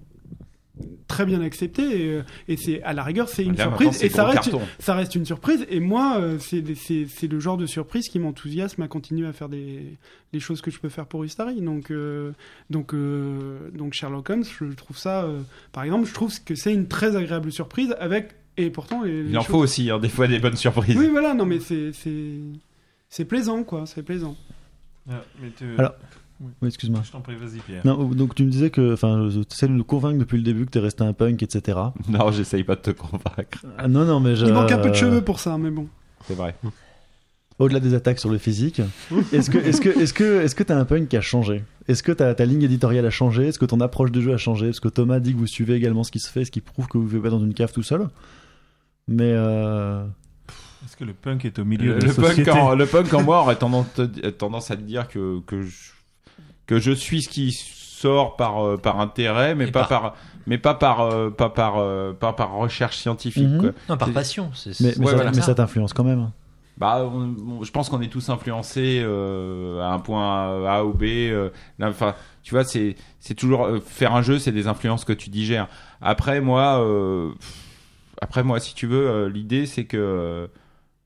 très bien accepté et, euh, et c'est à la rigueur c'est une Là, surprise et ça reste carton. ça reste une surprise et moi euh, c'est c'est c'est le genre de surprise qui m'enthousiasme à continuer à faire des les choses que je peux faire pour Istari donc euh, donc euh, donc Sherlock Holmes je trouve ça euh, par exemple je trouve que c'est une très agréable surprise avec et pourtant les, les Il en choses- faut aussi, hein, des fois, des bonnes surprises. oui voilà non mais c'est c'est c'est plaisant quoi c'est plaisant Ah, mais tu- Alors, Oui. oui, excuse-moi. Je t'en prie, vas-y, Pierre. Non, donc tu me disais que, enfin, tu essaies de nous convaincre depuis le début que t'es resté un punk, etc. *laughs* Non, j'essaye pas de te convaincre. Ah, non, non, mais je- il manque un peu de cheveux pour ça mais bon C'est vrai. Au-delà des attaques sur le physique, est-ce que, est-ce que, est-ce que, est-ce que t'as un punk qui a changé? Est-ce que ta, ta ligne éditoriale a changé? Est-ce que ton approche du jeu a changé? Parce que Thomas dit que vous suivez également ce qui se fait, ce qui prouve que vous vivez pas dans une cave tout seul? Mais euh... Est-ce que le punk est au milieu Le, de la le punk en, le punk en moi aurait tendance, te- tendance à te dire que, que, je, que je suis ce qui sort par, euh, par intérêt, mais Et pas par- par, mais pas par, euh, pas par, euh, pas par recherche scientifique. Mhm. quoi. Non, par passion. c'est- mais, c'est- mais Ouais, ça, voilà. mais ça t'influence quand même. Bah, on- on- je pense qu'on est tous influencés euh, à un point A ou B. euh, Enfin, tu vois, c'est c'est toujours euh, faire un jeu, c'est des influences que tu digères. Après, moi, euh, après moi, si tu veux, euh, l'idée c'est que euh,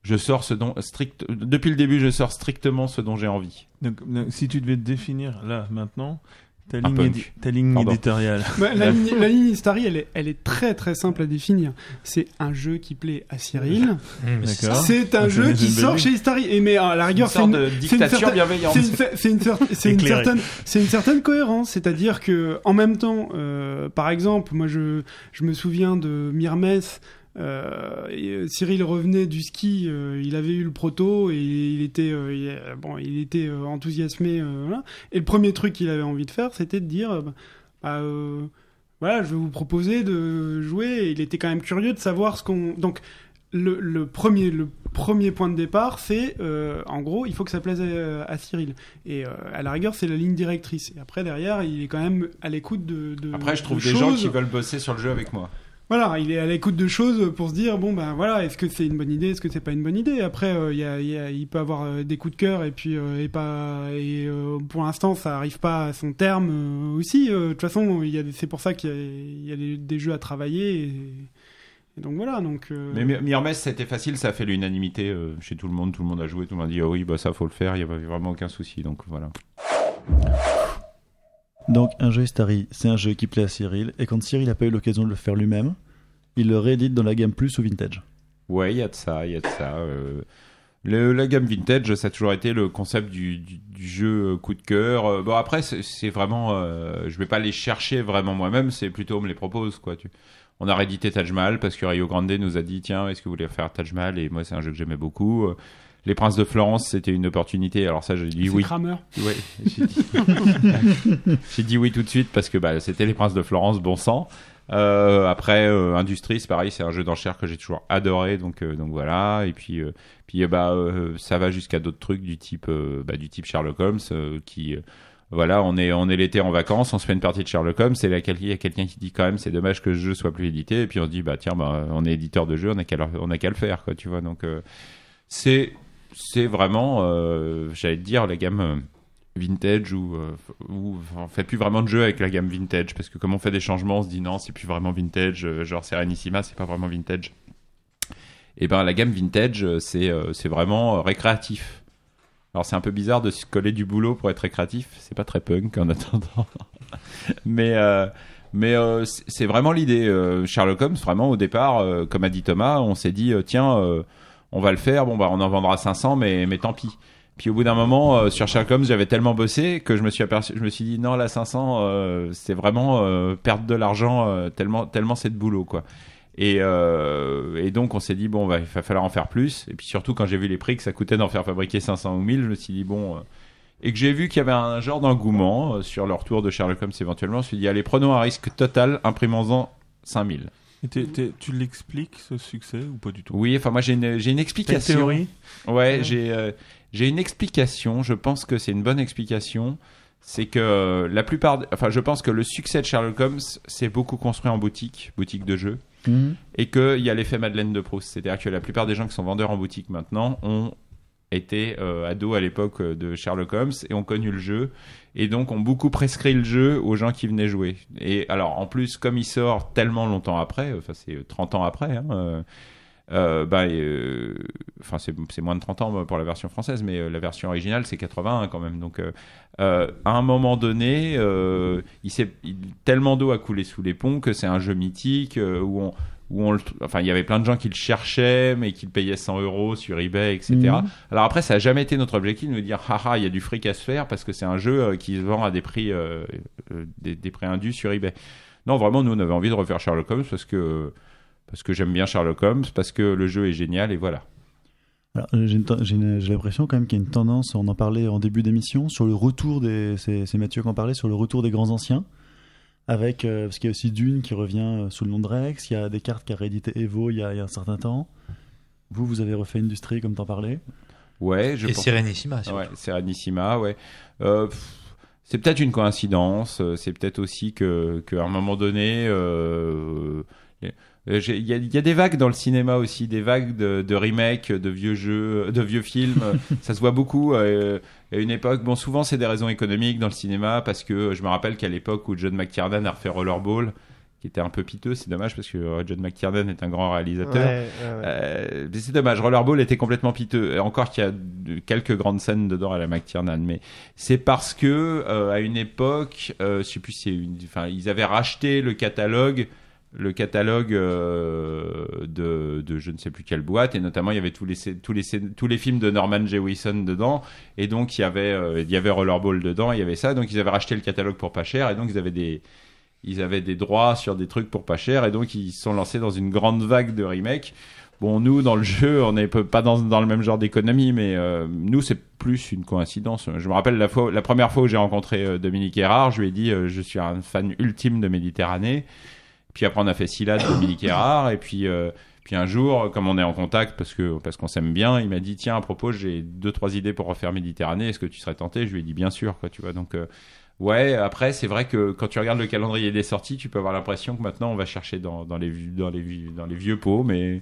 je sors ce dont strict depuis le début, je sors strictement ce dont j'ai envie. Donc, donc, si tu devais te définir là, maintenant, ta Un ligne, édi- ta ligne éditoriale. Bah, la, *laughs* ligne, la ligne Istari, elle est, elle est très très simple à définir. C'est un jeu qui plaît à Cyril. Mmh, c'est D'accord. ça. C'est un jeu qui sort chez Istari. Et mais à la rigueur, Une c'est sorte une, une dictature certaine- bienveillante. c'est une, une *laughs* certaine, c'est une certaine cohérence. C'est-à-dire que en même temps, euh, par exemple, moi je, je me souviens de Myrmès. Euh, euh, Cyril revenait du ski, euh, il avait eu le proto et il était euh, il, bon, il était enthousiasmé. voilà. Et le premier truc qu'il avait envie de faire, c'était de dire, bah, voilà, je vais vous proposer de jouer. Et il était quand même curieux de savoir ce qu'on. Donc le, le premier le premier point de départ, c'est euh, en gros, il faut que ça plaise à, à Cyril. Et euh, à la rigueur, c'est la ligne directrice. Et après derrière, il est quand même à l'écoute de, de. Après, je trouve de des gens qui veulent bosser sur le jeu avec moi. Voilà, il est à l'écoute de choses pour se dire bon ben voilà, est-ce que c'est une bonne idée, est-ce que c'est pas une bonne idée? Après, euh, il y a- y a- il peut avoir euh, des coups de cœur et puis euh, et pas et pour l'instant ça arrive pas à son terme aussi. De toute façon, il y a c'est pour ça qu'il y a, des, jeux à travailler. Et, donc voilà, Mais Mi- Myrmès, c'était facile, ça a fait l'unanimité chez tout le monde. Tout le monde a joué, tout le monde a dit ah oui, bah ça faut le faire. Il y avait vraiment aucun souci. Donc voilà. Donc un jeu Istari, c'est un jeu qui plaît à Cyril, et quand Cyril n'a pas eu l'occasion de le faire lui-même, il le réédite dans la gamme Plus ou Vintage. Ouais, il y a de ça, il y a de ça. euh. La gamme vintage, ça a toujours été le concept du, jeu euh, coup de cœur. Euh, Bon après, c'est vraiment, je vais pas les chercher vraiment moi-même. C'est plutôt on me les propose quoi. Tu... On a réédité Taj Mahal parce que Rio Grande nous a dit tiens, est-ce que vous voulez faire Taj Mahal? Et moi, c'est un jeu que j'aimais beaucoup. Les Princes de Florence, c'était une opportunité. Alors ça, j'ai dit c'est oui. Kramer. Ouais, j'ai dit... *laughs* j'ai dit oui tout de suite parce que bah, c'était les Princes de Florence, bon sang. Euh, après, euh, Industrie, c'est pareil, c'est un jeu d'enchères que j'ai toujours adoré, donc euh, donc voilà. Et puis euh, puis euh, bah euh, ça va jusqu'à d'autres trucs du type euh, bah, du type Sherlock Holmes euh, qui euh, voilà, on est on est l'été en vacances, on se fait une partie de Sherlock Holmes, et là il y a quelqu'un qui dit quand même c'est dommage que ce jeu soit plus édité, et puis on se dit bah tiens bah on est éditeur de jeu, on a qu'à le- on a qu'à le faire quoi, tu vois. Donc euh, c'est c'est vraiment, euh, j'allais dire, la gamme euh, vintage ou, euh, on fait plus vraiment de jeu avec la gamme vintage parce que comme on fait des changements, on se dit non, c'est plus vraiment vintage. euh, genre Serenissima, c'est pas vraiment vintage. Et ben la gamme vintage, c'est vraiment récréatif. Alors c'est un peu bizarre de se coller du boulot pour être récréatif. C'est pas très punk en attendant. *laughs* mais mais c'est vraiment l'idée. Sherlock Holmes, vraiment au départ, comme a dit Thomas, on s'est dit tiens, on va le faire. Bon bah on en vendra 500, mais mais tant pis. Puis au bout d'un moment, euh, sur Sherlock Holmes, j'avais tellement bossé que je me suis aperçu, je me suis dit non, la 500, euh, c'est vraiment euh, perdre de l'argent euh, tellement tellement c'est de boulot quoi. Et, euh, et donc on s'est dit bon, bah, il va falloir en faire plus. Et puis surtout quand j'ai vu les prix que ça coûtait d'en faire fabriquer 500 ou 1000, je me suis dit bon. euh, et que j'ai vu qu'il y avait un genre d'engouement sur le retour de Sherlock Holmes éventuellement, je me suis dit allez prenons un risque total, imprimons-en 5000. Et t'es- t'es- tu l'expliques ce succès ou pas du tout? Oui, enfin moi j'ai une, j'ai une explication. théorie? Ouais, j'ai euh, j'ai une explication. Je pense que c'est une bonne explication. C'est que euh, la plupart, enfin je pense que le succès de Sherlock Holmes c'est beaucoup construit en boutique, boutique de jeux, Mhm. et qu'il y a l'effet Madeleine de Proust. C'est-à-dire que la plupart des gens qui sont vendeurs en boutique maintenant ont été euh, ados à l'époque euh, de Sherlock Holmes et ont connu le jeu et donc ont beaucoup prescrit le jeu aux gens qui venaient jouer. Et alors en plus comme il sort tellement longtemps après, enfin c'est 30 ans après, hein, euh, euh, bah, euh, enfin c'est moins de 30 ans pour la version française, mais euh, la version originale c'est 81 quand même. Donc euh, euh, à un moment donné, euh, il s'est tellement d'eau a coulé sous les ponts que c'est un jeu mythique euh, où on où on le, enfin il y avait plein de gens qui le cherchaient mais qui le payaient 100 euros sur eBay etc. Mhm. Alors après ça a jamais été notre objectif de nous dire haha il y a du fric à se faire parce que c'est un jeu euh, qui se vend à des prix euh, euh, des, des prix indus sur eBay. Non vraiment nous on avait envie de refaire Sherlock Holmes parce que parce que j'aime bien Sherlock Holmes parce que le jeu est génial et voilà. J'ai l'impression quand même qu'il y a une tendance, on en parlait en début d'émission, sur le retour des. C'est Mathieu qui en parlait, sur le retour des grands anciens. Avec, euh, parce qu'il y a aussi Dune qui revient euh, sous le nom de Rex, il y a des cartes qui a réédité Evo il y a, il y a un certain temps. Vous, vous avez refait Industrie comme t'en parlais. Ouais, je Et pense- Serenissima, surtout. Ouais, Serenissima, ouais. Euh, pff, c'est peut-être une coïncidence. C'est peut-être aussi que qu'à un moment donné, euh, euh, il y, a, il y a des vagues dans le cinéma aussi, des vagues de, de remakes, de vieux jeux, de vieux films. euh, *laughs* ça se voit beaucoup. euh, à une époque, bon, souvent c'est des raisons économiques dans le cinéma parce que je me rappelle qu'à l'époque où John McTiernan a refait Rollerball, qui était un peu piteux, c'est dommage parce que euh, John McTiernan est un grand réalisateur. Ouais, ouais, ouais. Euh, mais c'est dommage, Rollerball était complètement piteux. Et encore qu'il y a quelques grandes scènes dedans à la McTiernan, mais c'est parce que euh, à une époque, euh, je sais plus c'est une, enfin ils avaient racheté le catalogue, le catalogue euh, de, de je ne sais plus quelle boîte, et notamment il y avait tous les tous les tous les films de Norman Jewison dedans, et donc il y avait euh, il y avait Rollerball dedans, il y avait ça, donc ils avaient racheté le catalogue pour pas cher, et donc ils avaient des ils avaient des droits sur des trucs pour pas cher et donc ils se sont lancés dans une grande vague de remakes. Bon, nous, dans le jeu, on n'est pas dans, dans le même genre d'économie, mais euh, nous, c'est plus une coïncidence. Je me rappelle la, fois, la première fois où j'ai rencontré euh, Dominique Erard, je lui ai dit euh, je suis un fan ultime de Méditerranée. Puis après, on a fait Scylla de Erard, et puis, euh, puis un jour, comme on est en contact, parce que parce qu'on s'aime bien, il m'a dit tiens, à propos, j'ai deux trois idées pour refaire Méditerranée. Est-ce que tu serais tenté? Je lui ai dit bien sûr, quoi. Tu vois, donc. euh, Ouais, après, c'est vrai que quand tu regardes le calendrier des sorties, tu peux avoir l'impression que maintenant on va chercher dans, dans, les, vieux- dans, les, dans les vieux pots, mais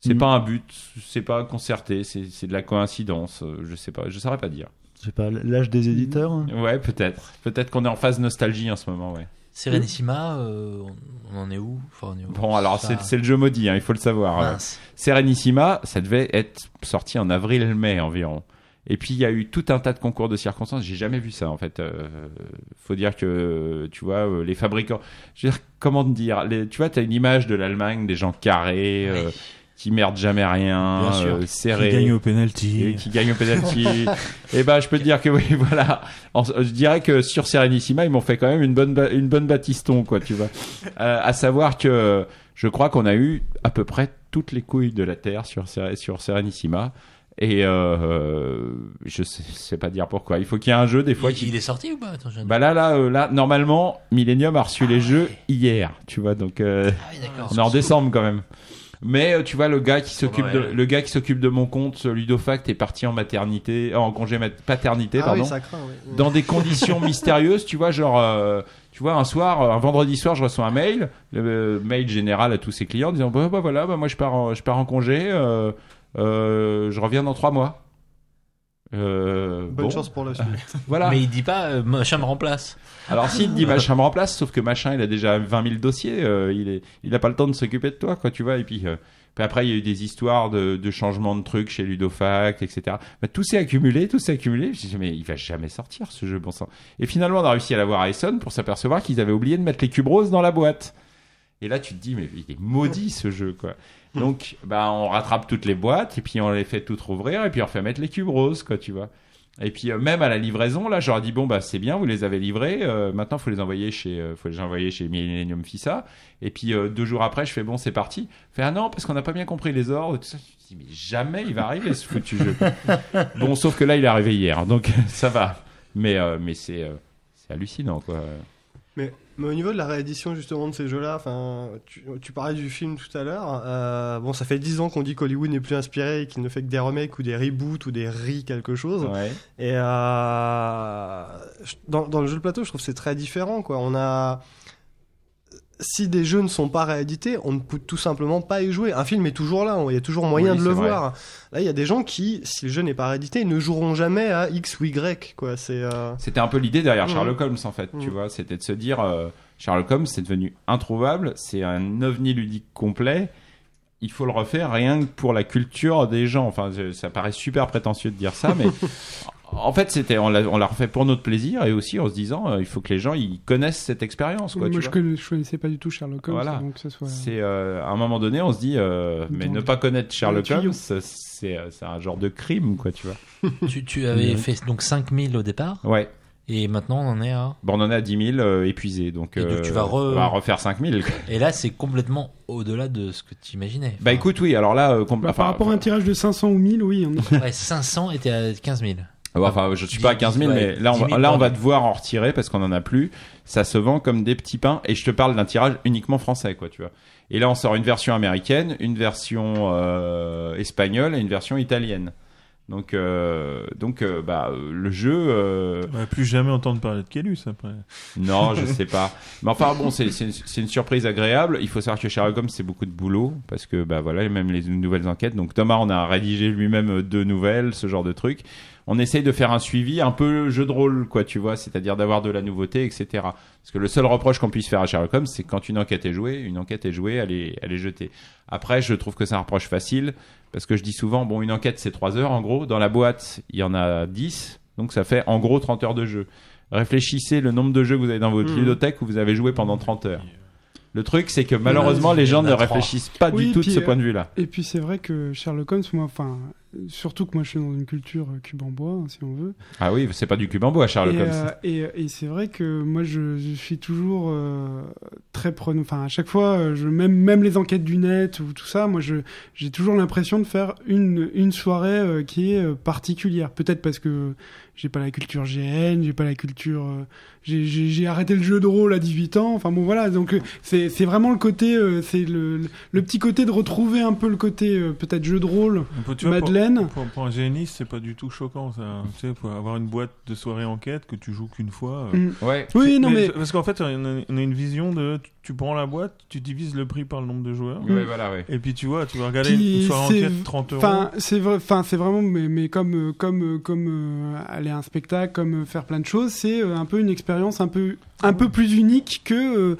c'est Mhm. pas un but, c'est pas concerté, c'est c'est de la coïncidence, euh, je sais pas, je saurais pas dire. Je sais pas, l'âge des éditeurs hein? Ouais, peut-être. Peut-être qu'on est en phase nostalgie en ce moment, ouais. Serenissima, euh, on en est où? Enfin, on est où? Bon, alors c'est c'est le jeu maudit, hein, il faut le savoir. Mince. Euh, Serenissima, ça devait être sorti en avril-mai environ. Et puis il y a eu tout un tas de concours de circonstances. J'ai jamais vu ça en fait. Euh, faut dire que tu vois euh, les fabricants. Je veux dire comment te dire. Les, tu vois, t'as une image de l'Allemagne, des gens carrés, euh, qui merdent jamais rien, Bien sûr. euh, serrés, Qui gagnent au penalty. et qui gagnent au penalty. *laughs* et ben je peux te dire que oui, *laughs* voilà. En- je dirais que sur Serenissima, ils m'ont fait quand même une bonne une bonne bâtiston quoi, tu vois. *laughs* Euh, à savoir que je crois qu'on a eu à peu près toutes les couilles de la terre sur sur Serenissima. Et euh, je sais, sais pas dire pourquoi. Il faut qu'il y ait un jeu des fois il, qui. il est sorti ou pas Attends, je- Bah là, là, euh, là, normalement, Millennium a reçu les jeux hier, tu vois. Donc, euh, Ah oui, on est en décembre quand même. Mais euh, tu vois, le gars qui s'occupe ouais. de le gars qui s'occupe de mon compte, euh, Ludofact, est parti en maternité, euh, en congé mat- paternité, Ah pardon, oui, ça craint, oui. dans des conditions *laughs* mystérieuses. Tu vois, genre, euh, tu vois, un soir, un vendredi soir, je reçois un mail, le mail général à tous ses clients, disant bah, bah, voilà, bah, moi je pars, en, je pars en congé. euh, Euh, je reviens dans trois mois. Euh, Bonne bon. chance pour la suite. *laughs* Voilà. Mais il dit pas euh, machin me remplace. Alors s'il dit machin me remplace, sauf que machin il a déjà 20 000 dossiers, euh, il est, il a pas le temps de s'occuper de toi, quoi, tu vois. Et puis, euh, puis après il y a eu des histoires de, de changement de trucs chez Ludofact, etc. Bah, tout s'est accumulé, tout s'est accumulé. Je dis mais il va jamais sortir ce jeu, bon sang. Et finalement on a réussi à l'avoir à Essen pour s'apercevoir qu'ils avaient oublié de mettre les cubes roses dans la boîte. Et là tu te dis mais il est maudit ce jeu, quoi. Donc bah on rattrape toutes les boîtes et puis on les fait toutes rouvrir et puis on fait mettre les cubes roses, quoi, tu vois. Et puis euh, même à la livraison, là, j'aurais dit bon bah c'est bien, vous les avez livrés. euh, maintenant, faut les envoyer chez, euh, faut les envoyer chez Millennium Fissa. Et puis euh, deux jours après, je fais bon, c'est parti. Fait ah non parce qu'on n'a pas bien compris les ordres. Tout ça. Je me dis mais jamais il va arriver ce foutu jeu. *laughs* bon, sauf que là, il est arrivé hier, donc *laughs* ça va. Mais euh, mais c'est euh, c'est hallucinant quoi. Mais, mais au niveau de la réédition justement de ces jeux-là, enfin, tu, tu parlais du film tout à l'heure. euh, bon, ça fait 10 ans qu'on dit qu'Hollywood n'est plus inspiré et qu'il ne fait que des remakes ou des reboots ou des re quelque chose. Ouais. Et euh, dans, dans le jeu de plateau, je trouve que c'est très différent. Quoi. On a si des jeux ne sont pas réédités, on ne peut tout simplement pas y jouer. Un film est toujours là, il y a toujours moyen Oui, de le vrai. voir. Là, il y a des gens qui, si le jeu n'est pas réédité, ne joueront jamais à X ou Y. Quoi. C'est, euh, C'était un peu l'idée derrière Mhm. Sherlock Holmes en fait, tu Mhm. vois, c'était de se dire euh, Sherlock Holmes c'est devenu introuvable, c'est un ovni ludique complet. Il faut le refaire rien que pour la culture des gens. Enfin, ça paraît super prétentieux de dire ça, mais *laughs* en fait, c'était on l'a on l'a refait pour notre plaisir et aussi en se disant euh, il faut que les gens ils connaissent cette expérience. Quoi, Moi, tu je, vois. connais- je connaissais pas du tout Sherlock Holmes, Voilà. donc que ce soit. C'est euh, à un moment donné, on se dit, euh, mais Dans ne pas connaître Sherlock. Holmes, c'est c'est un genre de crime, quoi, tu vois. *laughs* tu, tu avais fait donc 5000 au départ. Ouais. Et maintenant on en est à. Bon, on en est à 10 000 euh, épuisés, donc, Et donc, euh, tu vas re- on va refaire 5 000. quoi. Et là c'est complètement au-delà de ce que tu imaginais. Bah écoute, oui, alors là, euh, compl- Bah, enfin, par rapport à un tirage de 500 ou 1000, oui. On est... Ouais, 500 était à 15 000. Enfin, je suis pas à 15 000, Ouais, mais là, on 10 va, 000 là, on va devoir en retirer parce qu'on en a plus. Ça se vend comme des petits pains et je te parle d'un tirage uniquement français, quoi, tu vois. Et là, on sort une version américaine, une version euh, espagnole et une version italienne. Donc, euh, donc, euh, bah, euh, le jeu. euh, On va plus jamais entendre parler de Kélus après. non, je *laughs* sais pas. Mais enfin bon, c'est c'est une, c'est une surprise agréable. Il faut savoir que Sherlock Holmes c'est beaucoup de boulot parce que bah voilà, et même les nouvelles enquêtes. Donc Thomas on a rédigé lui-même deux nouvelles, ce genre de truc. On essaye de faire un suivi un peu jeu de rôle, quoi, tu vois, c'est-à-dire d'avoir de la nouveauté, etc. Parce que le seul reproche qu'on puisse faire à Sherlock Holmes, c'est quand une enquête est jouée, une enquête est jouée, elle est, elle est jetée. Après, je trouve que c'est un reproche facile parce que je dis souvent, bon, une enquête c'est 3 heures en gros. Dans la boîte, il y en a 10, donc ça fait en gros 30 heures de jeu. Réfléchissez le nombre de jeux que vous avez dans votre Mhm. ludothèque où vous avez joué pendant 30 heures. Le truc, c'est que malheureusement, les gens ne réfléchissent pas Oui, du tout de ce euh, point de vue-là. Et puis c'est vrai que Sherlock Holmes, moi, enfin, surtout que moi je suis dans une culture euh, cube en bois, hein, si on veut. Ah oui, c'est pas du cube en bois, Sherlock et, Holmes. euh, et, et c'est vrai que moi je, je suis toujours euh, très prenant. Enfin, à chaque fois, je, même, même les enquêtes du net ou tout ça, moi je, j'ai toujours l'impression de faire une, une soirée euh, qui est particulière. Peut-être parce que j'ai pas la culture GN, j'ai pas la culture. J'ai, j'ai, j'ai arrêté le jeu de rôle à 18 ans. Enfin bon, voilà. Donc euh, c'est, c'est vraiment le côté, euh, c'est le, petit côté de retrouver un peu le côté euh, peut-être jeu de rôle. Peut- tu vois, pour- Madeleine. Pour, pour un géniste, c'est pas du tout choquant ça. Tu sais, pour avoir une boîte de soirée enquête que tu joues qu'une fois. euh, Mm. Ouais. Oui, non mais. Parce qu'en fait, on a, on a une vision de. Tu, tu prends la boîte, tu divises le prix par le nombre de joueurs. Ouais, voilà, ouais. Et puis tu vois, tu vas regarder une soirée c'est- enquête 30 euros. Enfin, c'est vrai. Enfin, c'est vraiment, mais, mais comme comme comme euh, aller à un spectacle, comme faire plein de choses, c'est un peu une expérience un peu un peu plus unique que euh,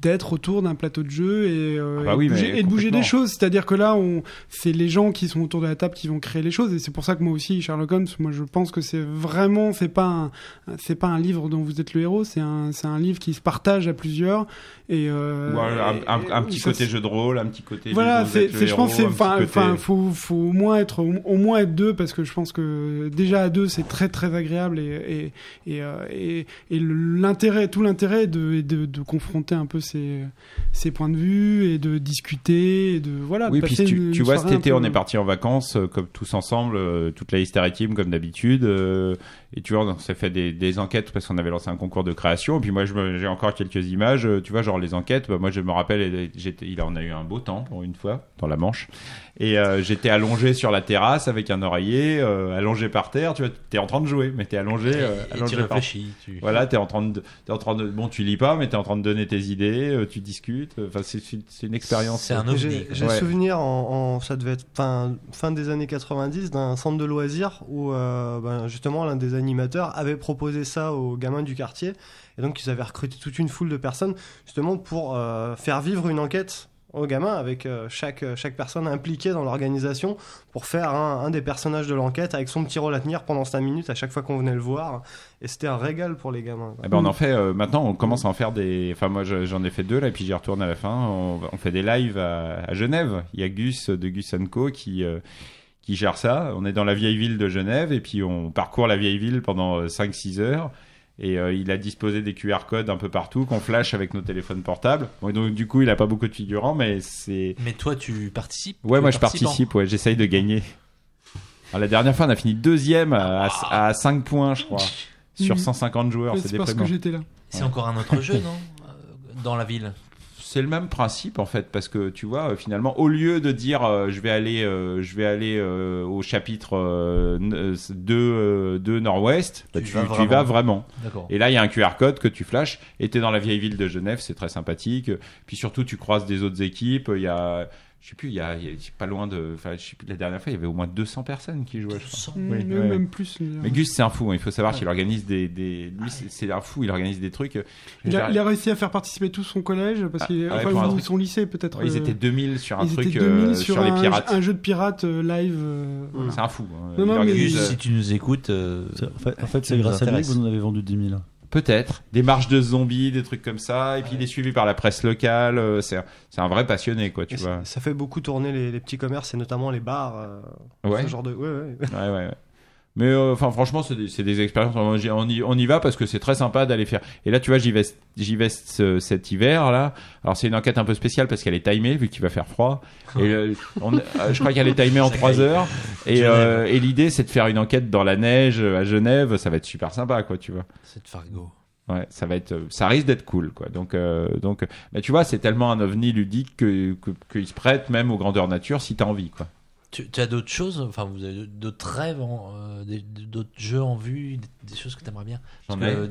d'être autour d'un plateau de jeu et, euh, Ah bah et de bouger, mais et de bouger des choses. C'est-à-dire que là, on, c'est les gens qui sont autour de la table qui vont créer les choses. Et c'est pour ça que moi aussi, Sherlock Holmes, moi je pense que c'est vraiment, c'est pas un, c'est pas un livre dont vous êtes le héros. C'est un, c'est un livre qui se partage à plusieurs. Et euh, Ou un, un- un- un et- petit côté jeu de rôle, un petit côté. voilà, c'est, je pense, c'est, enfin, côté- enfin, faut, faut au moins être, au, au moins être deux parce que je pense que déjà à deux c'est très très agréable et et et, euh, et, l'intérêt, tout l'intérêt est de, de, de confronter un peu ces ces points de vue et de discuter et de voilà. de Oui, puis passer tu, une- tu une vois, cet été, peu- on est parti en vacances, euh, comme tous ensemble, euh, toute la Hysteria Team, comme d'habitude. euh, et tu vois, on s'est fait des, des enquêtes parce qu'on avait lancé un concours de création. Et puis moi, j'ai encore quelques images. tu vois, genre les enquêtes. bah, moi, je me rappelle, il, on a eu un beau temps pour une fois dans la Manche. Et euh, j'étais allongé sur la terrasse avec un oreiller, euh, allongé par terre. Tu vois, t'es en train de jouer, mais t'es allongé, euh, Et allongé tu par réfléchis. Tu... Voilà, t'es en train de, t'es en train de, bon, tu lis pas, mais t'es en train de donner tes idées, euh, tu discutes. Enfin, c'est c'est- c'est une expérience. C'est un ovni. J'ai j'ai Ouais. souvenir, en, en- ça devait être fin, fin des années 90, d'un centre de loisirs où euh, ben, justement l'un des animateurs avait proposé ça aux gamins du quartier. Et donc ils avaient recruté toute une foule de personnes justement pour euh, faire vivre une enquête aux gamins avec euh, chaque, chaque personne impliquée dans l'organisation pour faire un, des personnages de l'enquête avec son petit rôle à tenir pendant 5 minutes à chaque fois qu'on venait le voir. Et c'était un régal pour les gamins. Eh ben, on en fait euh, maintenant, on commence à en faire des. Enfin, moi je- j'en ai fait deux là, et puis j'y retourne à la fin. On, fait des lives à, Genève. Il y a Gus de Gus Co qui euh, qui gère ça. On est dans la vieille ville de Genève et puis on parcourt la vieille ville pendant 5-6 heures. Et euh, il a disposé des QR codes un peu partout qu'on flash avec nos téléphones portables. Bon, et donc du coup, il a pas beaucoup de figurants, mais c'est. Mais toi, tu participes? Ouais, tu moi je participe. Ouais, j'essaye de gagner. Alors, la dernière fois, on a fini deuxième à, à, 5 points, je crois, sur Mhm. 150 joueurs. Ouais, C'est parce que j'étais là. C'est encore un autre jeu, non? Euh, Dans la ville. C'est le même principe en fait parce que tu vois euh, finalement au lieu de dire euh, je vais aller euh, je vais aller euh, au chapitre 2 de Nord-Ouest bah, Tu tu, vas tu vraiment. et là il y a un QR code que tu flashes et t'es dans la vieille ville de Genève c'est très sympathique. Puis surtout tu croises des autres équipes il y a je sais plus il y a, il y a- c'est pas loin de enfin je sais plus la dernière fois il y avait au moins 200 personnes qui jouaient je crois. Mm, Oui, même, ouais. même plus. euh, mais Gus c'est un fou hein. il faut savoir qu'il organise des, des lui c'est c'est un fou il organise des trucs Il a, il a réussi à faire participer tout son collège, parce Ah, qu'il, ah ouais, enfin, truc. son lycée peut-être. Ouais, ils euh, étaient 2000 sur un ils truc étaient 2000 euh, sur, sur les un, pirates. un jeu de pirates euh, live. euh, voilà. C'est un fou. hein. Non, non, mais- Gus, euh, si tu nous écoutes. euh, C'est- En fait, en fait, c'est grâce à lui que vous en avez vendu 10 000. Peut-être. Des marches de zombies, des trucs comme ça. Et puis il est suivi par la presse locale. euh, C'est un, c'est un vrai passionné, quoi, tu Et vois. ça, ça fait beaucoup tourner les, les petits commerces et notamment les bars. euh, Ouais. Ce genre de. Ouais, ouais. Ouais, ouais, Mais euh, enfin, franchement, c'est des, des expériences. On y, on y- va parce que c'est très sympa d'aller faire. Et là, tu vois, j'y vais, j'y vais ce- cet hiver là. Alors c'est une enquête un peu spéciale parce qu'elle est timée vu qu'il va faire froid. Et euh, on- euh, je crois qu'elle est timée en Ça 3 caille. heures. Et, euh, et l'idée, c'est de faire une enquête dans la neige à Genève. Ça va être super sympa, quoi, tu vois. C'est de Fargo. Ouais, ça va être, ça risque d'être cool, quoi. Donc, euh, donc, mais tu vois, c'est tellement un ovni ludique que que- qu'il se prête même aux grandeurs nature si t'as envie, quoi. Tu, tu as d'autres choses Enfin, vous avez d'autres rêves, en, euh, d'autres jeux en vue, des, des choses que tu aimerais bien Parce que,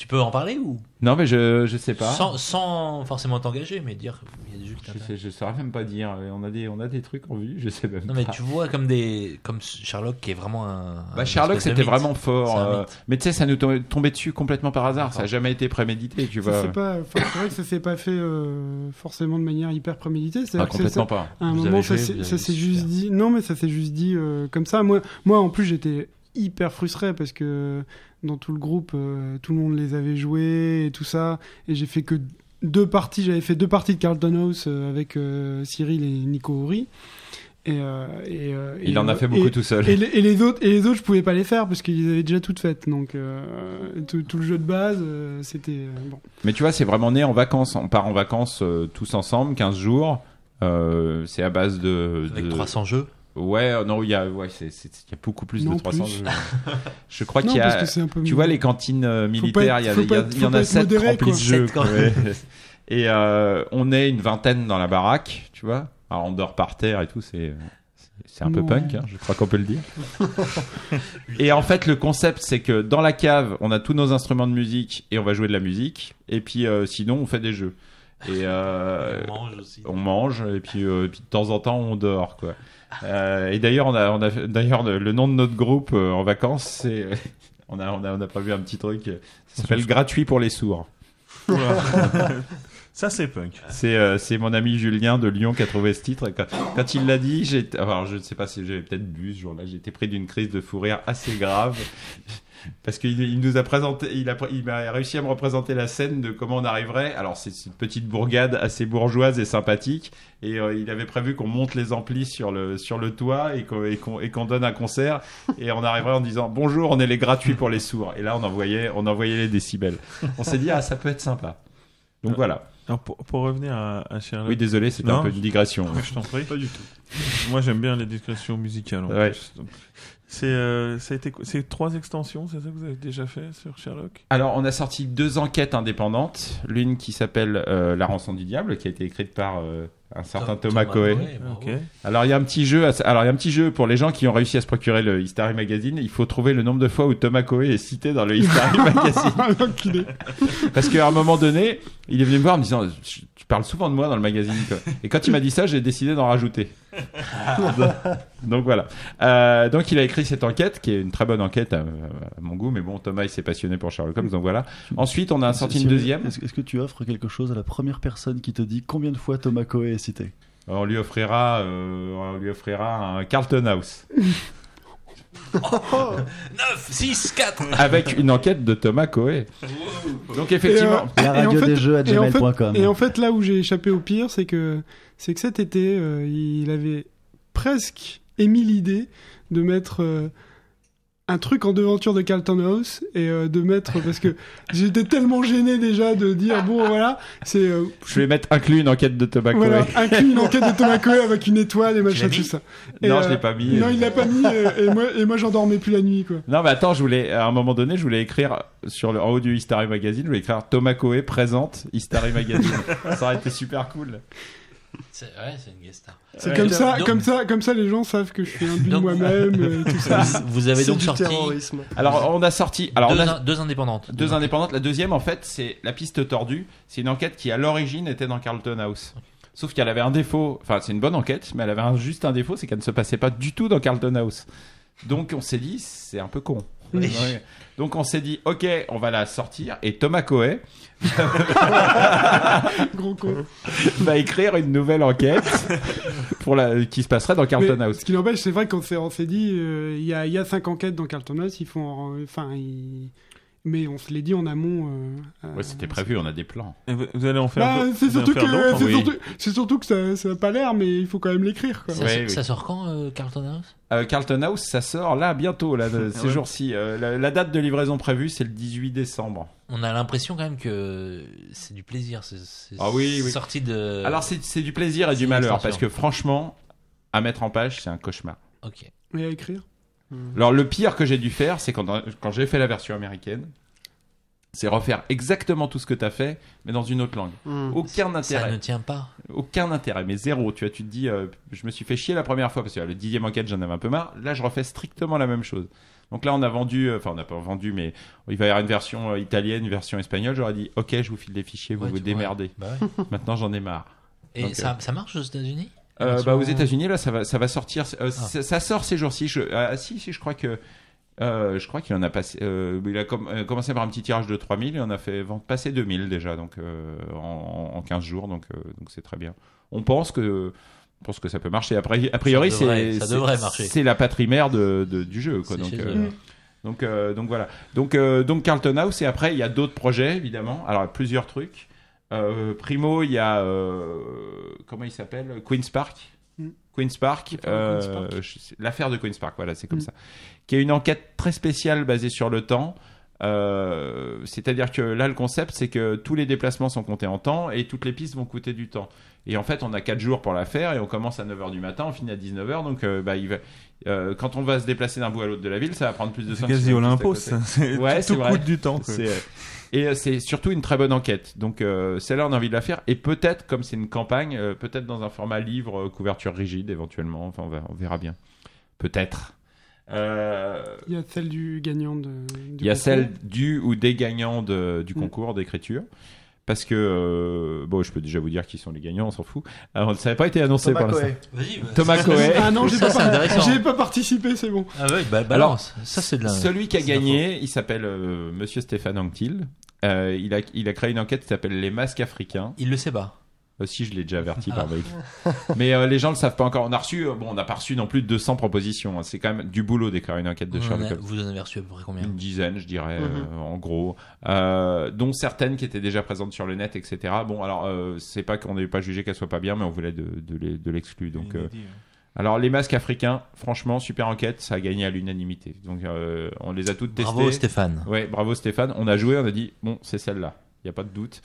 Tu peux en parler ou? Non, mais je, je sais pas. sans, sans forcément t'engager, mais dire il y a des jeux qui Je, sais, je saurais même pas dire. On a des, on a des trucs en vue. Je sais même Non, mais pas. tu vois comme des comme Sherlock qui est vraiment un. Bah, un Sherlock, c'était vraiment fort. C'est euh, mais tu sais, ça nous tombait, dessus complètement par hasard. Ça a jamais été prémédité, tu vois. s'est pas, c'est vrai que ça s'est pas fait euh, forcément de manière hyper préméditée. C'est Ah, vrai que complètement ça- pas. À un Vous moment, avez ça joué, s'est ça juste dit. Non, mais ça s'est juste dit euh, comme ça. Moi, moi, en plus, j'étais hyper frustré parce que dans tout le groupe, euh, tout le monde les avait joués et tout ça, et j'ai fait que deux parties. J'avais fait deux parties de Carlton House euh, avec euh, Cyril et Nico Hori. Et, euh, et, euh, Il et, en a fait beaucoup et- tout seul. Et les, et les autres, et les autres, je pouvais pas les faire parce qu'ils avaient déjà toutes faites. Donc euh, tout, tout le jeu de base, euh, c'était euh, bon. Mais tu vois, c'est vraiment né en vacances. On part en vacances euh, tous ensemble, 15 jours. Euh, c'est à base de. Avec de- 300 jeux. Ouais, euh, non, il y a, ouais, c'est, c'est- il y a beaucoup plus Non, de 300 plus. *laughs* jeux. Je crois Non, qu'il y a. peu. Tu vois, les cantines euh, militaires, être- il y, a- faut il y, a- pas être- il y en a pas être 7 modéré, remplis quoi. de jeux. *laughs* Et euh, on est une vingtaine dans la baraque, tu vois. Alors on dort par terre et tout, c'est. C'est un peu punk, hein, je crois qu'on peut le dire. et en fait, le concept, c'est que dans la cave, on a tous nos instruments de musique et on va jouer de la musique. Et puis, euh, sinon, on fait des jeux. Et euh, *laughs* On mange aussi. on mange et puis, euh, puis de temps en temps on dort quoi. Euh, et d'ailleurs on a, on a d'ailleurs le, le nom de notre groupe euh, en vacances c'est *laughs* on a on a on a prévu un petit truc euh, ça s'appelle gratuit pour les sourds. *laughs* *laughs* Ça, c'est punk. C'est euh, c'est mon ami Julien de Lyon qui a trouvé ce titre. Quand, quand il l'a dit, j'ai alors je ne sais pas si j'avais peut-être bu ce jour-là, été pris d'une crise de fou rire assez grave. *laughs* Parce qu'il il nous a présenté, il a, il m'a réussi à me représenter la scène de comment on arriverait. Alors c'est c'est une petite bourgade assez bourgeoise et sympathique, et euh, il avait prévu qu'on monte les amplis sur le sur le toit et qu'on et qu'on et qu'on donne un concert, et on arriverait en disant bonjour, on est les gratuits pour les sourds. Et là on envoyait on envoyait les décibels. On s'est dit ah ça peut être sympa. Donc voilà. Alors, pour, pour revenir à, à Sherlock. Oui désolé, c'était un peu une digression. *laughs* Je t'en prie. Pas du tout. Moi, j'aime bien les discussions musicales. En Ouais. plus, donc. C'est euh, ça a été c'est trois extensions, c'est ça que vous avez déjà fait sur Sherlock? Alors, on a sorti deux enquêtes indépendantes. L'une qui s'appelle euh, La rançon du diable, qui a été écrite par euh, un certain Thomas, Cohen. Ok. Alors, il y a un petit jeu. à- Alors, il y a un petit jeu pour les gens qui ont réussi à se procurer le History Magazine. Il faut trouver le nombre de fois où Thomas Cohen est cité dans le History *laughs* Magazine. L'enculé. Parce qu'à un moment donné, Il est venu me voir en me disant Tu tu parles souvent de moi dans le magazine. quoi. Et quand il m'a dit ça, j'ai décidé d'en rajouter. *laughs* donc voilà. Euh, donc il a écrit cette enquête, qui est une très bonne enquête à, à mon goût, mais bon, Thomas il s'est passionné pour Sherlock Holmes, donc voilà. Ensuite, on a sorti une deuxième. Est-ce est-ce que tu offres quelque chose à la première personne qui te dit combien de fois Thomas Coe est cité? On lui offrira, euh, on lui offrira un Carlton House *laughs* 9, 6, 4 avec une enquête de Thomas Coe. Donc effectivement, Et, euh, La et en radio fait- des jeux à et en fait- gmail.com. Et en fait, là où j'ai échappé au pire, c'est que, c'est que cet été, euh, il avait presque émis l'idée de mettre euh, un truc en devanture de Carlton House et euh, de mettre parce que *laughs* j'étais tellement gêné déjà de dire bon voilà c'est euh, je vais mettre inclus une enquête de Thomas Coe. voilà inclus une enquête de Thomas Coe avec une étoile et machin tout ça. Non, Et, je l'ai euh, pas mis. Non, il l'a pas mis et moi et moi j'en dormais plus la nuit quoi. Non, mais attends, je voulais, à un moment donné, je voulais écrire sur le, en haut du History Magazine, je voulais écrire Thomas Coe présente History Magazine. *laughs* ça aurait été super cool. C'est ouais, c'est une guest star. C'est Ouais. comme ça Donc- comme ça comme ça les gens savent que je fais un but moi-même euh, et tout ça. Vous, avez donc du sorti terrorisme. Alors, on a sorti, alors, deux, on a in- deux indépendantes. deux indépendantes. La deuxième, en fait, c'est la piste tordue. C'est une enquête qui, à l'origine, était dans Carlton House. Sauf qu'elle avait un défaut, enfin, c'est une bonne enquête, mais elle avait un- juste un défaut, c'est qu'elle ne se passait pas du tout dans Carlton House. Donc, on s'est dit, c'est un peu con. Oui. Donc, on s'est dit, ok, on va la sortir. Et Thomas Coe *laughs* Gros con. va écrire une nouvelle enquête pour la, qui se passerait dans Carlton Mais House. Ce qui n'empêche, c'est vrai qu'on s'est, on s'est dit, euh, il y, a, y a cinq enquêtes dans Carlton House, ils font, euh, enfin, ils- mais on se l'est dit en amont. euh, Ouais, c'était prévu, on a des plans. Et vous, vous allez en faire Bah, c'est surtout c'est oui. surtout, que ça, ça a pas l'air, mais il faut quand même l'écrire. Ça, Ouais, oui. ça sort quand, euh, Carlton House? Euh, Carlton House, ça sort là bientôt, là, *laughs* de- ces ouais. jours-ci. Euh, la, la date de livraison prévue, c'est le 18 décembre. On a l'impression quand même que c'est du plaisir. C'est Ah oui, oui. sorti de. Alors, c'est c'est du plaisir et du malheur, parce que franchement, à mettre en page, c'est un cauchemar. Ok. Mais à écrire? Alors, le pire que j'ai dû faire, c'est quand, quand j'ai fait la version américaine, c'est refaire exactement tout ce que tu as fait, mais dans une autre langue. Hmm. Aucun Ça intérêt. ne tient pas. Aucun intérêt, mais zéro. Tu vois, tu te dis, euh, je me suis fait chier la première fois parce que euh, le dixième enquête, j'en avais un peu marre. Là, je refais strictement la même chose. Donc là, on a vendu, euh, enfin, on n'a pas vendu, mais il va y avoir une version euh, italienne, une version espagnole. J'aurais dit, ok, je vous file des fichiers, vous Ouais, vous démerdez. ouais. Bah ouais. *laughs* Maintenant, j'en ai marre. Et Donc, ça, ça marche aux États-Unis? Euh, bah, aux États-Unis, là, ça va, ça va sortir. Ah. euh, ça, ça sort ces jours-ci. Je, ah, si, si, je crois que. euh, je crois qu'il en a passé. euh, il a com- euh, commencé par un petit tirage de 3000 et on a fait passer 2000 déjà, donc euh, en, en 15 jours, donc euh, donc c'est très bien. On pense que. On pense que ça peut marcher. Après, a priori, c'est ça c'est- devrait marcher. C'est la patrie-mère de, de- du jeu, quoi. Donc, euh, donc, euh, donc voilà. Donc, euh, donc Carlton House et après il y a d'autres projets évidemment. Alors plusieurs trucs. Euh, primo, il y a euh, comment il s'appelle? Queens Park. Mm. Queens Park, L'affaire de euh, l'affaire de Queens Park, voilà, c'est comme Mm. ça, qui est une enquête très spéciale basée sur le temps. Euh, C'est-à-dire que là, le concept, c'est que tous les déplacements sont comptés en temps et toutes les pistes vont coûter du temps. Et en fait, on a 4 jours pour la faire et on commence à 9h du matin, on finit à 19h. Donc, euh, bah, il va, euh, quand on va se déplacer d'un bout à l'autre de la ville, ça va prendre plus de temps. C'est quasi Olympos, *laughs* Ouais, tout vrai. coûte du temps. quoi. C'est, euh, et euh, c'est surtout une très bonne enquête. Donc euh, celle-là, on a envie de la faire. Et peut-être, comme c'est une campagne, euh, peut-être dans un format livre, couverture rigide éventuellement. Enfin, on, va- on verra bien. Peut-être. Euh, Il y a celle du gagnant de. du il y a concours. celle du ou des gagnants de- du Mm. concours d'écriture. Parce que, euh, bon, je peux déjà vous dire qui sont les gagnants, on s'en fout. Alors, ça n'a pas été annoncé Thomas l'instant. Bah, Thomas Coe. Ah non, j'ai pas, par- participé, c'est bon. Ah ouais, bah, balance. ça, c'est de la. Celui qui a gagné, il s'appelle euh, Monsieur Stéphane Anctil. Euh, il, a, il a créé une enquête qui s'appelle Les masques africains. Il le sait pas. Aussi, je l'ai déjà averti Ah. *laughs* par mail. Mais euh, les gens le savent pas encore. On a reçu, euh, bon, on n'a pas reçu non plus de 200 propositions. hein. C'est quand même du boulot d'écrire une enquête de Vous en Sherlock avez- Holmes. Vous en avez reçu à peu près combien Une dizaine, je dirais, Mhm. euh, en gros, euh, dont certaines qui étaient déjà présentes sur le net, etc. Bon, alors euh, c'est pas qu'on n'avait pas jugé qu'elle soit pas bien, mais on voulait de, de les- de l'exclure. Donc, euh, Inédit, ouais. alors les masques africains, franchement, super enquête, ça a gagné à l'unanimité. Donc, euh, on les a toutes testées. Bravo Stéphane. Ouais, bravo Stéphane. On a joué, on a dit, bon, c'est celle-là. Il n'y a pas de doute.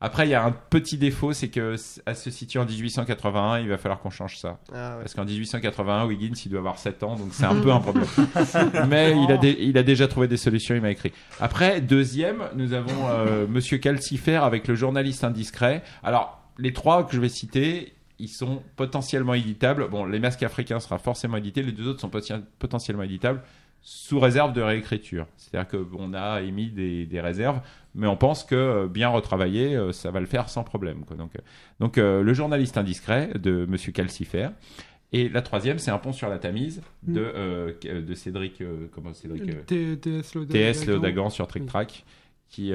Après, il y a un petit défaut, c'est que à se situer en 1881, il va falloir qu'on change ça. Ah ouais. Parce qu'en 1881, Wiggins, il doit avoir 7 ans, donc c'est un *laughs* peu un problème. *laughs* Mais il a, dé- il a déjà trouvé des solutions, il m'a écrit. Après, deuxième, nous avons euh, *laughs* Monsieur Calcifer avec le journaliste indiscret. Alors, les trois que je vais citer, ils sont potentiellement éditables. Bon, les masques africains sera forcément édité, les deux autres sont poten- potentiellement éditables. Sous réserve de réécriture. C'est-à-dire qu'on a émis des, des réserves, mais on pense que euh, bien retravaillé, euh, ça va le faire sans problème. quoi. Donc, euh, donc euh, le journaliste indiscret de Monsieur Calcifer. Et la troisième, c'est un pont sur la Tamise de, Mm. euh, de Cédric, euh, comment Cédric TS Léodagan sur Trick Track, qui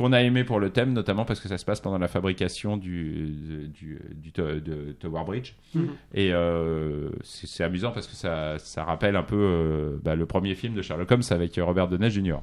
qu'on a aimé pour le thème, notamment parce que ça se passe pendant la fabrication du, du, du de Tower Bridge. Mhm. Et euh, c'est amusant parce que ça, ça rappelle un peu euh, bah, le premier film de Sherlock Holmes avec Robert Downey Jr.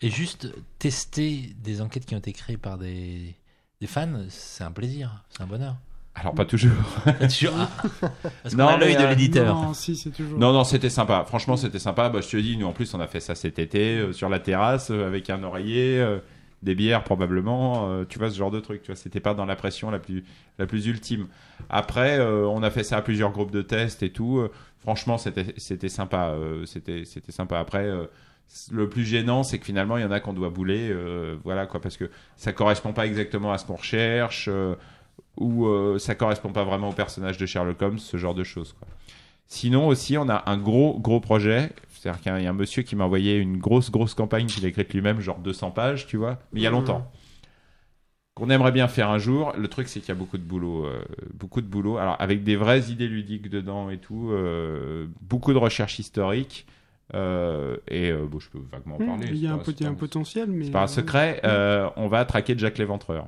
Et juste tester des enquêtes qui ont été créées par des, des fans, c'est un plaisir, c'est un bonheur. Alors pas toujours. *laughs* Pas toujours. Ah, parce Non, l'œil de euh, l'éditeur. Non, si, c'est toujours. Non, non, c'était sympa. Franchement, c'était sympa. Bah, je te dis, nous en plus, on a fait ça cet été euh, sur la terrasse euh, avec un oreiller, euh, des bières probablement. euh, tu vois ce genre de truc. Tu vois, c'était pas dans la pression la plus la plus ultime. Après, euh, on a fait ça à plusieurs groupes de tests et tout. Franchement, c'était c'était sympa. euh, c'était c'était sympa. Après. le plus gênant, c'est que finalement, il y en a qu'on doit bouler, voilà quoi, parce que ça correspond pas exactement à ce qu'on recherche, ou ça correspond pas vraiment au personnage de Sherlock Holmes, ce genre de choses. Sinon aussi, on a un gros gros projet. C'est-à-dire qu'il y a un- monsieur qui m'a envoyé une grosse grosse campagne qu'il a écrite lui-même, genre 200 pages, tu vois, mais il y a Mhm. longtemps. Qu'on aimerait bien faire un jour. Le truc, c'est qu'il y a beaucoup de boulot, euh, beaucoup de boulot. Alors avec des vraies idées ludiques dedans et tout, euh, beaucoup de recherches historiques. euh, et euh, bon, je peux vaguement en Hmm, parler. Il y a un, potentiel, mais. c'est pas un secret. euh, on va traquer Jack l'Éventreur.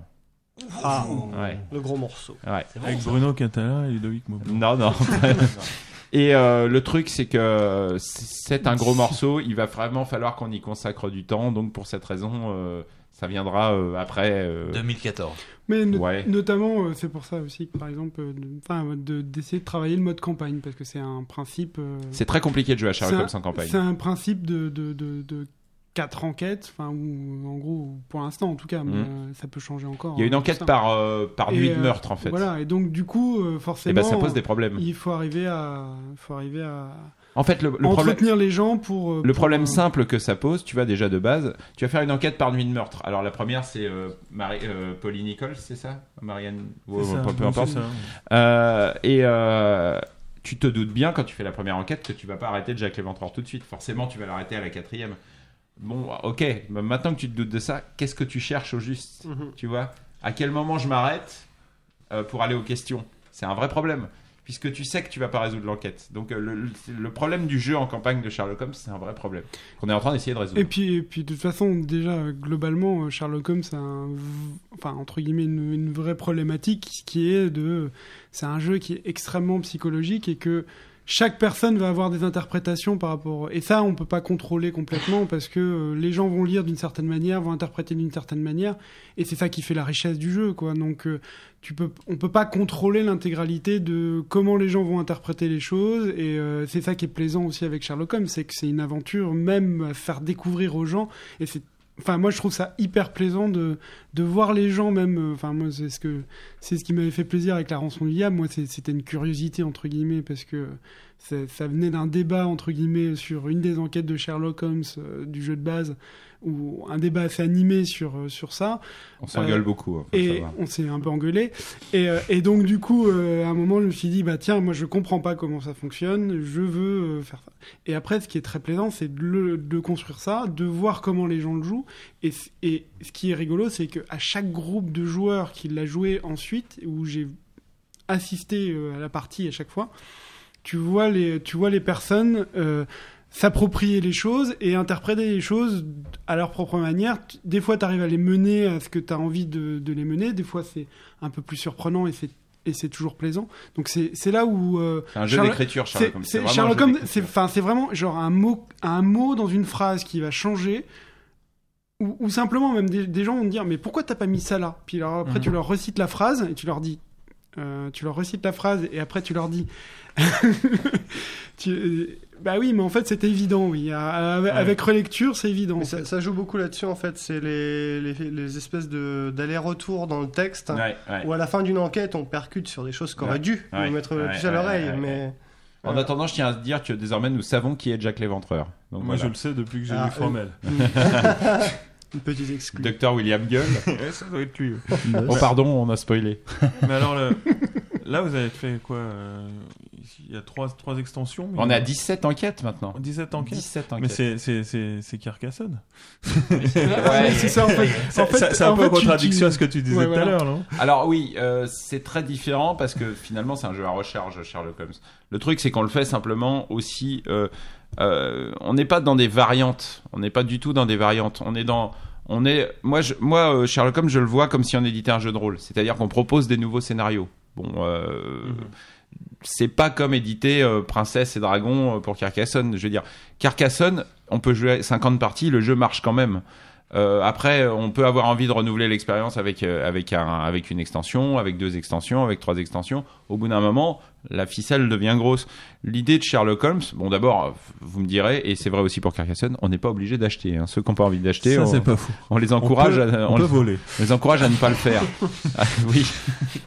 Ah, Ouais. le gros morceau. Ouais. Avec Bruno Catala et Ludovic Maublanc. Non, non. *laughs* *laughs* Et euh, le truc, c'est que c'est un gros morceau. Il va vraiment falloir qu'on y consacre du temps. Donc, pour cette raison, euh, ça viendra euh, après. euh, 2014. Mais no- Ouais. notamment, euh, c'est pour ça aussi que, par exemple, euh, de- enfin, de- d'essayer de, travailler le mode campagne, parce que c'est un principe. euh, C'est très compliqué de jouer à Sherlock Holmes en campagne. C'est un principe de, de, de, de quatre enquêtes, enfin, ou en gros, pour l'instant en tout cas, mais Mhm. euh, ça peut changer encore. Il y a une hein, enquête tout ça. par, euh, par Et, nuit de euh, meurtre, en fait. Voilà, et donc du coup, forcément. Et ben, ça pose des problèmes. Il faut arriver à, faut arriver à En fait, le, le problème. entretenir les gens pour. euh, Le pour, problème euh, simple que ça pose, tu vois déjà de base, tu vas faire une enquête par nuit de meurtre. Alors la première c'est euh, Marie, euh, Pauline Nichols, c'est ça? Marianne C'est ça, peu, importe. ça. Euh, et euh, tu te doutes bien quand tu fais la première enquête que tu vas pas arrêter Jack l'Éventreur tout de suite. Forcément, tu vas l'arrêter à la quatrième. Bon, ok. Maintenant que tu te doutes de ça, qu'est-ce que tu cherches au juste Mhm. Tu vois? À quel moment je m'arrête euh, pour aller aux questions? C'est un vrai problème. Puisque tu sais que tu vas pas résoudre l'enquête. Donc euh, le, problème du jeu en campagne de Sherlock Holmes, c'est un vrai problème qu'on est en train d'essayer de résoudre. Et puis, et puis de toute façon, déjà, globalement, euh, Sherlock Holmes a un, enfin, entre guillemets, une, une vraie problématique qui est de. C'est un jeu qui est extrêmement psychologique et que chaque personne va avoir des interprétations par rapport. Et ça, on peut pas contrôler complètement parce que euh, les gens vont lire d'une certaine manière, vont interpréter d'une certaine manière. Et c'est ça qui fait la richesse du jeu, quoi. Donc, euh, tu peux, on peut pas contrôler l'intégralité de comment les gens vont interpréter les choses et euh, c'est ça qui est plaisant aussi avec Sherlock Holmes, c'est que c'est une aventure même à faire découvrir aux gens et c'est Enfin, moi, je trouve ça hyper plaisant de, de voir les gens, même. euh, Enfin, moi, c'est ce que c'est ce qui m'avait fait plaisir avec la rançon du diable. Moi, c'était une curiosité entre guillemets parce que ça, ça venait d'un débat entre guillemets sur une des enquêtes de Sherlock Holmes euh, du jeu de base, ou un débat assez animé sur euh, sur ça. On s'engueule Euh, beaucoup. hein, Et on s'est un peu engueulé. Et, et donc, du coup, à un moment, je me suis dit, bah tiens, moi, je comprends pas comment ça fonctionne, je veux faire ça. Et après, ce qui est très plaisant, c'est de, le- de construire ça, de voir comment les gens le jouent. Et, et ce qui est rigolo, c'est qu'à chaque groupe de joueurs qui l'a joué ensuite, où j'ai assisté à la partie à chaque fois, tu vois les, tu vois les personnes euh, s'approprier les choses et interpréter les choses à leur propre manière. Des fois, tu arrives à les mener à ce que tu as envie de, de les mener. Des fois, c'est un peu plus surprenant et c'est et c'est toujours plaisant. Donc c'est c'est là où euh, C'est un jeu d'écriture, Sherlock c'est- Holmes. C'est c'est- vraiment un Sherlock Holmes, c'est enfin c'est vraiment genre un mot un mot dans une phrase qui va changer. Ou, ou simplement même des, des gens vont te dire mais pourquoi t'as pas mis ça là? Puis alors, après Mhm. tu leur recites la phrase et tu leur dis euh, tu leur recites la phrase et après tu leur dis *laughs* tu- euh, bah oui mais en fait c'était évident oui À- avec, avec relecture c'est évident Mais ça, joue beaucoup là-dessus en fait, c'est les, les, les espèces de- d'aller-retour dans le texte, Ouais, ouais. où à la fin d'une enquête on percute sur des choses qu'on aurait Ouais. dû Ouais. nous mettre Ouais, plus à l'oreille, ouais, ouais. mais... En attendant, je tiens à te dire que désormais nous savons qui est Jack l'Éventreur. Donc Moi, voilà. je le sais depuis que j'ai Ah, lu Fromel. *laughs* *laughs* Une petite exclue. Docteur William Gull. *laughs* Ouais, ça doit être lui. ouais. oh pardon, on a spoilé. *laughs* Mais alors, le- là, vous avez fait quoi euh, il y a trois, trois extensions. mais On a à 17 enquêtes maintenant. 17 enquêtes. 17 Mais enquêtes. c'est, c'est, c'est, c'est Carcassonne. *laughs* Ouais, c'est ça en fait. C'est, En fait- c'est- c'est un peu en fait, contradiction tu- à ce que tu disais Ouais, tout voilà. à l'heure, non? Alors oui, euh, c'est très différent parce que finalement c'est un jeu à recharge Sherlock Holmes. Le truc c'est qu'on le fait simplement aussi. euh, euh, on n'est pas dans des variantes. On n'est pas du tout dans des variantes. On est dans. On est. Moi, je, moi euh, Sherlock Holmes, je le vois comme si on éditait un jeu de rôle. C'est-à-dire qu'on propose des nouveaux scénarios. Bon. euh, C'est pas comme éditer euh, Princesse et Dragon euh, pour Carcassonne. Je veux dire, Carcassonne, on peut jouer 50 parties, le jeu marche quand même. Euh, après, on peut avoir envie de renouveler l'expérience avec euh, avec un avec une extension, avec deux extensions, avec trois extensions. Au bout d'un moment, la ficelle devient grosse. L'idée de Sherlock Holmes, bon d'abord, vous me direz, et c'est vrai aussi pour Carcassonne, on n'est pas obligé d'acheter. hein. Ceux qui n'ont pas envie d'acheter, on, les encourage, On peut- à, on peut voler. on les encourage à ne pas le faire. *laughs* Ah, oui.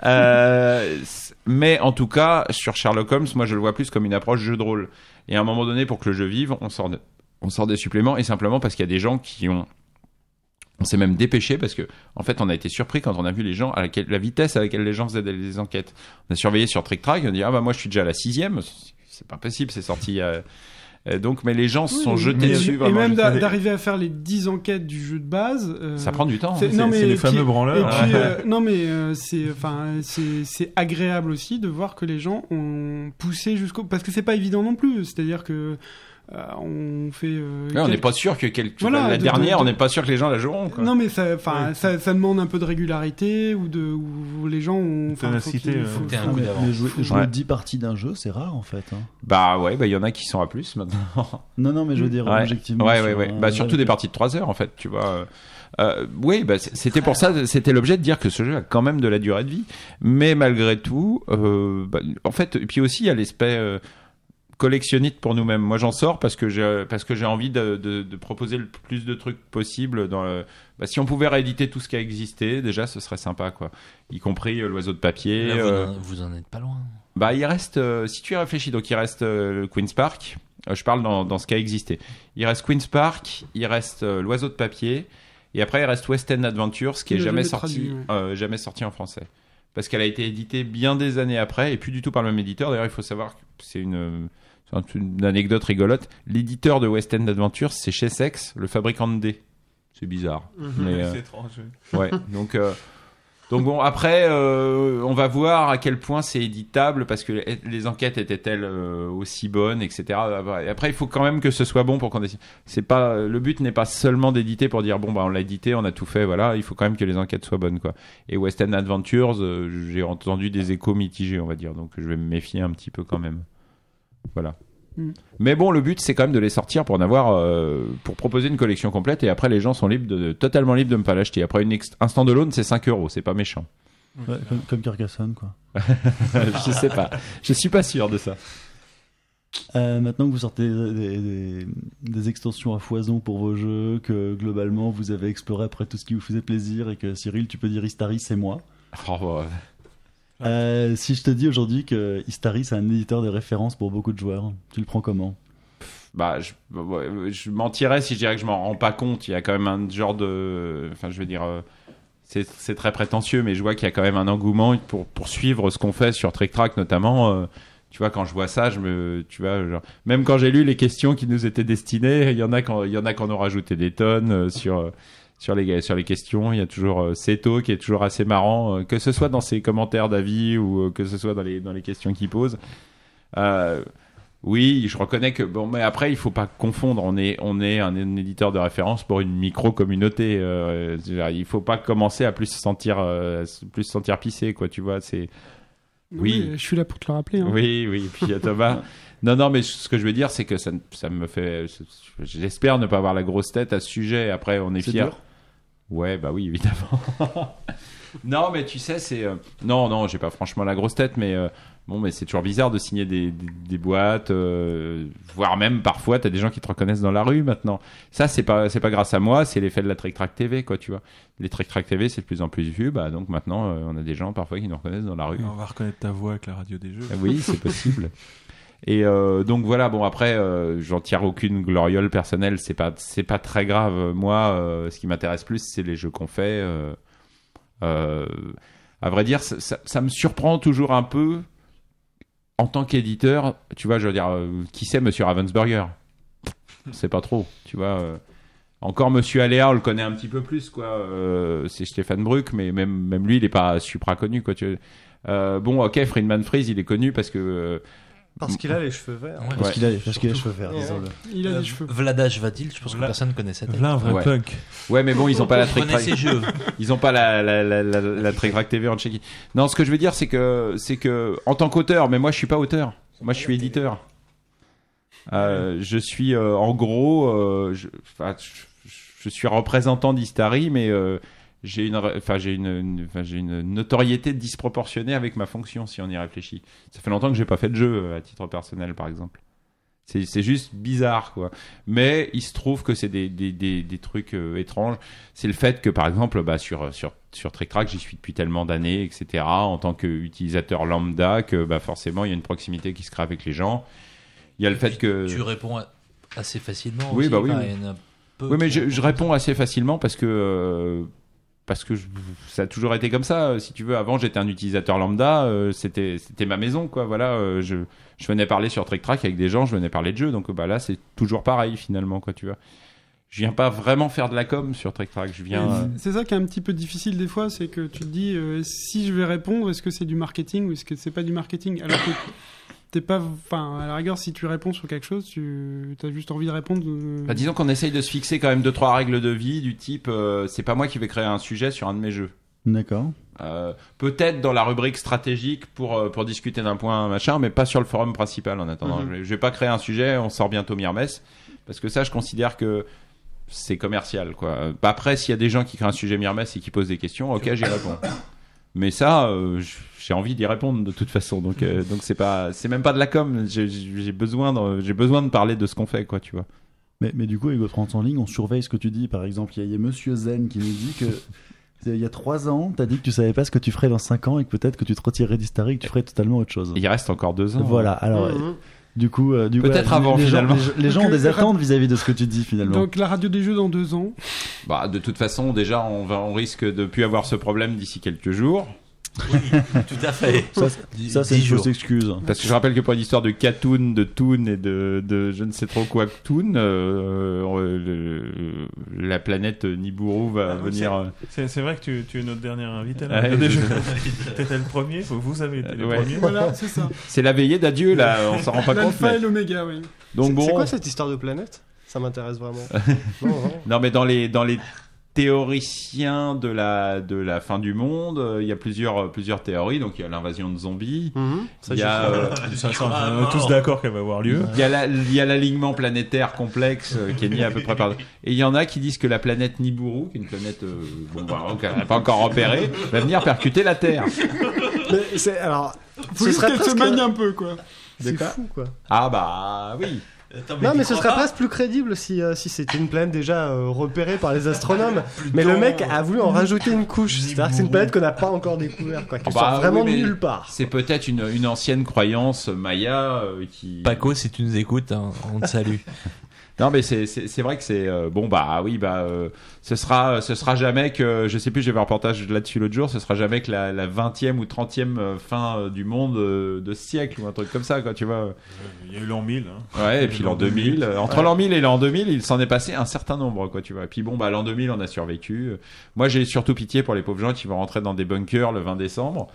Euh, mais en tout cas, sur Sherlock Holmes, moi je le vois plus comme une approche jeu de rôle. Et à un moment donné, pour que le jeu vive, on sort, de- on sort des suppléments et simplement parce qu'il y a des gens qui ont on s'est même dépêché parce que, en fait, on a été surpris quand on a vu les gens à laquelle, la vitesse à laquelle les gens faisaient des, des enquêtes. On a surveillé sur Trick Track, on a dit ah bah moi je suis déjà à la sixième, c'est pas possible, c'est sorti. euh, euh, donc, mais les gens se sont Oui, jetés et- dessus. Et vraiment. même d'arriver à faire les 10 enquêtes du jeu de base. euh, Ça prend du temps, c'est- hein. non, C'est- mais c'est les fameux puis- branleurs. Et puis, *laughs* euh, non, mais euh, c'est, enfin, c'est, c'est agréable aussi de voir que les gens ont poussé jusqu'au. Parce que c'est pas évident non plus. C'est-à-dire que euh, on fait. euh, Ouais, on n'est quelques- pas sûr que quel- Voilà, la de- dernière, de- on n'est pas sûr que les gens la joueront. Quoi. Non, mais ça, enfin, ça, ça demande un peu de régularité ou de, où les gens ont. Ténacité, euh, faut- un coup mais, jouer, jouer Ouais. 10 parties d'un jeu, c'est rare en fait. hein. Bah ouais, bah il y en a qui sont à plus maintenant. *laughs* Non, non, mais je veux dire Ouais. objectivement. Ouais, ouais, ouais. un- Bah, surtout des parties de 3 heures, en fait, tu vois. Euh, euh, oui, bah, c'était pour ça, c'était l'objet de dire que ce jeu a quand même de la durée de vie. Mais malgré tout, euh, bah, en fait, et puis aussi, il y a l'aspect collectionniste pour nous-mêmes. Moi, j'en sors parce que j'ai, parce que j'ai envie de, de, de proposer le plus de trucs possible dans le, bah, si on pouvait rééditer tout ce qui a existé, déjà, ce serait sympa, quoi. Y compris euh, l'oiseau de papier. Là, vous, euh, en, vous en êtes pas loin. bah, il reste, euh, si tu y réfléchis, donc il reste euh, le Queen's Park. Euh, je parle dans, dans ce qui a existé. Il reste Queen's Park, il reste euh, l'oiseau de papier, et après il reste West End Adventures, qui est jamais sorti, traduit, ouais. euh, jamais sorti en français, parce qu'elle a été éditée bien des années après, et plus du tout par le même éditeur. D'ailleurs, il faut savoir que c'est une, une anecdote rigolote. L'éditeur de West End Adventures, c'est chez Sex, le fabricant de dés. C'est bizarre. Mais, euh, C'est étrange. oui. Ouais, donc euh, donc bon après euh, on va voir à quel point c'est éditable parce que les- enquêtes étaient-elles euh, aussi bonnes etc. Et après il faut quand même que ce soit bon pour qu'on décide. C'est pas le but n'est pas seulement d'éditer pour dire bon bah on l'a édité on a tout fait voilà il faut quand même que les enquêtes soient bonnes quoi. Et West End Adventures euh, j'ai entendu des échos mitigés on va dire donc je vais me méfier un petit peu quand même. Voilà. Mm. Mais bon, le but c'est quand même de les sortir pour en avoir, euh, pour proposer une collection complète et après les gens sont libres de, totalement libres de ne pas l'acheter. Après une un stand-alone c'est 5 euros, c'est pas méchant. Ouais, comme, comme Carcassonne, quoi. *laughs* je sais pas, je suis pas sûr de ça. Euh, maintenant que vous sortez des, des- des extensions à foison pour vos jeux, que globalement vous avez exploré après tout ce qui vous faisait plaisir et que Cyril, tu peux dire Istari, c'est moi. Oh, bah, Euh, si je te dis aujourd'hui que Istari, c'est un éditeur de référence pour beaucoup de joueurs, tu le prends comment? Bah, je, bah, je mentirais si je dirais que je m'en rends pas compte. Il y a quand même un genre de, enfin, je veux dire, euh, c'est très prétentieux, mais je vois qu'il y a quand même un engouement pour pour suivre ce qu'on fait sur Trick Track notamment. euh, tu vois, quand je vois ça, je me, tu vois, genre, même quand j'ai lu les questions qui nous étaient destinées, il y en a il y en a qui en ont rajouté des tonnes euh, sur sur les sur les questions. Il y a toujours euh, Seto qui est toujours assez marrant, euh, que ce soit dans ses commentaires d'avis ou euh, que ce soit dans les dans les questions qu'il pose. Euh, oui, je reconnais que bon, mais après il faut pas confondre. On est on est un, un éditeur de référence pour une micro communauté. Euh, il faut pas commencer à plus se sentir euh, plus se sentir pissé quoi. Tu vois, c'est oui. je suis là pour te le rappeler. hein. oui oui. Et puis il y a Thomas. *laughs* Non, non, mais ce que je veux dire, c'est que ça, ça me fait. J'espère ne pas avoir la grosse tête à ce sujet. Après, on est, C'est fiers. Ouais, bah oui, évidemment. *laughs* non, mais tu sais, c'est. euh, Non, non, j'ai pas franchement la grosse tête, mais. euh, Bon, mais c'est toujours bizarre de signer des, des, des boîtes, euh, voire même parfois, t'as des gens qui te reconnaissent dans la rue maintenant. Ça, c'est pas, c'est pas grâce à moi, c'est l'effet de la Trick Track TV, quoi, tu vois. Les Trick Track TV, c'est de plus en plus vu, bah donc maintenant, euh, on a des gens parfois qui nous reconnaissent dans la rue. On va reconnaître ta voix avec la radio des jeux. Ah Oui, c'est possible. *laughs* Et euh, donc voilà, bon après, euh, j'en tire aucune gloriole personnelle, c'est pas c'est pas très grave. Moi, euh, ce qui m'intéresse plus, c'est les jeux qu'on fait. à vrai dire, ça, me surprend toujours un peu en tant qu'éditeur, tu vois, je veux dire, qui c'est Monsieur Ravensburger? C'est pas trop, tu vois. Encore Monsieur Aléa, on le connaît un petit peu plus, quoi. c'est Stéphane Bruck, mais même, même lui, il est pas supra connu, quoi. Bon, ok, Friedman Freeze, il est connu parce que. Euh, Parce qu'il a les cheveux verts. Ouais. Parce qu'il a, parce qu'il a les cheveux verts, Ouais. disons-le. Il a Euh, des cheveux. Vladage Vadil, je pense que Vla- personne tête. Là, un vrai Ouais. punk. Ouais, mais bon, ils ont pas la jeux. *laughs* Ils ont pas la, la, la, la, la Track TV en Tchéquie. Non, ce que je veux dire, c'est que, c'est que, en tant qu'auteur, mais moi, je suis pas auteur. Moi, je suis éditeur. Euh, je suis, euh, en gros, euh, je, enfin, je, je suis représentant d'Istari, mais euh, j'ai une, enfin, j'ai une, une- enfin, j'ai une notoriété disproportionnée avec ma fonction, si on y réfléchit. Ça fait longtemps que j'ai pas fait de jeu euh, à titre personnel, par exemple. C'est, c'est juste bizarre, quoi. Mais il se trouve que c'est des, des, des, des trucs euh, étranges. C'est le fait que, par exemple, bah, sur, sur, sur Track, j'y suis depuis tellement d'années, etc., en tant qu'utilisateur lambda, que bah, forcément, il y a une proximité qui se crée avec les gens. Il y a le fait que. Tu réponds assez facilement. Oui, aussi, bah oui, enfin, oui. il y en a peu Oui, mais je, réponds assez facilement parce que euh, parce que ça a toujours été comme ça. euh, Si tu veux, avant j'étais un utilisateur lambda, euh, c'était c'était ma maison, quoi. Voilà, euh, je je venais parler sur Trick Track avec des gens, je venais parler de jeux, donc bah là c'est toujours pareil finalement, quoi. Tu vois. Je viens pas vraiment faire de la com sur Trick Track. Je viens. C'est ça qui est un petit peu difficile des fois, c'est que tu te dis si je vais répondre, est-ce que c'est du marketing ou est-ce que c'est pas du marketing? Alors que t'es pas, enfin à la rigueur, si tu réponds sur quelque chose, tu as juste envie de répondre. euh, Bah, disons qu'on essaye de se fixer quand même deux trois règles de vie du type euh, c'est pas moi qui vais créer un sujet sur un de mes jeux. D'accord. Euh, peut-être dans la rubrique stratégique pour, euh, pour discuter d'un point machin, mais pas sur le forum principal en attendant. Mhm. je, vais, je vais pas créer un sujet, on sort bientôt Mirmes, parce que ça, je considère que c'est commercial. Quoi. Après, s'il y a des gens qui créent un sujet Mirmes et qui posent des questions, ok, j'y réponds. *coughs* Mais ça, euh, j'ai envie d'y répondre de toute façon, donc euh, donc c'est pas, c'est même pas de la com. J'ai besoin, de, j'ai besoin de parler de ce qu'on fait, quoi, tu vois. Mais, mais du coup, Ego 30 en ligne, on surveille ce que tu dis. Par exemple, il y, a- il y a Monsieur Zen qui nous dit que *laughs* il y a 3 ans, t'as dit que tu savais pas ce que tu ferais dans 5 ans et que peut-être que tu te retirerais d'Hystary et que tu ferais totalement autre chose. Il reste encore deux ans. Voilà, alors Mhm. Du coup, euh, du coup, Peut-être voilà, avant, les, gens- finalement. les gens- les gens ont des attentes vis-à-vis de ce que tu dis finalement. Donc la radio des jeux dans deux ans. Bah, de toute façon, déjà, on, va, on risque de plus avoir ce problème d'ici quelques jours. Tout à fait. ça, ça, c'est une fausse excuse. Parce que je rappelle que pour l'histoire de Katoon, de Toon et de, de je ne sais trop quoi Toon, euh, euh, le- la planète Nibiru va Ah, oui, venir. C'est vrai que tu, tu es notre dernier invité. Là. Je- *laughs* T'étais le premier, vous avez été Ouais. premiers. Voilà, c'est ça. C'est la veillée d'adieu là, on s'en rend pas compte. L'alpha Mais... et l'oméga, oui. Donc C'est- bon, C'est quoi cette histoire de planète? Ça m'intéresse vraiment. *laughs* non, non. non mais dans les dans les théoriciens de la de la fin du monde, euh, il y a plusieurs plusieurs théories. Donc il y a l'invasion de zombies, Mhm. Ça, il y a euh, Ça, ça, on est tous d'accord qu'elle va avoir lieu. Il y a la- il y a l'alignement planétaire complexe euh, qui est mis à peu près par. Et il y en a qui disent que la planète Nibiru, qui est une planète euh, bon, bah, qu'elle n'a pas encore repérée, va venir percuter la Terre. Mais c'est alors. Faut ce juste serait qu'elle se manie un peu, quoi. C'est fou quoi. Ah bah oui. Non mais ce serait presque plus crédible si, euh, si c'était une planète déjà euh, repérée par les astronomes. *laughs* Mais le mec a voulu en rajouter une couche. C'est-à-dire que c'est une planète qu'on n'a pas encore découverte, quoi, qui Ah sort bah, vraiment oui, de nulle part. C'est peut-être une, une ancienne croyance maya euh, qui. Paco, si tu nous écoutes, hein, on te salue. *laughs* Non mais c'est vrai que c'est euh, bon bah oui bah euh, ce sera ce sera jamais que je sais plus j'ai vu un reportage là-dessus l'autre jour ce sera jamais que la la 20e ou 30e euh, fin euh, du monde euh, de ce siècle ou un truc comme ça quoi tu vois Il y a eu l'an 1000. Hein. ouais et puis l'an 2000 euh, entre l'an 1000 et l'an 2000 il s'en est passé un certain nombre quoi tu vois et puis bon bah l'an 2000 on a survécu moi j'ai surtout pitié pour les pauvres gens qui vont rentrer dans des bunkers le 20 décembre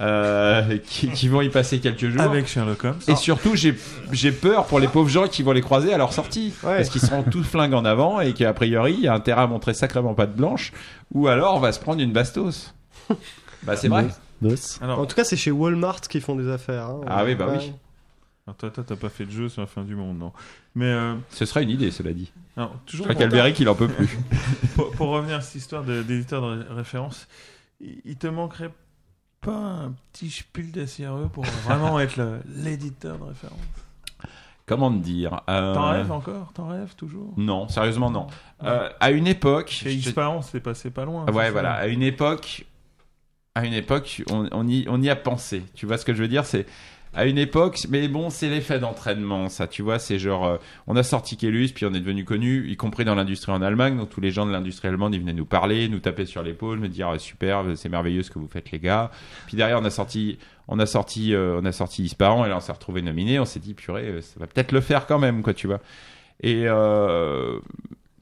euh, *laughs* qui, qui vont y passer quelques jours Avec Sherlock Holmes. et surtout, j'ai j'ai peur pour les pauvres gens qui vont les croiser à leur sortie. Ouais. Parce qu'ils seront tous flingues en avant et qu'a priori, il y a intérêt à montrer sacrément pas de blanche. Ou alors, on va se prendre une bastos. *laughs* bah, c'est vrai. Boss. Alors, En tout cas, c'est chez Walmart qu'ils font des affaires. hein. Ah oui, bah Ouais. oui. alors toi, toi, t'as pas fait de jeu sur la fin du monde, non Mais euh, Ce serait une idée, cela dit. alors, Je toujours crois pour, qu'Alberic, il en peut plus. *laughs* pour, pour revenir à cette histoire de- d'éditeur de, ré- référence, il, il te manquerait pas un petit spiel d'SRE pour vraiment être l'éditeur de référence Comment te dire euh, T'en rêves encore? T'en rêves toujours? Non, sérieusement, non. Euh, à une époque. Chez je te- X-Parent, c'est passé pas loin. Ouais, voilà. À une époque, à une époque, on, on y, on y a pensé. Tu vois ce que je veux dire? C'est à une époque, mais bon, c'est l'effet d'entraînement, ça, tu vois, c'est genre, euh, on a sorti Kellus, puis on est devenu connu, y compris dans l'industrie en Allemagne, donc tous les gens de l'industrie allemande, ils venaient nous parler, nous taper sur l'épaule, me dire, ah, super, c'est merveilleux ce que vous faites, les gars. Puis derrière, on a sorti, on a sorti, euh, on a sorti Ispahan, et là, on s'est retrouvé nominé, on s'est dit, purée, euh, ça va peut-être le faire quand même, quoi, tu vois. Et, euh,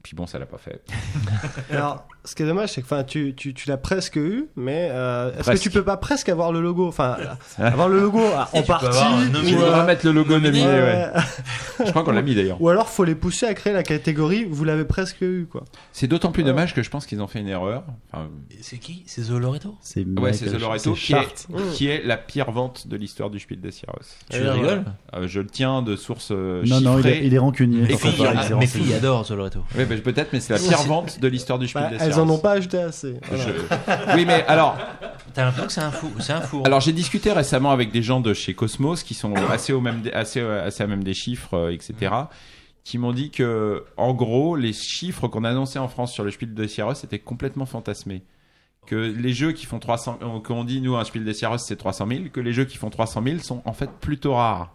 puis bon, ça l'a pas fait. *laughs* Alors, ce qui est dommage, c'est que enfin, tu, tu, tu l'as presque eu, mais euh, est-ce que tu peux pas presque avoir le logo? Enfin, *laughs* avoir le logo ah, en tu peux partie. On va euh, mettre le logo nominé, ouais. Je crois qu'on l'a mis d'ailleurs. Ou alors, faut les pousser à créer la catégorie. Vous l'avez presque eu, quoi. C'est d'autant plus dommage que je pense qu'ils ont fait une erreur. Enfin, C'est qui? C'est Zoloreto C'est ouais, c'est Michael- The Loretto c'est qui est, Chart. qui est la pire vente de l'histoire du Spiel des Sierras. Tu rigoles? Euh, je le tiens de source euh, Non, non, il est, chiffrée. il est rancunier. Pas Mes filles adorent Zoloreto. Oui, peut-être, mais c'est la pire *laughs* vente de l'histoire du Spiel Bah, des elles Sierras. en ont pas acheté assez. Voilà. Je- *laughs* Oui, mais alors, T'as l'impression que c'est un fou, c'est un four. alors j'ai discuté récemment avec des gens de chez Cosmos qui sont *coughs* assez au même, assez, assez à même des chiffres, euh, etc. Qui m'ont dit que, en gros, les chiffres qu'on annonçait en France sur le Spiel des Sierras étaient complètement fantasmés. Que les jeux qui font 300, euh, qu'on dit nous un Spiel des Sierras c'est 300 000, que les jeux qui font 300 000 sont en fait plutôt rares.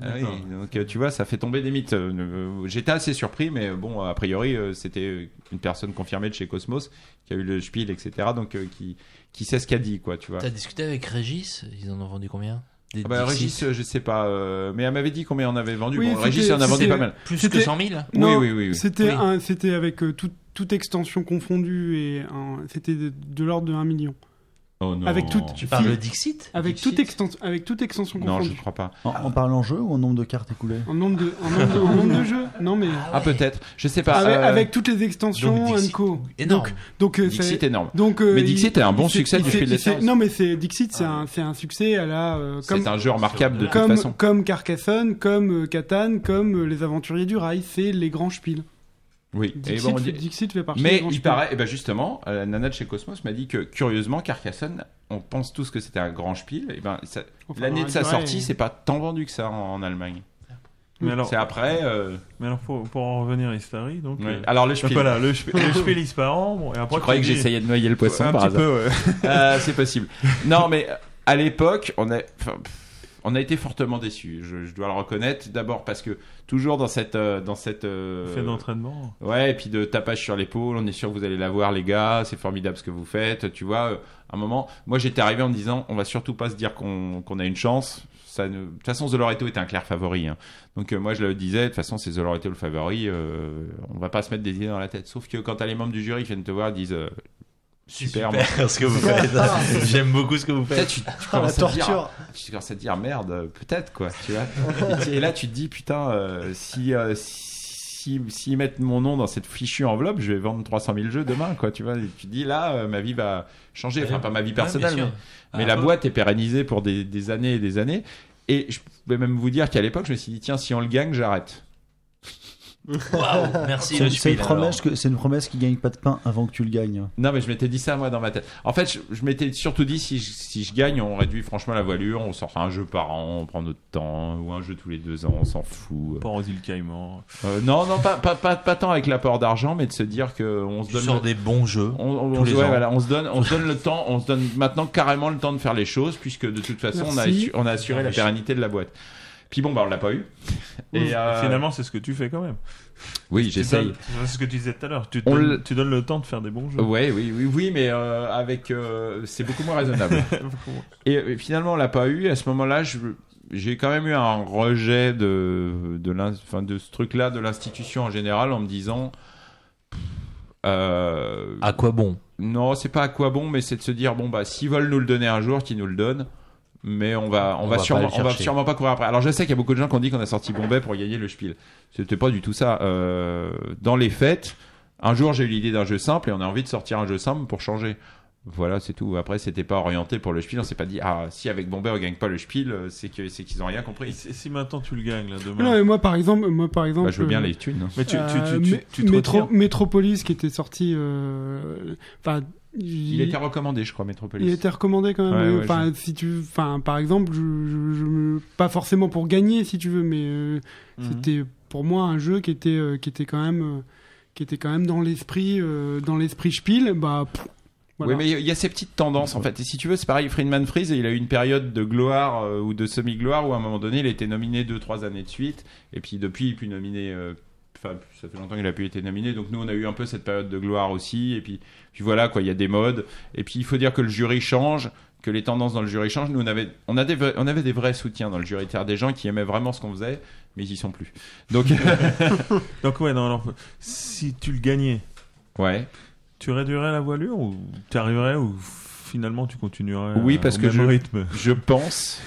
Ah oui, donc euh, tu vois, ça fait tomber des mythes. Euh, euh, J'étais assez surpris, mais bon, a priori, c'était une personne confirmée de chez Cosmos qui a eu le spiel, etc. Donc qui qui sait ce qu'a dit, quoi, tu vois. T'as discuté avec Régis? Ils en ont vendu combien? Des Ah bah, Régis, euh, je sais pas, euh, mais elle m'avait dit combien on avait vendu. Oui, bon, Régis, en a vendu pas mal. Plus que C'était- 100 000 Non, oui, oui, oui. C'était Oui. un- c'était avec euh, tout- toute extension confondue et un- c'était de, de l'ordre de 1 million. Oh non. Avec toute- Tu parles de Dixit? Avec Dixit? toute, extension, avec toute extension Non, je confondue. crois pas. En, en parlant jeu ou en nombre de cartes écoulées? En nombre de, en nombre de, en nombre de jeux Non, mais. Ah peut-être, je sais pas. avec, euh, avec toutes les extensions Donc, Dixit, Co. énorme. Donc, donc, euh, Dixit c'est- énorme. donc, euh, Mais Dixit est un bon succès du Spiel des. Non, mais c'est Dixit, c'est un, c'est un succès à la. euh, C'est un jeu remarquable de toute comme, façon. comme Carcassonne, comme Catan, comme les Aventuriers du Rail, c'est les grands spiels. Oui. Et Dixit, bon, fait, Dixit fait partie des Mais il paraît, et ben justement, euh, la nana de chez Cosmos m'a dit que curieusement, Carcassonne, on pense tous que c'était un grand spiel. Et ben ça- Enfin, l'année de sa sortie, c'est pas tant vendu que ça en, en Allemagne. Mais alors, C'est après. euh, mais alors pour, pour en revenir à Istari, donc. oui. euh, Alors le spiel. voilà, le, sp- le *laughs* Spiel bon, et après. Je croyais que tu j'essayais de noyer le poisson un par petit hasard. peu, ouais. Euh, c'est possible. Non, mais à l'époque, on a, enfin, pff, on a été fortement déçus. Je, je dois le reconnaître. D'abord parce que toujours dans cette, euh, dans cette. euh, Fait d'entraînement. Ouais, et puis de tapage sur l'épaule, on est sûr que vous allez la voir, les gars, c'est formidable ce que vous faites, tu vois. euh, À un moment, moi j'étais arrivé en me disant, on va surtout pas se dire qu'on a une chance. Ça ne... De toute façon, The Loretto était un clair favori. hein. Donc euh, moi je le disais, de toute façon, c'est The Loretto le favori, euh, on va pas se mettre des idées dans la tête. Sauf que quand t'as les membres du jury qui viennent te voir, ils disent, super, moi. ce que vous faites. *laughs* J'aime beaucoup ce que vous faites. tu, tu Ah, la commences à te dire, torture. tu commences à te dire merde, peut-être quoi, tu vois. et, *laughs* et là, tu te dis putain, euh, si euh, si s'ils mettent mon nom dans cette fichue enveloppe, je vais vendre 300 000 jeux demain, quoi. Tu vois, et tu te dis là, euh, ma vie va changer. Enfin, pas ma vie personnelle, bien mais, Ah, la bah. boîte est pérennisée pour des, des années et des années. Et je peux même vous dire qu'à l'époque, je me suis dit tiens, si on le gagne, j'arrête. Waouh, *laughs* merci C'est une, promesse que- c'est une promesse qui gagne pas de pain avant que tu le gagnes. Non, mais je m'étais dit ça moi dans ma tête. En fait, je, je m'étais surtout dit si je, si je gagne, on réduit franchement la voilure, on sort un jeu par an, on prend notre temps, ou un jeu tous les deux ans, on s'en fout. Port aux îles Caïmans. Euh, non, non, pas, pas, pas, pas tant avec l'apport d'argent, mais de se dire que on se donne. le- des bons jeux. On, on- tous on- les ouais, ans. voilà, on se donne, on se donne le *laughs* temps, on se donne maintenant carrément le temps de faire les choses, puisque de toute façon, on a, on a assuré la pérennité de la boîte. Puis bon, bah, on l'a pas eu. Et euh, Finalement, c'est ce que tu fais quand même. oui, j'essaye. C'est ce que tu disais tout à l'heure. Tu, On donnes- le- tu donnes le temps de faire des bons jeux. Ouais, oui, oui, oui, mais euh, avec, euh, c'est beaucoup moins raisonnable. *laughs* Et finalement, on l'a pas eu. À ce moment-là, j'ai quand même eu un rejet de, de, enfin, de ce truc-là, de l'institution en général, en me disant. euh, À quoi bon? Non, c'est pas à quoi bon, mais c'est de se dire bon bah s'ils veulent nous le donner un jour, qu'ils nous le donnent. Mais on va, on, On va, va sûrement, on va sûrement pas courir après. Alors je sais qu'il y a beaucoup de gens qui ont dit qu'on a sorti Bombay pour gagner le Spiel. C'était pas du tout ça. Euh, dans les fêtes, un jour j'ai eu l'idée d'un jeu simple et on a envie de sortir un jeu simple pour changer. Voilà, c'est tout. Après, c'était pas orienté pour le Spiel. On s'est pas dit ah si avec Bombay on gagne pas le Spiel, euh, c'est que c'est qu'ils ont rien Et compris. si si maintenant tu le gagnes là Non, demain. mais moi par exemple, moi par exemple. Bah, je veux bien euh, les thunes. hein. Mais tu, tu, euh, tu, tu, Mé- tu te Métro-. Métropolis qui était sorti. euh, Enfin, Il était recommandé, je crois, Metropolis. Il était recommandé quand même. Ouais, oui. ouais, enfin, si tu, enfin, par exemple, je, je- pas forcément pour gagner, si tu veux, mais euh, Mhm. c'était pour moi un jeu qui était, euh, qui était quand même, euh, qui était quand même dans l'esprit, dans l'esprit Spiel. Bah, pff, Voilà. Oui, mais il y a ces petites tendances en fait. Et si tu veux, c'est pareil. Friedman Freeze, il a eu une période de gloire euh, ou de semi-gloire où à un moment donné, il a été nominé deux, trois années de suite. Et puis depuis, il est plus nominé. euh, Enfin, ça fait longtemps qu'il a pu été nominé. Donc nous, on a eu un peu cette période de gloire aussi. Et puis, puis voilà, quoi. Il y a des modes. Et puis, il faut dire que le jury change. Que les tendances dans le jury changent. Nous, on avait, on, a des vrais- on avait des vrais soutiens dans le jury. C'est-à-dire des gens qui aimaient vraiment ce qu'on faisait, mais ils y sont plus. Donc, *laughs* Donc ouais, non, alors, si tu le gagnais, ouais. tu réduirais la voilure ou tu arriverais ou finalement tu continuerais Oui, euh, parce au que même je, rythme? je pense.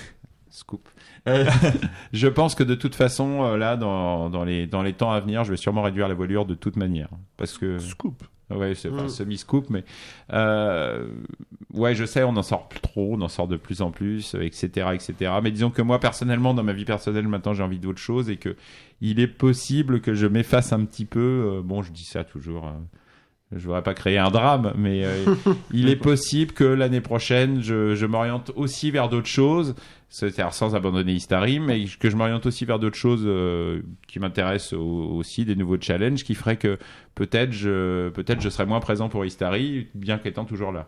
Scoop. Euh, *laughs* je pense que de toute façon, euh, là, dans, dans, les, dans les temps à venir, je vais sûrement réduire la voilure de toute manière. Parce que. Scoop. Ouais, c'est pas Mm. semi-scoop, mais. euh, ouais, je sais, on en sort plus trop, on en sort de plus en plus, euh, etc., etc. Mais disons que moi, personnellement, dans ma vie personnelle, maintenant, j'ai envie d'autre chose et que il est possible que je m'efface un petit peu. euh, bon, je dis ça toujours. hein. Je voudrais pas créer un drame, mais euh, *laughs* il est possible que l'année prochaine, je, je m'oriente aussi vers d'autres choses, c'est-à-dire sans abandonner Istari, mais que je m'oriente aussi vers d'autres choses euh, qui m'intéressent au- aussi, des nouveaux challenges, qui feraient que peut-être je, peut-être je serais moins présent pour Istari, bien qu'étant toujours là.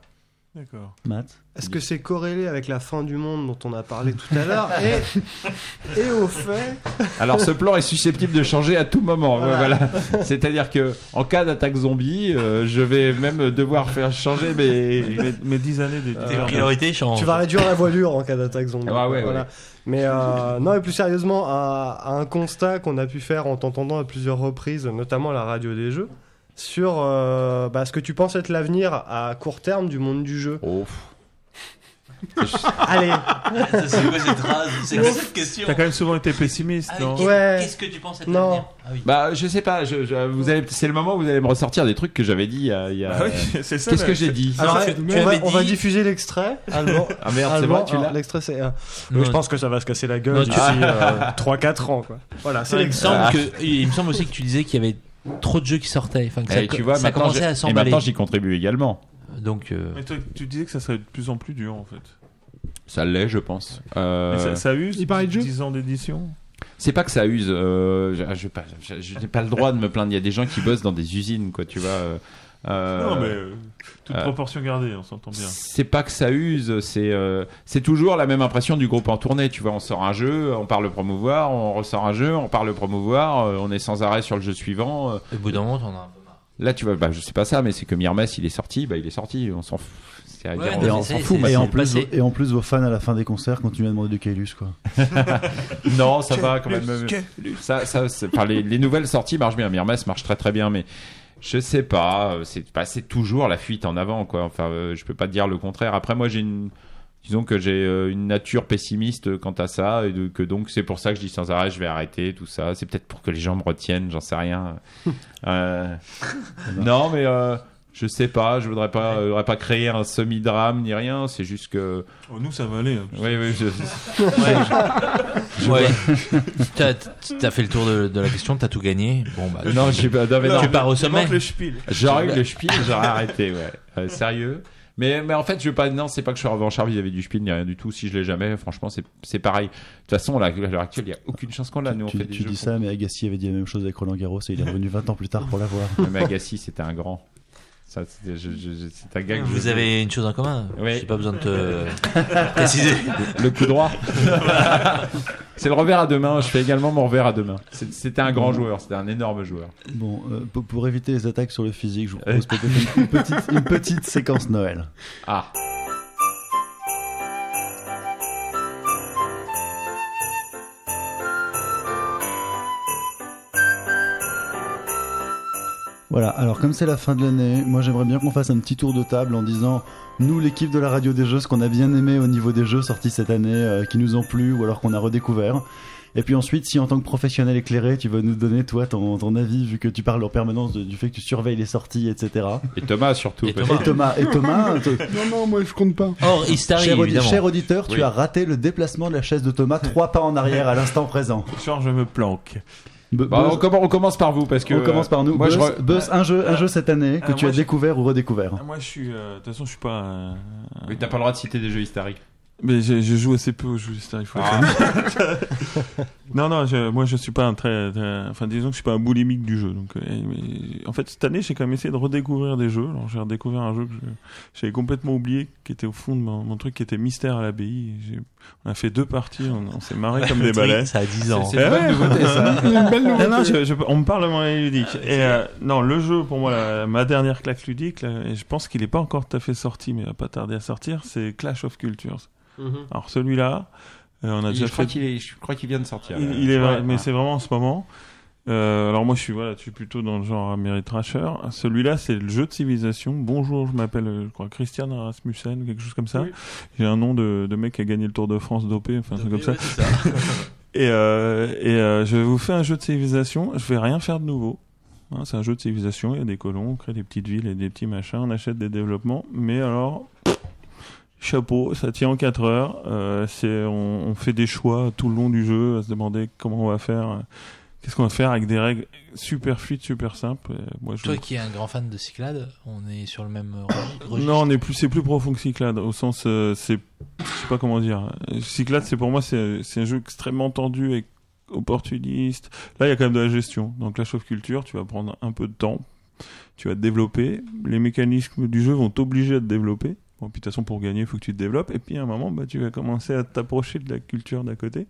D'accord. Matt Est-ce que c'est corrélé avec la fin du monde dont on a parlé tout à l'heure *laughs* et, et au fait Alors ce plan est susceptible de changer à tout moment. Voilà. Voilà. C'est-à-dire que en cas d'attaque zombie, euh, je vais même devoir faire changer mes. Mes, mes 10 années priorités changent. tu vas réduire la voilure en cas d'attaque zombie. Ah ouais, Voilà. ouais. Mais euh, non, et plus sérieusement, à, à un constat qu'on a pu faire en t'entendant à plusieurs reprises, notamment à la radio des jeux, sur euh, bah, ce que tu penses être l'avenir à court terme du monde du jeu. Oh. Allez, Ça, C'est quoi cette phrase *laughs* C'est quoi cette question T'as quand même souvent été pessimiste, Ah non Ouais. Qu'est-ce que tu penses être Non. l'avenir Ah oui. Bah je sais pas. Je, je- vous allez, c'est le moment où vous allez me ressortir des trucs que j'avais dit il y a. il y a- Ah oui, *laughs* c'est ça. Qu'est-ce que j'ai dit alors, tu on, va, on va dit- diffuser l'extrait. Allemand. Ah merde, c'est tu alors, l'as. L'extrait, c'est. euh, oui, je pense que ça va se casser la gueule Non, d'ici tu- euh, 3-4 ans. Quoi. Voilà, c'est il me l'extrait. semble que il me semble aussi que tu disais qu'il y avait trop de jeux qui sortaient. Enfin, que ça, Et tu vois, ça maintenant, commençait à et s'emballer. maintenant j'y contribue également. Donc, euh, Mais toi, tu disais que ça serait de plus en plus dur en fait. Ça l'est, je pense. Euh, Mais ça, ça use il parlait de jeux 10 ans d'édition C'est pas que ça use. Euh, je, je, pas- n'ai pas le droit de me plaindre. Il y a des gens qui bossent dans des usines, quoi. Tu vois. Euh, Non, mais toute euh, proportion gardée, on s'entend bien. C'est pas que ça use, c'est euh, c'est toujours la même impression du groupe en tournée. Tu vois, on sort un jeu, on part le promouvoir, on ressort un jeu, on part le promouvoir, euh, on est sans arrêt sur le jeu suivant. euh. au bout d'un moment, t'en as un peu marre. Là, tu vois, bah, je sais pas ça, mais c'est que Myrmes, il est sorti, bah, il est sorti, on s'en fout. Ouais, dire, on s'en et en, plus, passé. et en plus, vos fans à la fin des concerts continuent à demander du Kailus, quoi. *laughs* Non, ça va quand même. Ça, ça, c'est- enfin, les, les nouvelles sorties marchent bien. Myrmes marche très très bien, mais je sais pas. euh, C'est bah, c'est toujours la fuite en avant, quoi. Enfin, euh, je peux pas te dire le contraire. Après, moi, j'ai une. Disons que j'ai euh, une nature pessimiste quant à ça, et de- que donc c'est pour ça que je dis sans arrêt, je vais arrêter tout ça. C'est peut-être pour que les gens me retiennent, j'en sais rien. *laughs* Euh, non, mais je sais pas. Je voudrais pas, euh, voudrais pas créer un semi-drame ni rien. C'est juste que. Oh, nous, ça va aller. hein. Oui, oui. Je... Ouais. *laughs* t'as, t'as fait le tour de, de la question, t'as tout gagné. Bon, bah, Non, je suis pas. non, mais non. tu pars au sommet. le spiel. J'aurais eu le spiel, j'aurais arrêté, ouais. Euh, sérieux. Mais, mais en fait, je veux pas. Non, c'est pas que je suis revanchard vis-à-vis du spiel ni rien du tout. Si je l'ai jamais, franchement, c'est c'est pareil. De toute façon, là, à l'heure actuelle, il y a aucune chance qu'on l'a. Nous, on tu fait des tu jeux dis ça, mais Agassi avait dit la même chose avec Roland Garros et il est revenu 20 ans plus tard pour l'avoir. *laughs* Mais Agassi, c'était un grand. C'est gars que Vous je- avez une chose en commun. Oui. J'ai pas besoin de te *laughs* préciser. le coup droit. *laughs* c'est le revers à deux mains. Je fais également mon revers à deux mains. C'était un grand joueur. C'était un énorme joueur. Bon, euh, pour, pour éviter les attaques sur le physique, je vous propose peut-être une, une petite, une petite séquence Noël. Ah. Voilà, alors comme c'est la fin de l'année, moi j'aimerais bien qu'on fasse un petit tour de table en disant, nous l'équipe de la radio des jeux, ce qu'on a bien aimé au niveau des jeux sortis cette année, euh, qui nous ont plu ou alors qu'on a redécouvert. Et puis ensuite, si en tant que professionnel éclairé, tu veux nous donner toi ton, ton avis, vu que tu parles en permanence de- du fait que tu surveilles les sorties, etc. Et Thomas surtout. Et Thomas. Et Thomas, et Thomas, *laughs* Non, non, moi je compte pas. Or, Istari, cher, audi- évidemment. cher auditeur, tu as raté le déplacement de la chaise de Thomas trois pas en arrière à l'instant présent. Genre, je me planque. Bah, on, commence, on commence par vous parce que. on commence par nous. Moi, Buzz, je re- Buzz, un jeu, un jeu cette année que Ah, tu as je- découvert ou redécouvert. Ah, moi, je suis. euh, De toute façon, je suis pas. un- Oui, t'as pas le droit de citer des jeux historiques. Mais je, je joue assez peu aux jeux faut Ah. *laughs* Non, non, je- moi je suis pas un très, très- Enfin, disons que je suis pas un boulimique du jeu. Donc, euh, mais- en fait, cette année, j'ai quand même essayé de redécouvrir des jeux. Alors, j'ai redécouvert un jeu que j'avais complètement oublié, qui était au fond de mon, mon truc, qui était Mystère à l'abbaye. J'ai- On a fait deux parties, on, on s'est marré comme des *laughs* balais. Ça a 10 ans. C'est- c'est une nouveauté, *laughs* belle Non, non, nouveauté. je- je- on me parle de mon année ludique. Et euh, non, le jeu, pour moi, la- ma dernière claque ludique, là, et je pense qu'il n'est pas encore tout à fait sorti, mais il va pas tarder à sortir, c'est Clash of Cultures. Mhm. Alors celui-là, euh, on a Il- déjà je, crois fait. qu'il est, je crois qu'il vient de sortir. Il, il est vrai, Ouais, mais ouais. c'est vraiment en ce moment. Euh, alors moi, je suis voilà, je suis plutôt dans le genre Ameritrasher. Celui-là, c'est le jeu de civilisation. Bonjour, je m'appelle, euh, je crois, Christian Rasmussen, quelque chose comme ça. Oui. J'ai un nom de, de mec qui a gagné le Tour de France dopé, enfin c'est comme ça. *laughs* Et, euh, et euh, je vous fais un jeu de civilisation. Je vais rien faire de nouveau. Hein, c'est un jeu de civilisation. Il y a des colons, on crée des petites villes et des petits machins. On achète des développements. Mais alors, chapeau, ça tient en 4 heures. Euh, on, on fait des choix tout le long du jeu, à se demander comment on va faire. Euh, Qu'est-ce qu'on va faire avec des règles super fluides, super simples. Moi, je Toi qui es un grand fan de Cyclade, on est sur le même euh, regi- registre. non, on est plus, c'est plus profond que Cyclade, au sens, euh, c'est, je sais pas comment dire. Cyclade, c'est pour moi, c'est, c'est un jeu extrêmement tendu et opportuniste. Là, il y a quand même de la gestion. Donc, Clash of Culture, tu vas prendre un peu de temps, tu vas te développer. Les mécanismes du jeu vont t'obliger à te développer. Bon, puis de toute façon, pour gagner, il faut que tu te développes. Et puis, à un moment, bah, tu vas commencer à t'approcher de la culture d'à côté.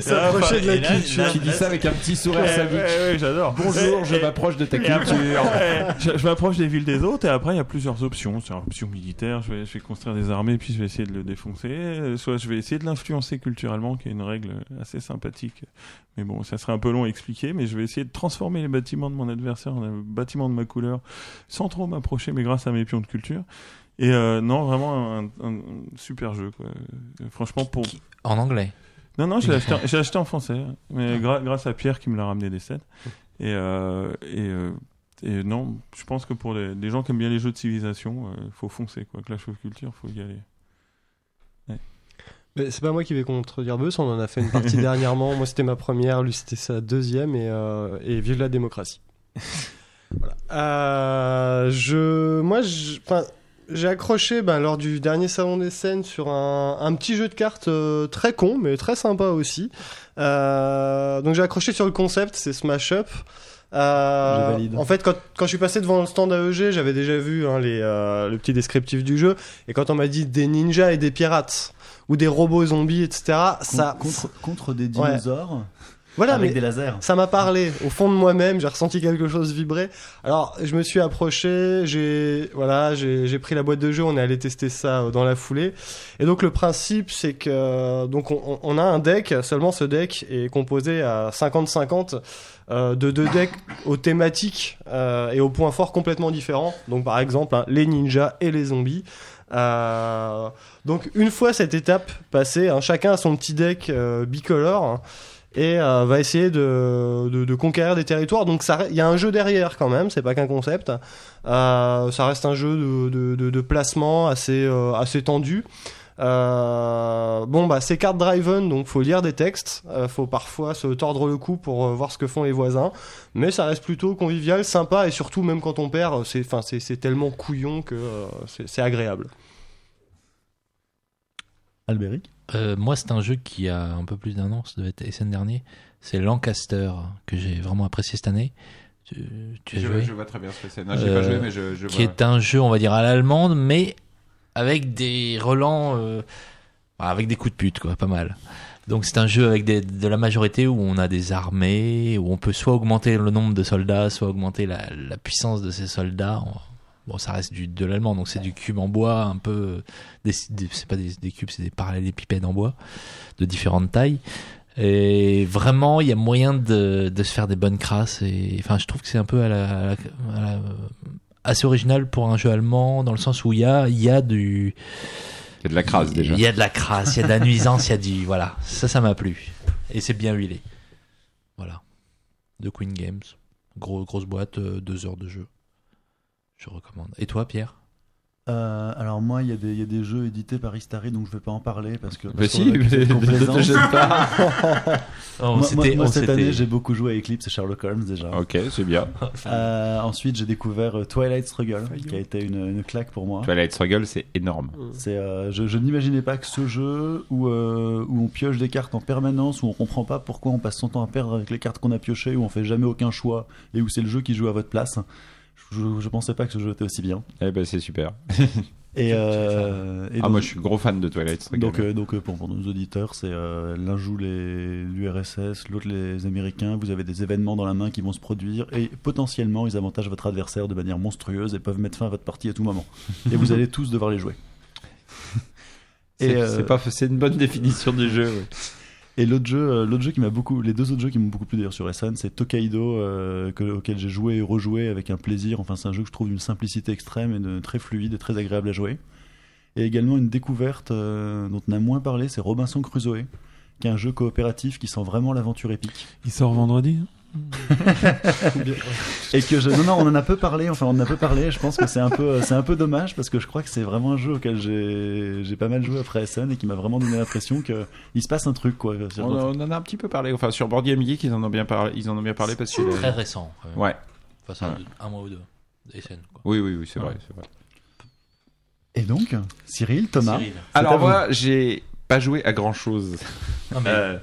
S'approcher de la culture. Tu dis ça avec un petit sourire Ouais, sadique. ouais, ouais, j'adore. Bonjour, je m'approche de ta culture. je, je m'approche des villes des autres et après il y a plusieurs options. C'est une option militaire, je vais, je vais construire des armées puis je vais essayer de le défoncer. Euh, Soit je vais essayer de l'influencer culturellement, qui est une règle assez sympathique. Mais bon, ça serait un peu long à expliquer, mais je vais essayer de transformer les bâtiments de mon adversaire en un bâtiment de ma couleur sans trop m'approcher, mais grâce à mes pions de culture. Et euh, non, vraiment un, un- un super jeu. Quoi. Franchement, pour, En anglais. non, non, je l'ai acheté, en- j'ai acheté en français, hein. mais gra- grâce à Pierre qui me l'a ramené des sets. Et, euh, et, euh, et non, je pense que pour les, les gens qui aiment bien les jeux de civilisation, il faut foncer. Quoi. Clash of Culture, faut y aller. Mais c'est pas moi qui vais contredire Beus, on en a fait une partie *laughs* dernièrement. Moi, c'était ma première, lui, c'était sa deuxième, et, euh, et vive la démocratie. *laughs* voilà. Euh, je, moi, je- enfin, j'ai accroché ben, lors du dernier salon des scènes sur un, un petit jeu de cartes euh, très con, mais très sympa aussi. Euh, donc j'ai accroché sur le concept, c'est Smash Up. Euh. En fait, quand, quand je suis passé devant le stand AEG, j'avais déjà vu hein, les, euh, le petit descriptif du jeu. Et quand on m'a dit des ninjas et des pirates, ou des robots zombies, etc., ça. contre, contre des Ouais. Voilà, avec mais des lasers. ça m'a parlé. Au fond de moi-même, j'ai ressenti quelque chose vibrer. Alors, je me suis approché, j'ai voilà, j'ai pris la boîte de jeu, on est allé tester ça euh, dans la foulée. Et donc le principe, c'est que euh, donc on, on- on a un deck. Seulement, ce deck est composé à 50-50 euh, de deux decks aux thématiques euh, et aux points forts complètement différents. Donc, par exemple, hein, les ninjas et les zombies. Euh, donc une fois cette étape passée, hein, chacun a son petit deck euh, bicolore hein, et euh, va essayer de, conquérir des territoires. Donc il y a un jeu derrière quand même, c'est pas qu'un concept. Euh, ça reste un jeu de, placement assez, euh, tendu. Bon bah c'est card driven donc faut lire des textes, faut parfois se tordre le cou pour voir ce que font les voisins, mais ça reste plutôt convivial, sympa et surtout même quand on perd, c'est c'est tellement couillon que c'est agréable. Albéric? Euh, moi, c'est un jeu qui a un peu plus d'un an, ça devait être SN dernier. C'est Lancaster, que j'ai vraiment apprécié cette année. Tu, tu as Je, joué je vois très bien ce que c'est. Non, j'ai Euh, pas joué, mais je, je Qui vois. est un jeu, on va dire, à l'allemande, mais avec des relents, euh, avec des coups de pute, quoi, pas mal. Donc c'est un jeu avec des- de la majorité où on a des armées, où on peut soit augmenter le nombre de soldats, soit augmenter la, la puissance de ces soldats. Bon, ça reste du, de l'allemand, donc c'est du cube en bois, un peu. Des, des- c'est pas des, des cubes, c'est des parallélépipèdes en bois, de différentes tailles. Et vraiment, il y a moyen de, de se faire des bonnes crasses. Et enfin, je trouve que c'est un peu à la, à la- à la- assez original pour un jeu allemand, dans le sens où il y a, il y a du. Il y a de la crasse déjà. Il y a de la crasse, il y a de la nuisance, il y a du. Voilà, ça, ça m'a plu. Et c'est bien huilé. Voilà. De Queen Games. Gros, grosse boîte, euh, deux heures de jeu. Je recommande. Et toi, Pierre? Euh, alors moi, il y, a des- il y a des jeux édités par Istari, donc je vais pas en parler parce que. Mais parce si, mais *laughs* ne te complaisance. gêne pas. *laughs* Oh, moi, c'était- moi- moi, oh, cette année, j'ai beaucoup joué à Eclipse et Sherlock Holmes déjà. Ok, c'est bien. *laughs* Euh, ensuite, j'ai découvert euh, Twilight Struggle, qui a été une, une claque pour moi. Twilight Struggle, c'est énorme. C'est, euh, je, je n'imaginais pas que ce jeu où, euh, où on pioche des cartes en permanence, où on comprend pas pourquoi on passe son temps à perdre avec les cartes qu'on a piochées, où on fait jamais aucun choix et où c'est le jeu qui joue à votre place. Je, je pensais pas que ce jeu était aussi bien. Eh ben, c'est super. Et, euh, et ah, donc- moi, je suis gros fan de Twilight Struggle. Donc, euh, donc euh, pour, pour nos auditeurs, c'est euh, l'un joue les l'URSS, l'autre les Américains. Vous avez des événements dans la main qui vont se produire et potentiellement ils avantagent votre adversaire de manière monstrueuse et peuvent mettre fin à votre partie à tout moment. Et vous allez tous devoir les jouer. *laughs* C'est euh, c'est pas, c'est une bonne définition du jeu. ouais. Et l'autre jeu, euh, l'autre jeu qui m'a beaucoup, les deux autres jeux qui m'ont beaucoup plu d'ailleurs sur SN, c'est Tokaido, euh, que- auquel j'ai joué et rejoué avec un plaisir. Enfin, c'est un jeu que je trouve d'une simplicité extrême et de très fluide et très agréable à jouer. Et également une découverte euh, dont on a moins parlé, c'est Robinson Crusoe, qui est un jeu coopératif qui sent vraiment l'aventure épique. Il sort vendredi. hein? *laughs* et que je, non, non, on en a peu parlé. Enfin, on en a peu parlé. Je pense que c'est un peu, c'est un peu dommage parce que je crois que c'est vraiment un jeu auquel j'ai, j'ai pas mal joué après SN et qui m'a vraiment donné l'impression que il se passe un truc quoi. On, on en a un petit peu parlé. Enfin, sur Board Game Geek, ils en ont bien parlé. Ils en ont bien parlé parce que Très récent. Ouais. Enfin, un, Ouais. un mois ou deux. Quoi. Oui, oui, oui, c'est vrai, c'est vrai. Et donc, Cyril, Thomas. Cyril. Alors moi, j'ai pas joué à grand chose. Non, mais-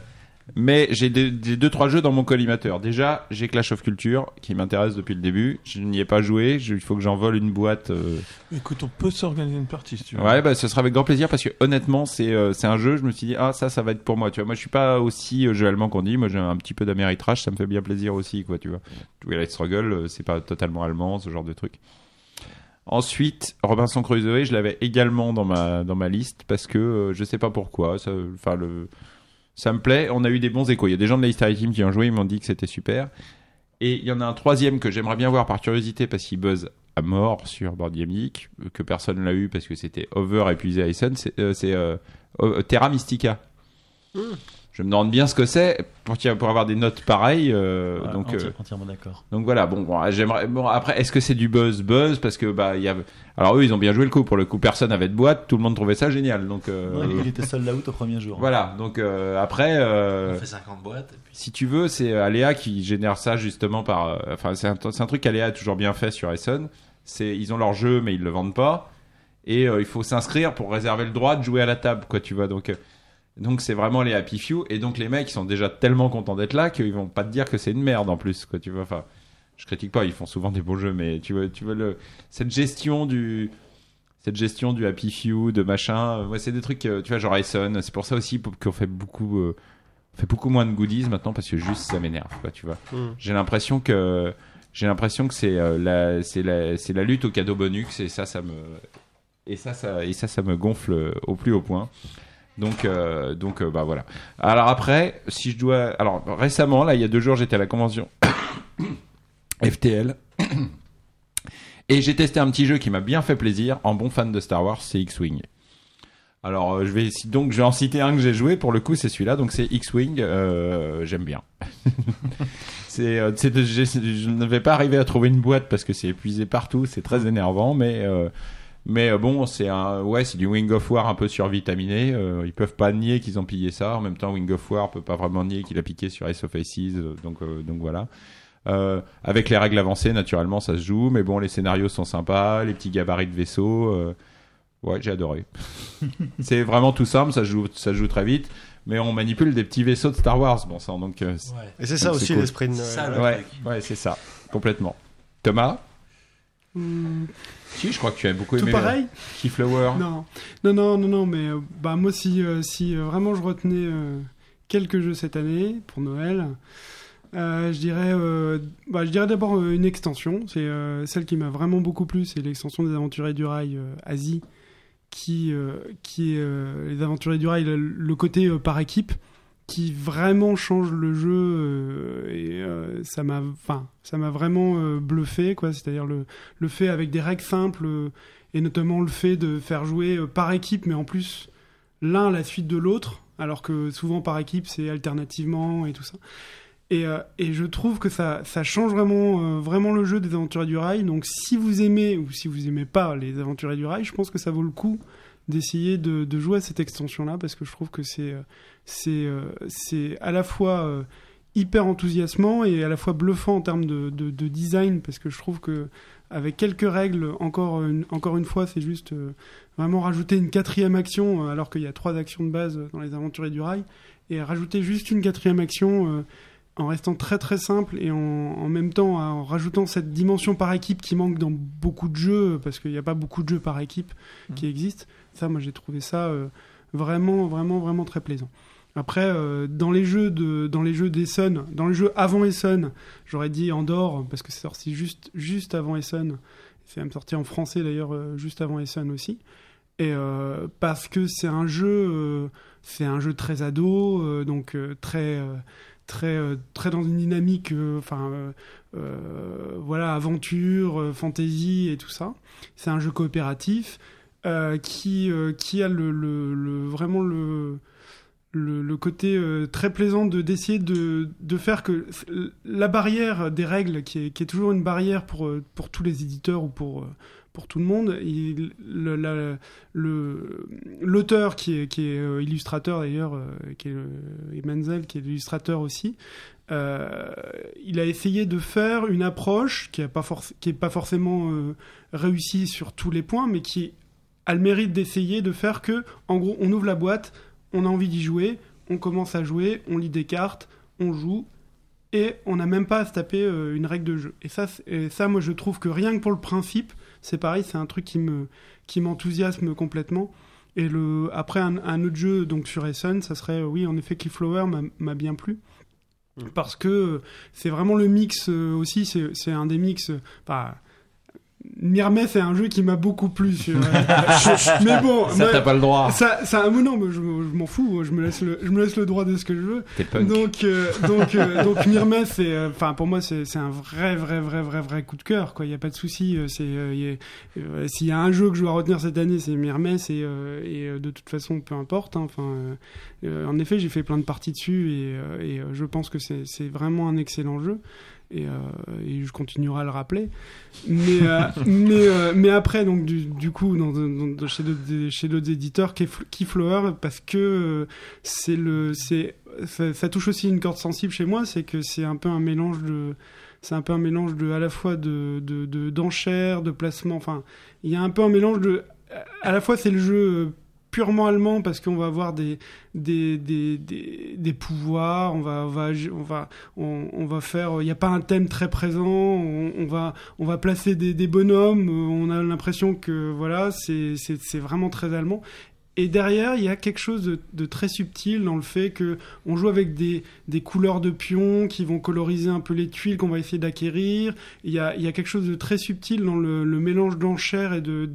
mais j'ai des, des deux trois jeux dans mon collimateur. Déjà, j'ai Clash of Culture qui m'intéresse depuis le début. Je n'y ai pas joué. Je- il faut que j'en vole une boîte. euh. Écoute, on peut s'organiser une partie si tu veux. Ouais, bah ce sera avec grand plaisir parce que honnêtement, c'est euh, c'est un jeu. Je me suis dit ah ça, ça va être pour moi. Tu vois, moi je suis pas aussi euh, jeu allemand qu'on dit. Moi j'ai un petit peu d'Améritrash, ça me fait bien plaisir aussi, quoi. Tu vois, Twilight Struggle, euh, c'est pas totalement allemand, ce genre de truc. Ensuite, Robinson Crusoe, je l'avais également dans ma dans ma liste parce que euh, je sais pas pourquoi. ça- Enfin le ça me plaît. On a eu des bons échos. Il y a des gens de la History Team qui ont joué, ils m'ont dit que c'était super. Et il y en a un troisième que j'aimerais bien voir par curiosité parce qu'il buzz à mort sur Board que personne l'a eu parce que c'était over épuisé à Essen. C'est euh, euh, euh, Terra Mystica. Je me demande bien ce que c'est pour, avoir des notes pareilles. euh, Ouais, donc, euh, entièrement d'accord. donc voilà, bon, bon, j'aimerais. Bon, après, est-ce que c'est du buzz, buzz? Parce que bah, il y a. Alors eux, ils ont bien joué le coup. Pour le coup, personne n'avait de boîte. Tout le monde trouvait ça génial. Donc euh, Ouais, il était sold out au premier jour. voilà. Donc euh, après, euh, On fait 50 boîtes. et puis- si tu veux, c'est Aléa qui génère ça justement par. euh, Enfin, c'est un, truc qu'Aléa a toujours bien fait sur Essen. C'est ils ont leur jeu, mais ils le vendent pas. Et euh, il faut s'inscrire pour réserver le droit de jouer à la table, quoi. Tu vois. Donc. Donc c'est vraiment les happy few. Et donc les mecs ils sont déjà tellement contents d'être là qu'ils vont pas te dire que c'est une merde en plus quoi tu vois. Enfin je critique pas ils font souvent des bons jeux mais tu vois tu vois le cette gestion du cette gestion du happy few de machin euh, ouais, c'est des trucs euh, tu vois genre Essen c'est pour ça aussi qu'on fait beaucoup euh, on fait beaucoup moins de goodies maintenant parce que juste ça m'énerve quoi tu vois. Mm. j'ai l'impression que j'ai l'impression que c'est euh, la c'est la c'est la lutte au cadeau bonus et ça ça me et ça ça et ça ça me gonfle au plus haut point donc, euh, donc euh, bah voilà. Alors après, si je dois, alors récemment, là, il y a deux jours, j'étais à la convention *coughs* FTL *coughs* et j'ai testé un petit jeu qui m'a bien fait plaisir. En bon fan de Star Wars, c'est X-wing. Alors, euh, je vais donc je vais en citer un que j'ai joué. Pour le coup, c'est celui-là. Donc c'est X-wing. euh, J'aime bien. *laughs* c'est, euh, j'ai- je ne vais pas arriver à trouver une boîte parce que c'est épuisé partout. C'est très énervant, mais euh, mais euh, bon, c'est un, ouais, c'est du Wing of War un peu survitaminé. Euh, ils peuvent pas nier qu'ils ont pillé ça. En même temps, Wing of War peut pas vraiment nier qu'il a piqué sur Ace of Aces. euh, donc, euh, donc voilà. Euh, avec les règles avancées, naturellement, ça se joue. Mais bon, les scénarios sont sympas, les petits gabarits de vaisseau. euh, ouais, j'ai adoré. *laughs* c'est vraiment tout simple, ça joue, ça joue très vite. Mais on manipule des petits vaisseaux de Star Wars. Bon sang, donc. euh, Ouais. Et c'est ça donc aussi cool. l'esprit de Noël. Ça, Ouais, ouais, c'est ça, complètement. Thomas, Si, je crois que tu as beaucoup tout aimé. pareil Keyflower. Non, non, non, non, non, mais euh, bah moi si, euh, si euh, vraiment je retenais euh, quelques jeux cette année pour Noël, euh, je dirais, bah, je dirais d'abord une extension. C'est celle qui m'a vraiment beaucoup plu, c'est l'extension des Aventuriers du Rail Asie, qui, qui est les Aventuriers du Rail, le, côté par équipe, qui vraiment change le jeu euh, et euh, ça m'a, enfin, ça m'a vraiment euh, bluffé, quoi. C'est-à-dire le, le fait avec des règles simples. et notamment le fait de faire jouer par équipe, mais en plus l'un la suite de l'autre, alors que souvent par équipe c'est alternativement et tout ça. Et, et je trouve que ça, ça change vraiment, vraiment le jeu des Aventuriers du Rail. Donc si vous aimez ou si vous aimez pas les Aventuriers du Rail, je pense que ça vaut le coup d'essayer de, jouer à cette extension-là parce que je trouve que c'est c'est euh, c'est à la fois euh, hyper enthousiasmant et à la fois bluffant en termes de, de, de design parce que je trouve que avec quelques règles, encore une, encore une fois, c'est juste euh, vraiment rajouter une quatrième action alors qu'il y a trois actions de base dans les Aventuriers du Rail et rajouter juste une quatrième action euh, en restant très très simple et en, en même temps en rajoutant cette dimension par équipe qui manque dans beaucoup de jeux parce qu'il n'y a pas beaucoup de jeux par équipe qui existent. Ça, moi, j'ai trouvé ça euh, vraiment, vraiment, vraiment très plaisant. Après, euh, dans les jeux de, dans les jeux d'Essen, dans les jeux avant Essen, j'aurais dit Andorre parce que c'est sorti juste, juste avant Essen. C'est même sorti en français d'ailleurs euh, juste avant Essen aussi. Et euh, parce que c'est un jeu, c'est un jeu très ado, donc très, très, très dans une dynamique, enfin, voilà, aventure, fantasy et tout ça. C'est un jeu coopératif qui, qui a le, le- vraiment le, le, côté euh, très plaisant de d'essayer de, de faire que la barrière des règles, qui est, qui est toujours une barrière pour, euh, pour tous les éditeurs ou pour, euh, pour tout le monde, l'auteur qui est, qui est illustrateur d'ailleurs, qui est et Menzel, qui est illustrateur aussi, il a essayé de faire une approche qui n'est pas, qui est pas forcément réussie sur tous les points, mais qui a le mérite d'essayer de faire que, en gros, on ouvre la boîte, on a envie d'y jouer, on commence à jouer, on lit des cartes, on joue, et on n'a même pas à se taper euh, une règle de jeu. Et ça, et ça, moi, je trouve que rien que pour le principe, c'est pareil, c'est un truc qui me qui m'enthousiasme complètement. Et le après un, un autre jeu donc sur Essen, ça serait oui en effet Keyflower m'a- m'a bien plu parce que euh, c'est vraiment le mix euh, aussi, c'est un des mix. euh, Myrmeh, c'est un jeu qui m'a beaucoup plu. sur- *laughs* mais bon, Ça, t'as pas le droit. Ça, ça, non, mais je, je m'en fous. Je me laisse le, je me laisse le droit de ce que je veux. T'es punk. Donc, euh, donc, euh, donc Myrmeh, c'est, euh, enfin, pour moi, c'est, un vrai, vrai, vrai, vrai, vrai coup de cœur. Quoi, il y a pas de souci. euh, C'est, s'il y a un jeu que je dois retenir cette année, c'est euh, et de toute façon, peu importe. hein, Enfin, en effet, j'ai fait plein de parties dessus et, et je pense que c'est vraiment un excellent jeu. Et, euh, et je continuerai à le rappeler. Mais, euh, *laughs* mais, euh, mais après, donc, du, coup, chez d'autres éditeurs, Keyf- Keyflower, parce que c'est le, c'est, ça, touche aussi une corde sensible chez moi, c'est que c'est un peu un mélange de, c'est un peu un mélange de, à la fois de, de, de- d'enchères, de placements. Enfin, il y a un peu un mélange de, à la fois c'est le jeu purement allemand parce qu'on va avoir des des, des, pouvoirs, on va on va on va on, va faire il n'y a pas un thème très présent, on, va on va placer des, bonhommes, on a l'impression que voilà, c'est vraiment très allemand. Et derrière, il y a quelque chose de, très subtil dans le fait que on joue avec des, couleurs de pions qui vont coloriser un peu les tuiles qu'on va essayer d'acquérir. Il y a, quelque chose de très subtil dans le, mélange d'enchères et de,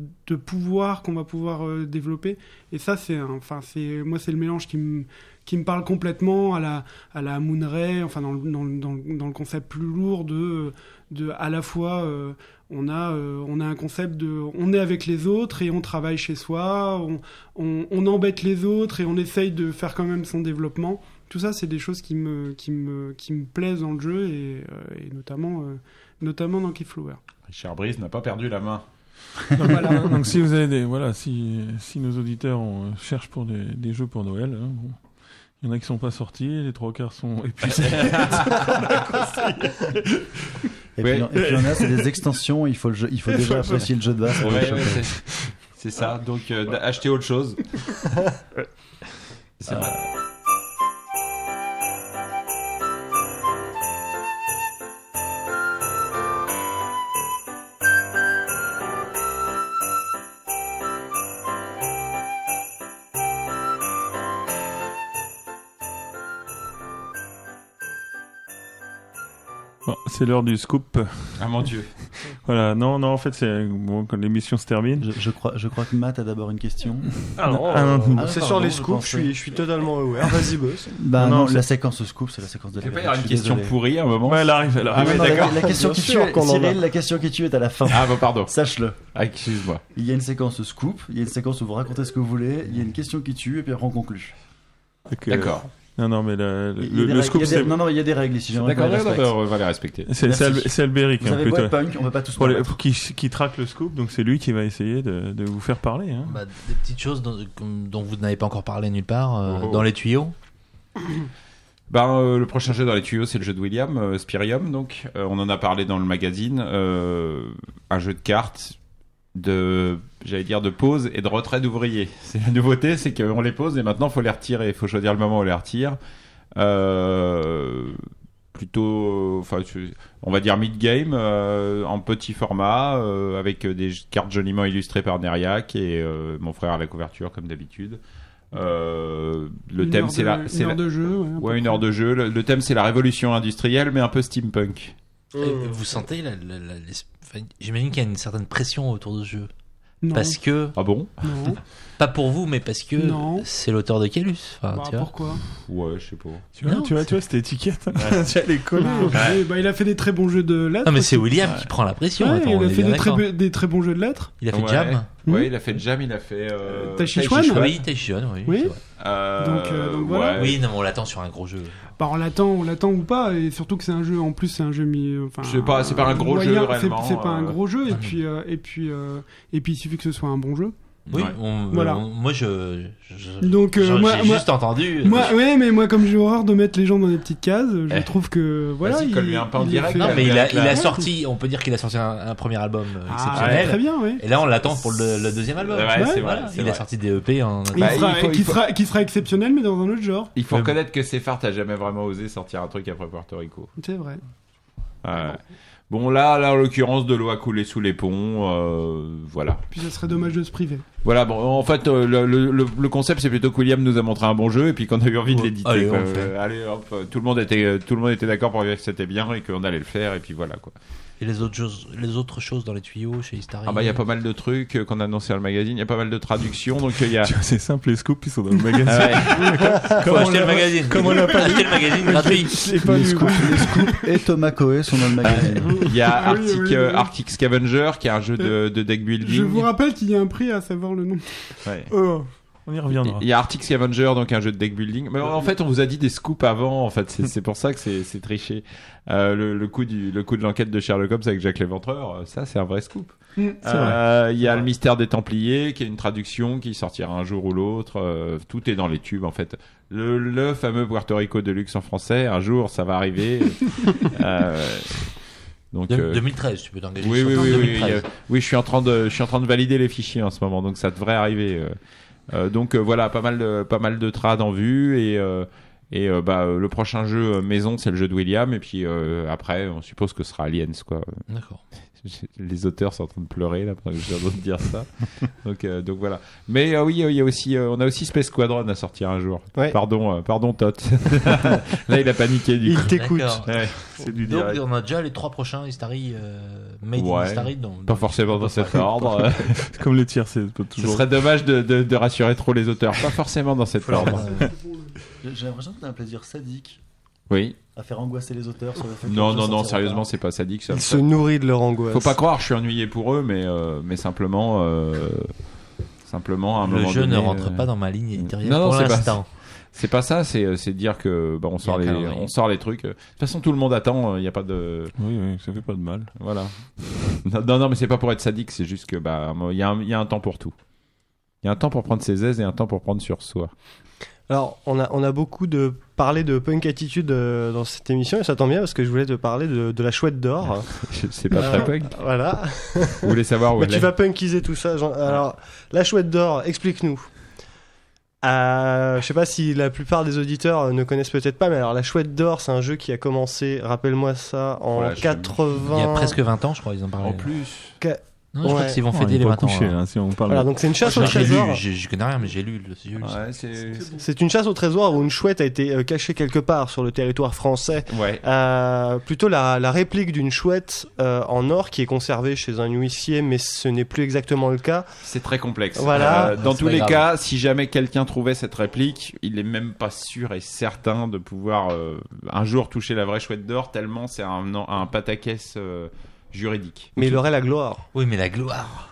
pouvoirs qu'on va pouvoir euh, développer. Et ça, c'est, enfin, c'est, moi, c'est le mélange qui me, qui me parle complètement à la, à la Moon Ray, enfin, dans le, dans, dans, le- dans le concept plus lourd de, de à la fois, euh, on a, euh, on a un concept de, on est avec les autres et on travaille chez soi, on, on, on embête les autres et on essaye de faire quand même son développement. Tout ça, c'est des choses qui me, qui me, qui me plaisent dans le jeu et, euh, et notamment, euh, notamment dans Keyflower. Richard Brice n'a pas perdu la main. Donc, Voilà. *laughs* donc si vous avez des voilà si si nos auditeurs cherchent pour des, des jeux pour Noël, hein, bon, il y en a qui sont pas sortis, les trois quarts sont *laughs* épuisés. *laughs* Et, Ouais. puis, et puis on a, c'est des extensions, il faut, le jeu- il faut déjà apprécier le jeu de base Ouais, ouais, c'est ça. Donc, euh, acheter autre chose. *laughs* C'est vrai. C'est l'heure du scoop. Ah mon dieu. *laughs* Voilà, non, non, en fait, c'est bon, quand l'émission se termine. Je, je crois, je crois que Matt a d'abord une question. Ah non, Ah non, euh, non. c'est Ah, sur les scoops, je suis, je suis totalement aware. Vas-y, boss. Bah Non, non, non, la séquence scoop, c'est la séquence de Il peut la pas y avoir une question désolé. pourrie à un moment. Ouais, elle arrive, elle Ah, arrive. mais Non, la, d'accord. la question qui tue. Cyril, la question qui tue est à la fin. Ah, bah, pardon. Sache-le. Ah, excuse-moi. Il y a une séquence scoop, il y a une séquence où vous racontez ce que vous voulez, il y a une question qui tue, et puis après on conclut. Euh, D'accord. Non, non, mais le, scoop, il y a des- c'est Non, non, il y a des règles ici. D'accord, on va les respecter. c'est Alberic, hein, plutôt. punk, on va pas tous Pour les- combattre. qui, qui traque le scoop, donc c'est lui qui va essayer de, de vous faire parler. Hein. Bah, des petites choses dont, vous n'avez pas encore parlé nulle part, euh, Oh. dans les tuyaux. *coughs* Ben, euh, le prochain jeu dans les tuyaux, c'est le jeu de William, euh, Spirium. Donc, Euh, on en a parlé dans le magazine. Euh, un jeu de cartes de, j'allais dire, de pause et de retrait d'ouvriers. *laughs* C'est la nouveauté, c'est qu'on les pose et maintenant faut les retirer. Il faut choisir le moment où on les retire. Euh, plutôt, enfin, on va dire mid-game, euh, en petit format, euh, avec des cartes joliment illustrées par Neriac et euh, mon frère à la couverture, comme d'habitude. Euh, le Une thème, heure c'est la, une c'est heure la- de jeu. Ouais, une heure de jeu. Le, le thème, c'est la révolution industrielle, mais un peu steampunk. Vous sentez, la- la- la- les- enfin, j'imagine qu'il y a une certaine pression autour de ce jeu. Non. Parce que, Ah bon? Non. *laughs* pas pour vous, mais parce que Non. c'est l'auteur de Calus. Enfin, Bah, tu vois. pourquoi? Ouais, je sais pas. Tu vois, Non, tu vois, tu vois cette étiquette *laughs* Tu vas les. Bah, oui, bah, Il a fait des très bons jeux de lettres. Non, mais c'est. William qui prend la pression. Ouais, attends, il a fait des très, des très bons jeux de lettres. Il a fait Ouais. Jam. Ouais, Hmm. il a fait Jam, il a fait. Euh, Taichichuan. Oui, Taishion, oui. Oui. Euh, Donc, euh, donc voilà. ouais. Oui, non, mais on l'attend sur un gros jeu. Bah, on l'attend, on l'attend ou pas, et surtout que c'est un jeu. En plus, c'est un jeu mi. Enfin, C'est pas- c'est pas un gros jeu, c'est- réellement, C'est pas un euh. gros jeu, et puis, euh, et puis, euh, et puis, il suffit que ce soit un bon jeu. Oui, Ouais. on- Voilà. on- moi je. je- Donc, euh, moi- j'ai moi- juste entendu. Moi, ouais, mais moi, comme j'ai horreur de mettre les gens dans des petites cases, je Eh. trouve que voilà. Vas-y, il- colle-lui un il direct, Non, mais il a, il a sorti, on peut dire qu'il a sorti un, un premier album euh, Ah, exceptionnel. très bien, oui. Et là, on l'attend pour le, le deuxième album. Ouais, c'est vrai, Voilà, c'est il vrai. a sorti des EP en. Il Bah, sera- il faut- il qui, faut- sera, qui sera exceptionnel, mais dans un autre genre. Il faut reconnaître que Sefart a jamais vraiment osé sortir un truc après Puerto Rico. C'est vrai. Ouais. Bon, là, là, en l'occurrence, de l'eau a coulé sous les ponts. euh, voilà. Puis ça serait dommage de se priver. Voilà, bon, en fait, euh, le, le- le- le concept, c'est plutôt que William nous a montré un bon jeu et puis qu'on a eu envie de l'éditer. Allez, quoi. Euh, allez, hop, euh, tout le monde était, tout le monde était d'accord pour dire que c'était bien et qu'on allait le faire et puis voilà, quoi. Et les autres choses, les autres choses dans les tuyaux chez Istari. Ah bah, il y a pas mal de trucs euh, qu'on a annoncé dans le magazine, il y a pas mal de traductions, donc euh, il y a. *laughs* C'est simple, les scoops, ils sont dans le magazine. Ah ouais. *laughs* Faut acheter le magazine. Comme on l'a pas Acheter le magazine gratuit. C'est pas Les scoops, les scoops et Thomas Coe sont dans le magazine. Il y a Ah oui, Arctic, oui, oui, euh. Arctic Scavenger, qui est un jeu de, de deck building. Je vous rappelle qu'il y a un prix à savoir le nom. Ouais. Oh, on y reviendra. Il y a Arctic Scavenger, donc un jeu de deck building. Mais en fait, on vous a dit des scoops avant. En fait, c'est *laughs* pour ça que c'est triché. Euh, le, le coup du le coup de l'enquête de Sherlock Holmes avec Jacques Léventreur, euh, ça c'est un vrai scoop. Mm, Euh, Il y a le mystère des Templiers, qui est une traduction qui sortira un jour ou l'autre. Euh, tout est dans les tubes en fait. Le, le fameux Puerto Rico de luxe en français, un jour ça va arriver. *laughs* euh, donc De- euh, 2013, tu peux t'engager. oui, sur oui, oui, oui, 2013. oui, je suis en train de, je suis en train de valider les fichiers en ce moment, donc ça devrait arriver. Euh. Donc euh, voilà, pas mal de, pas mal de trades en vue et euh, et bah le prochain jeu maison c'est le jeu de William et puis après on suppose que ce sera Aliens quoi. D'accord. *laughs* Les auteurs sont en train de pleurer là pendant que je viens de dire ça. donc euh, donc voilà. Mais euh, oui, euh, il y a aussi, euh, on a aussi Space Squadron à sortir un jour. Ouais. Pardon, euh, pardon Tot. *laughs* là il a paniqué du Il coup. t'écoute. Ouais, c'est du Donc, direct. on a déjà les trois prochains Istari, euh, Made Ouais. in Istari. Donc, Pas forcément dans cet ordre. *laughs* C'est comme les tiers, c'est pas Ce toujours. serait dommage de, de, de rassurer trop les auteurs. Pas forcément dans cet ordre. J'ai l'impression que t'as un plaisir sadique Oui. À faire angoisser les auteurs sur le fait que Non, non, non, sérieusement, c'est pas sadique ça. Il se nourrit de leur angoisse. Faut pas croire, je suis ennuyé pour eux, mais, euh, mais simplement, euh, simplement à un le moment jeu ne rentre euh, pas dans ma ligne éditoriale Non, pour c'est pas l'instant. C'est pas ça, c'est c'est dire que bah, on sort les calendrier. on sort les trucs. De toute façon, tout le monde attend. Il n'y a pas de Oui, oui, ça fait pas de mal. voilà. *laughs* non, non, non, mais c'est pas pour être sadique. C'est juste que bah il y, a un- il y a un temps pour tout. Il y a un temps pour prendre ses aises et un temps pour prendre sur soi. Alors, on a, on a beaucoup de parlé de punk attitude euh, dans cette émission et ça tombe bien parce que je voulais te parler de, de la chouette d'or. *laughs* C'est pas très punk. Voilà. Vous voulez savoir où Mais elle tu est vas punkiser tout ça. Alors, la chouette d'or, explique-nous. Euh, je sais pas si la plupart des auditeurs euh, ne connaissent peut-être pas, mais alors la chouette d'or, c'est un jeu qui a commencé, rappelle-moi ça, en Voilà, je- 80. Il y a presque 20 ans, je crois, ils en parlaient. En plus. Non, je crois Ouais. qu'ils vont fêter il est les pas 20 ans. couché, là. hein, si on parle. Voilà, donc c'est une chasse au J'ai trésor. lu, j'ai- je connais rien, mais j'ai lu Ouais, c'est. C'est une chasse au trésor où une chouette a été euh, cachée quelque part sur le territoire français. Ouais. Euh, plutôt la, la réplique d'une chouette euh, en or qui est conservée chez un huissier, mais ce n'est plus exactement le cas. C'est très complexe. Voilà. Euh, dans C'est tous les grave. cas, si jamais quelqu'un trouvait cette réplique, il est même pas sûr et certain de pouvoir euh, un jour toucher la vraie chouette d'or, tellement c'est un, un pataquès euh, juridique. Mais il aurait la gloire. Oui, mais la gloire.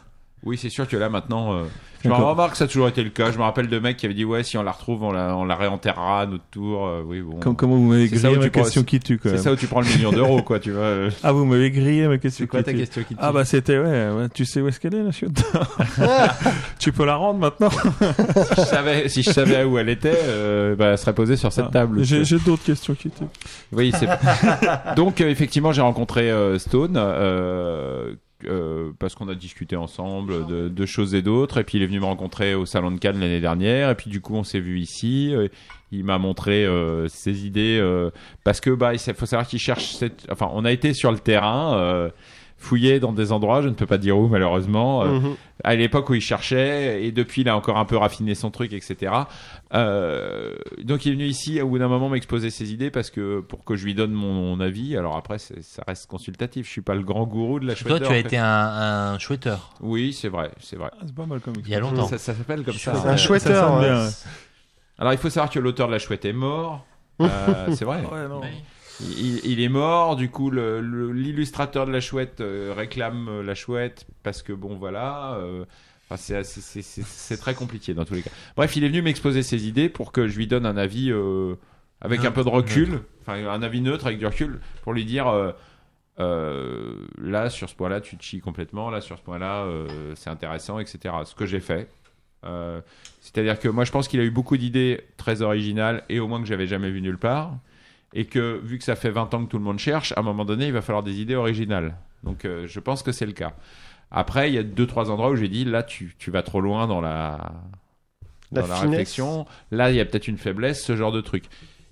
Oui, c'est sûr que là maintenant, euh, je me remarque que ça a toujours été le cas. Je me rappelle de mecs qui avaient dit ouais, si on la retrouve, on la, on la réenterrera à notre tour. Euh, oui, bon. Comme- comment vous m'avez grillé ma prends- question qui tue, C'est ça où tu prends le million d'euros, quoi. Tu vois. euh. *laughs* Ah, vous m'avez grillé ma question C'est quoi qui ta tue. question qui tue Ah, bah c'était, ouais, ouais, tu sais où est-ce qu'elle est, la chiotte *laughs* Tu peux la rendre maintenant si je savais, si je savais où elle était, euh, bah, elle serait posée sur cette Ah, table. J'ai d'autres questions qui tuent. Oui, c'est. *laughs* Donc effectivement, j'ai rencontré euh, Stone euh, euh, parce qu'on a discuté ensemble de, de choses et d'autres, et puis il est venu me rencontrer au salon de Cannes l'année dernière, et puis du coup on s'est vu ici. euh, il m'a montré euh, ses idées euh, parce que bah il faut savoir qu'il cherche. Cette... Enfin, on a été sur le terrain. Fouillé dans des endroits, je ne peux pas dire où malheureusement, euh, Mhm. à l'époque où il cherchait, et depuis il a encore un peu raffiné son truc, etc. Euh, donc il est venu ici au bout d'un moment m'exposer ses idées parce que pour que je lui donne mon, mon avis. Alors après ça reste consultatif. Je suis pas le grand gourou de la chouette Toi, tu as été un, un chouetteur. Oui, c'est vrai, c'est vrai. Ah, c'est pas mal comme Il y a longtemps. Ça, ça s'appelle comme ça. Un chouetteur, Ça ouais. Alors il faut savoir que l'auteur de la chouette est mort. *laughs* Euh, c'est vrai. Ouais, non. Il, il est mort, du coup l'illustrateur de la chouette euh, réclame euh, la chouette parce que bon voilà, euh, enfin, c'est très compliqué dans tous les cas. Bref, il est venu m'exposer ses idées pour que je lui donne un avis euh, avec un peu de recul, enfin un avis neutre avec du recul pour lui dire euh, euh, là sur ce point-là tu te chies complètement, là sur ce point-là c'est intéressant, etc. Ce que j'ai fait. C'est-à-dire que moi je pense qu'il a eu beaucoup d'idées très originales et au moins que j'avais jamais vu nulle part et que vu que ça fait 20 ans que tout le monde cherche, à un moment donné, il va falloir des idées originales. Donc euh, je pense que c'est le cas. Après, il y a deux trois endroits où j'ai dit là tu, tu vas trop loin dans la La dans la réflexion. Là, il y a peut-être une faiblesse, ce genre de truc.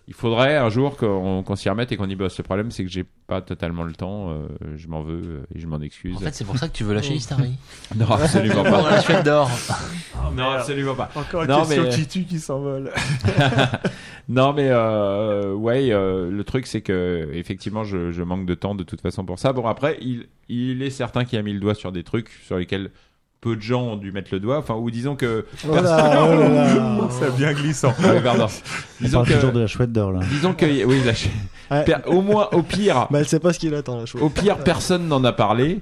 Il faudrait un jour qu'on qu'on s'y remette et qu'on y bosse. Le problème, c'est que j'ai pas totalement le temps. euh, je m'en veux euh, et je m'en excuse. En fait, c'est pour ça que tu veux lâcher Histary. *laughs* non, absolument Pour pas. la chouette d'or. non, absolument pas. Encore une Non, question mais- qui tue qui s'envole. *laughs* non mais euh, ouais euh, le truc c'est que effectivement je, je manque de temps de toute façon pour ça bon après il, il est certain qu'il a mis le doigt sur des trucs sur lesquels peu de gens ont dû mettre le doigt enfin ou disons que Oh là, oh là là. *laughs* C'est bien glissant. *laughs* Oui, pardon. *laughs* On disons parle que toujours de la chouette d'or là. disons que oui la ch- Ouais. per- au moins au pire Bah, elle sait pas ce qu'il attend, la chouette. au pire personne n'en a parlé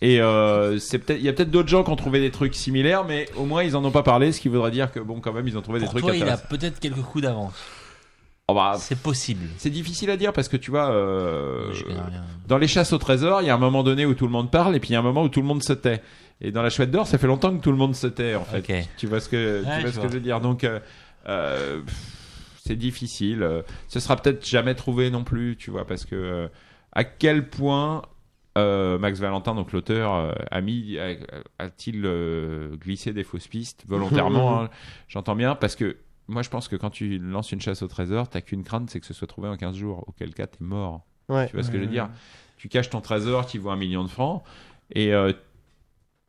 et euh, c'est peut-être il y a peut-être d'autres gens qui ont trouvé des trucs similaires mais au moins ils en ont pas parlé ce qui voudrait dire que bon quand même ils ont trouvé des Pour trucs toi, il a intéressants peut-être quelques coups d'avance. Oh, bah, C'est possible. c'est difficile à dire parce que tu vois euh, dans les chasses au trésor, il y a un moment donné où tout le monde parle et puis il y a un moment où tout le monde se tait. Et dans la chouette d'or, ça fait longtemps que tout le monde se tait en fait. Tu vois ce que tu vois je ce que je veux dire. Donc euh, euh, c'est difficile. Ce sera peut-être jamais trouvé non plus, tu vois, parce que euh, à quel point euh, Max Valentin, donc l'auteur, euh, a mis a-t-il euh, glissé des fausses pistes volontairement *laughs* hein, J'entends bien parce que moi je pense que quand tu lances une chasse au trésor, t'as qu'une crainte, c'est que ce soit trouvé en 15 jours. Auquel cas t'es mort. Ouais. Tu vois ce que je veux dire? Tu caches ton trésor qui vaut un million de francs et euh,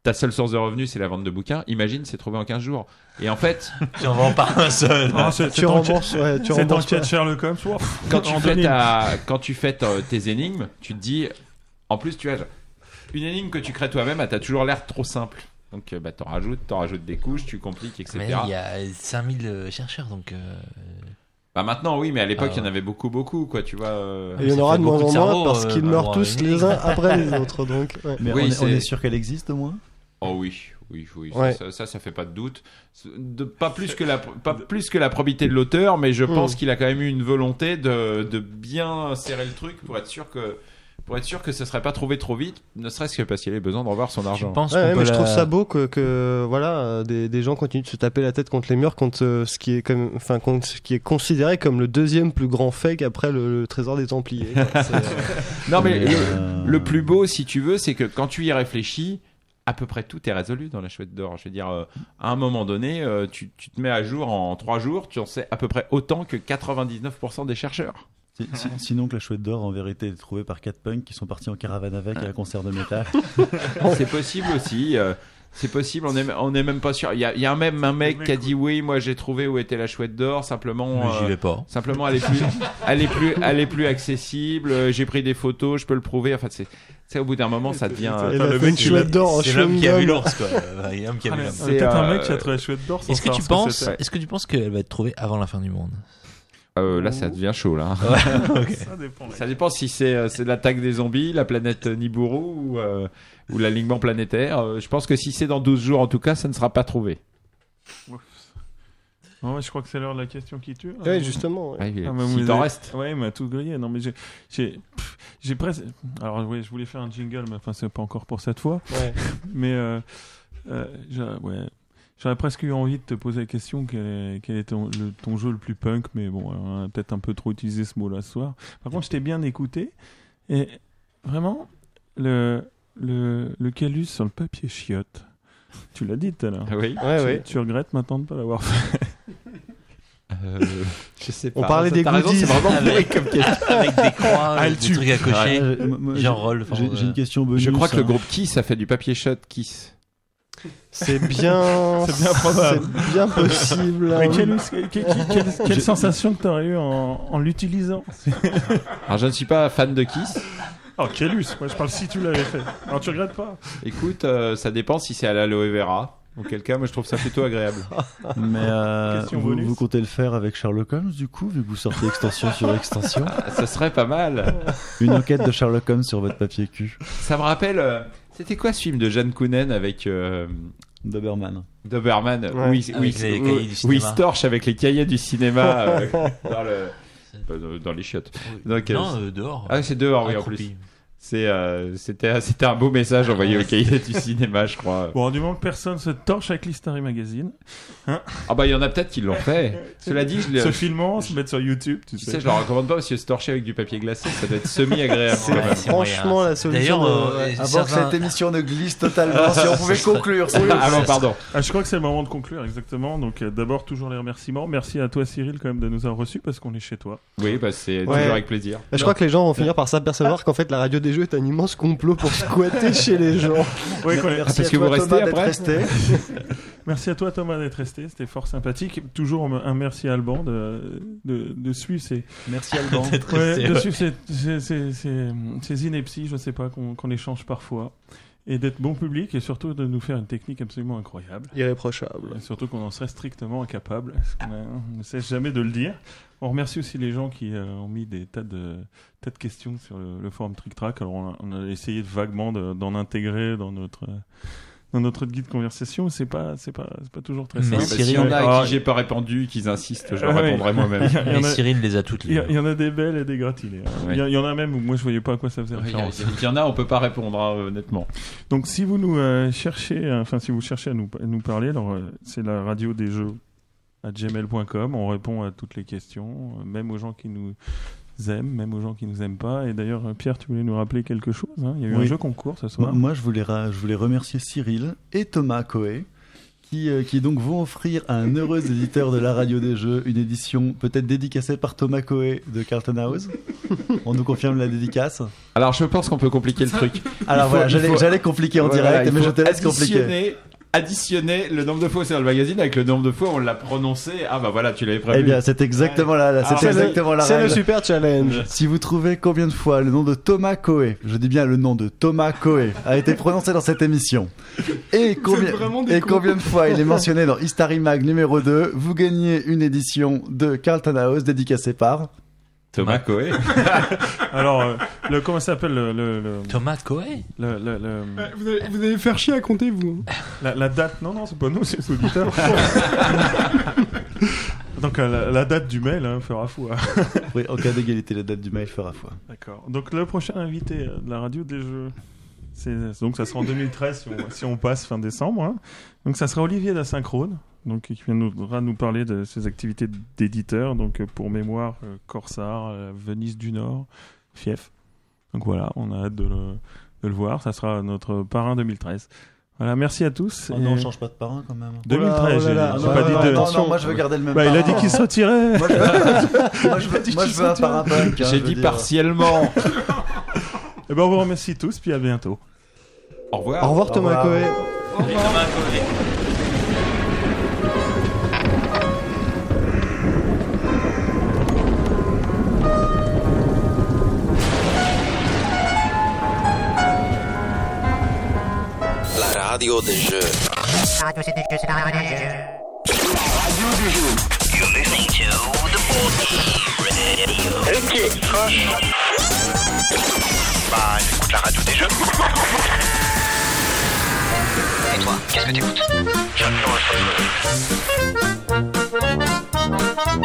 ta seule source de revenus c'est la vente de bouquins. Imagine, c'est trouvé en 15 jours. Et en fait, *laughs* Tu en vends pas un seul. C'est- Tu c'est enquête- rembourses, ouais, tu rembourses enquête pas. Sherlock Holmes, quand tu, fais ta- quand tu fais ta- tes énigmes, tu te dis, en plus, tu as une énigme que tu crées toi-même, elle t'a toujours l'air trop simple. Donc, euh, bah, t'en rajoutes, t'en rajoutes des couches, tu compliques, etc. Mais il y a 5000 chercheurs, donc. euh, Bah, maintenant, oui, mais à l'époque, Ah il y en ouais. avait beaucoup, beaucoup, quoi, tu vois. euh. Il y en aura de moins en moins parce euh, qu'ils meurent tous les uns après les *laughs* autres. Donc, ouais. Mais Oui, on, est, c'est- on est sûr qu'elle existe au moins? Oh oui, oui, oui, ça- Ouais. ça, ça, ça fait pas de doute. De, pas plus que la, pas plus que la probité de l'auteur, mais je Mm. pense qu'il a quand même eu une volonté de, de bien serrer le truc pour être sûr que, pour être sûr que ce serait pas trouvé trop vite, ne serait-ce que parce qu'il avait besoin de revoir son Je argent. pense Ouais, ouais, mais je trouve ça beau que, que voilà des, des gens continuent de se taper la tête contre les murs contre euh, ce qui est comme enfin contre ce qui est considéré comme le deuxième plus grand fake après le, le trésor des Templiers. *laughs* quoi. Euh, Non, mais le, euh, le plus beau, si tu veux, c'est que quand tu y réfléchis, à peu près tout est résolu dans la chouette d'or. Je veux dire, euh, à un moment donné, euh, tu, tu te mets à jour en trois jours, tu en sais à peu près autant que 99% des chercheurs. Si- si- *laughs* sinon que la chouette d'or en vérité est trouvée par quatre punks qui sont partis en caravane avec à un concert de métal. *laughs* C'est possible aussi. euh, c'est possible, on est, on est même pas sûr. Il y a, il y a même un mec qui a dit oui, moi j'ai trouvé où était la chouette d'or, simplement. Mais J'y euh, vais pas. Simplement, elle est plus, *laughs* elle est plus, elle est plus accessible. euh, J'ai pris des photos, je peux le prouver. Enfin, c'est, c'est au bout d'un moment, ça devient. il Attends, a le mec, chouette d'or en C'est l'homme qui a vu l'ours, quoi. Il y a l'homme qui a vu l'homme. C'est, Peut-être un mec qui a trouvé la chouette d'or sans Est-ce que savoir tu penses, est-ce que tu penses qu'elle va être trouvée avant la fin du monde? Euh, là, ça devient chaud, là. *laughs* Ça dépend. Ça dépend si c'est euh, c'est l'attaque des zombies, la planète Nibiru ou, euh, ou l'alignement planétaire. Euh, je pense que si c'est dans 12 jours, en tout cas, ça ne sera pas trouvé. Ouais, je crois que c'est l'heure de la question qui tue. Ouais, justement. ouais. Ouais, Ah, mais t'en avez- reste. Ouais, il m'a tout grillé. Non, mais j'ai, j'ai, presque. Alors, oui, je voulais faire un jingle, mais enfin, c'est pas encore pour cette fois. Ouais. *laughs* Mais, euh, euh, ouais. J'aurais presque eu envie de te poser la question quel est, quel est ton, le- ton jeu le plus punk, mais bon, on a peut-être un peu trop utilisé ce mot-là ce soir. Par contre, je t'ai bien écouté, et vraiment, le, le, le calus sur le papier chiotte, tu l'as dit tout à l'heure. Oui. Ouais, tu, ouais. tu regrettes maintenant de ne pas l'avoir fait? Euh, je sais On pas. parlait Ça, des goodies. C'est vraiment Avec- comme *laughs* question. Avec des croix, Ah, elle des trucs à cocher. Euh, Genre j'ai- roll, euh, une question bonus. Je crois que le hein. groupe Kiss a fait du papier shot Kiss. C'est bien. *laughs* C'est bien probable. C'est bien possible. Mais quelle, quelle- quelle- quelle- quelle sensation que tu aurais eu en, en l'utilisant *laughs* Alors, je ne suis pas fan de Kiss. Oh, Kélus, moi je parle si tu l'avais fait. Alors tu regrettes pas Écoute, euh, ça dépend si c'est à l'aloe vera. Auquel cas, moi, je trouve ça plutôt agréable. *laughs* Mais euh, vous, comptez le faire avec Sherlock Holmes du coup, vu que vous sortez extension sur extension Ah, Ça serait pas mal. Une enquête de Sherlock Holmes sur votre papier cul. Ça me rappelle. Euh, C'était quoi ce film de Jeanne Kounen avec euh, Doberman. Doberman Ouais. où, il, où, Avec les cahiers du cinéma. se torche avec les cahiers du cinéma euh, dans, le- euh, dans les chiottes. Donc, euh, Non, euh, dehors. Ah, c'est dehors, oui, en Accroupi. plus. C'est, euh, c'était, *laughs* c'était un beau message envoyé au cahier du cinéma, je crois. Bon, du moment que personne se torche avec l'History Magazine, Ah bah il y en a peut-être qui l'ont fait. Cela dit, je, se le- filmant, se mettre sur YouTube, tu tu sais. sais, je leur recommande pas parce que se torcher avec du papier glacé, ça doit être semi-agréable. C'est c'est franchement moyen. la solution. D'ailleurs, de- euh, ouais. Avant certains- que cette émission ne glisse totalement, si on pouvait *laughs* conclure. Ah bon, pardon. Ah, je crois que c'est le moment de conclure, exactement. Donc euh, d'abord, toujours les remerciements. Merci à toi Cyril quand même de nous avoir reçus parce qu'on est chez toi. Oui, bah c'est Ouais. toujours avec plaisir. Je crois que les gens vont finir par s'apercevoir qu'en fait la radio des jeux est un immense complot pour squatter *laughs* chez les gens. Oui, parce à que toi, vous restez Thomas, d'être après resté. *laughs* Merci à toi Thomas d'être resté, c'était fort sympathique. Toujours un merci à Alban de, de, de suivre ces, Merci Alban. *laughs* ouais, de ouais. suivre ces, ces, ces, ces- ces inepties, je sais pas, qu'on échange parfois. Et d'être bon public et surtout de nous faire une technique absolument incroyable. Irréprochable. Et surtout qu'on en serait strictement incapable. parce qu'on a- on ne cesse jamais de le dire. On remercie aussi les gens qui euh, ont mis des tas de, tas de questions sur le, le forum Trick Track. Alors on a, on a essayé de vaguement de- d'en intégrer dans notre, euh, dans notre guide conversation. C'est pas, c'est pas, c'est pas toujours très Mais simple. Bah, Cyril- S'il y en a Ah, qui j'ai pas répondu, qu'ils insistent, je leur Ah oui. répondrai moi-même. *laughs* Mais Cyril les a toutes il y lues. a- il y en a des belles et des gratinées. hein. Ouais. Il y en a même où moi je voyais pas à quoi ça faisait référence. il y en a, on peut pas répondre, hein, honnêtement. Donc si vous nous euh, cherchez, euh, enfin si vous cherchez à nous, à nous parler, alors euh, c'est la radio des jeux à gmail.com. On répond à toutes les questions, euh, même aux gens qui nous aiment, même aux gens qui nous aiment pas. Et d'ailleurs, euh, Pierre, tu voulais nous rappeler quelque chose hein? Il y a eu un jeu concours ce soir. moi, je, voulais je voulais remercier Cyril et Thomas Coé. Qui, euh, qui donc vont offrir à un heureux *laughs* éditeur de la radio des jeux une édition peut-être dédicacée par Thomas Coé de Carlton House. On nous confirme la dédicace. Alors je pense qu'on peut compliquer le truc. Alors faut- voilà, il j'allais compliquer en Voilà, direct, mais je te laisse compliquer. Additionner, le nombre de fois où c'est dans le magazine avec le nombre de fois où on l'a prononcé. Ah bah voilà, tu l'avais prévu. Eh bien, c'est exactement là, là, c'est C'est le- exactement la C'est le super challenge. Si vous trouvez combien de fois le nom de Thomas Coé, je dis bien le nom de Thomas Coé, a été prononcé dans cette émission, et combien, et cons. combien de fois il est mentionné dans History Mag numéro 2, vous gagnez une édition de Carlton House dédicacée par... Thomas Coé. *laughs* Alors, euh, le, comment ça s'appelle le, le, le, Thomas Coé le- le- le- Ouais, Vous allez, vous allez faire chier à compter, vous. hein. *laughs* la, la date Non, non, c'est pas nous, c'est les auditeurs. *laughs* Donc euh, la, la date du mail hein, fera foi. Oui, en cas d'égalité, la date du mail fera foi. D'accord. Donc le prochain invité euh, de la radio des jeux, c'est donc ça sera en 2013 si on, si on passe fin décembre. hein. Donc ça sera Olivier d'Asynchrone, donc qui viendra nous parler de ses activités d'éditeur. Donc euh, pour mémoire, euh, Corsar, euh, Venise du Nord, Fief. Donc voilà, on a hâte de le, de le voir. Ça sera notre parrain 2013. Voilà, merci à tous. Oh et- non, on change pas de parrain quand même. 2013, Oh là là, j'ai- pas dit de... non, non, moi je veux garder le même Bah, il a dit qu'il se retirait. *laughs* Moi je veux, moi, je veux- dit moi, qu'il je veux un se parrain punk. hein, J'ai dit dire. partiellement. Et ben on vous remercie tous, puis à bientôt. Au revoir. Au revoir Thomas revoir. Coé. radio des jeux. Radio la radio des jeux. Radio des jeux. You're listening to the board radio. Ok, proche. Bah, j'écoute la radio des jeux. Et toi, qu'est-ce que t'écoutes J'adore le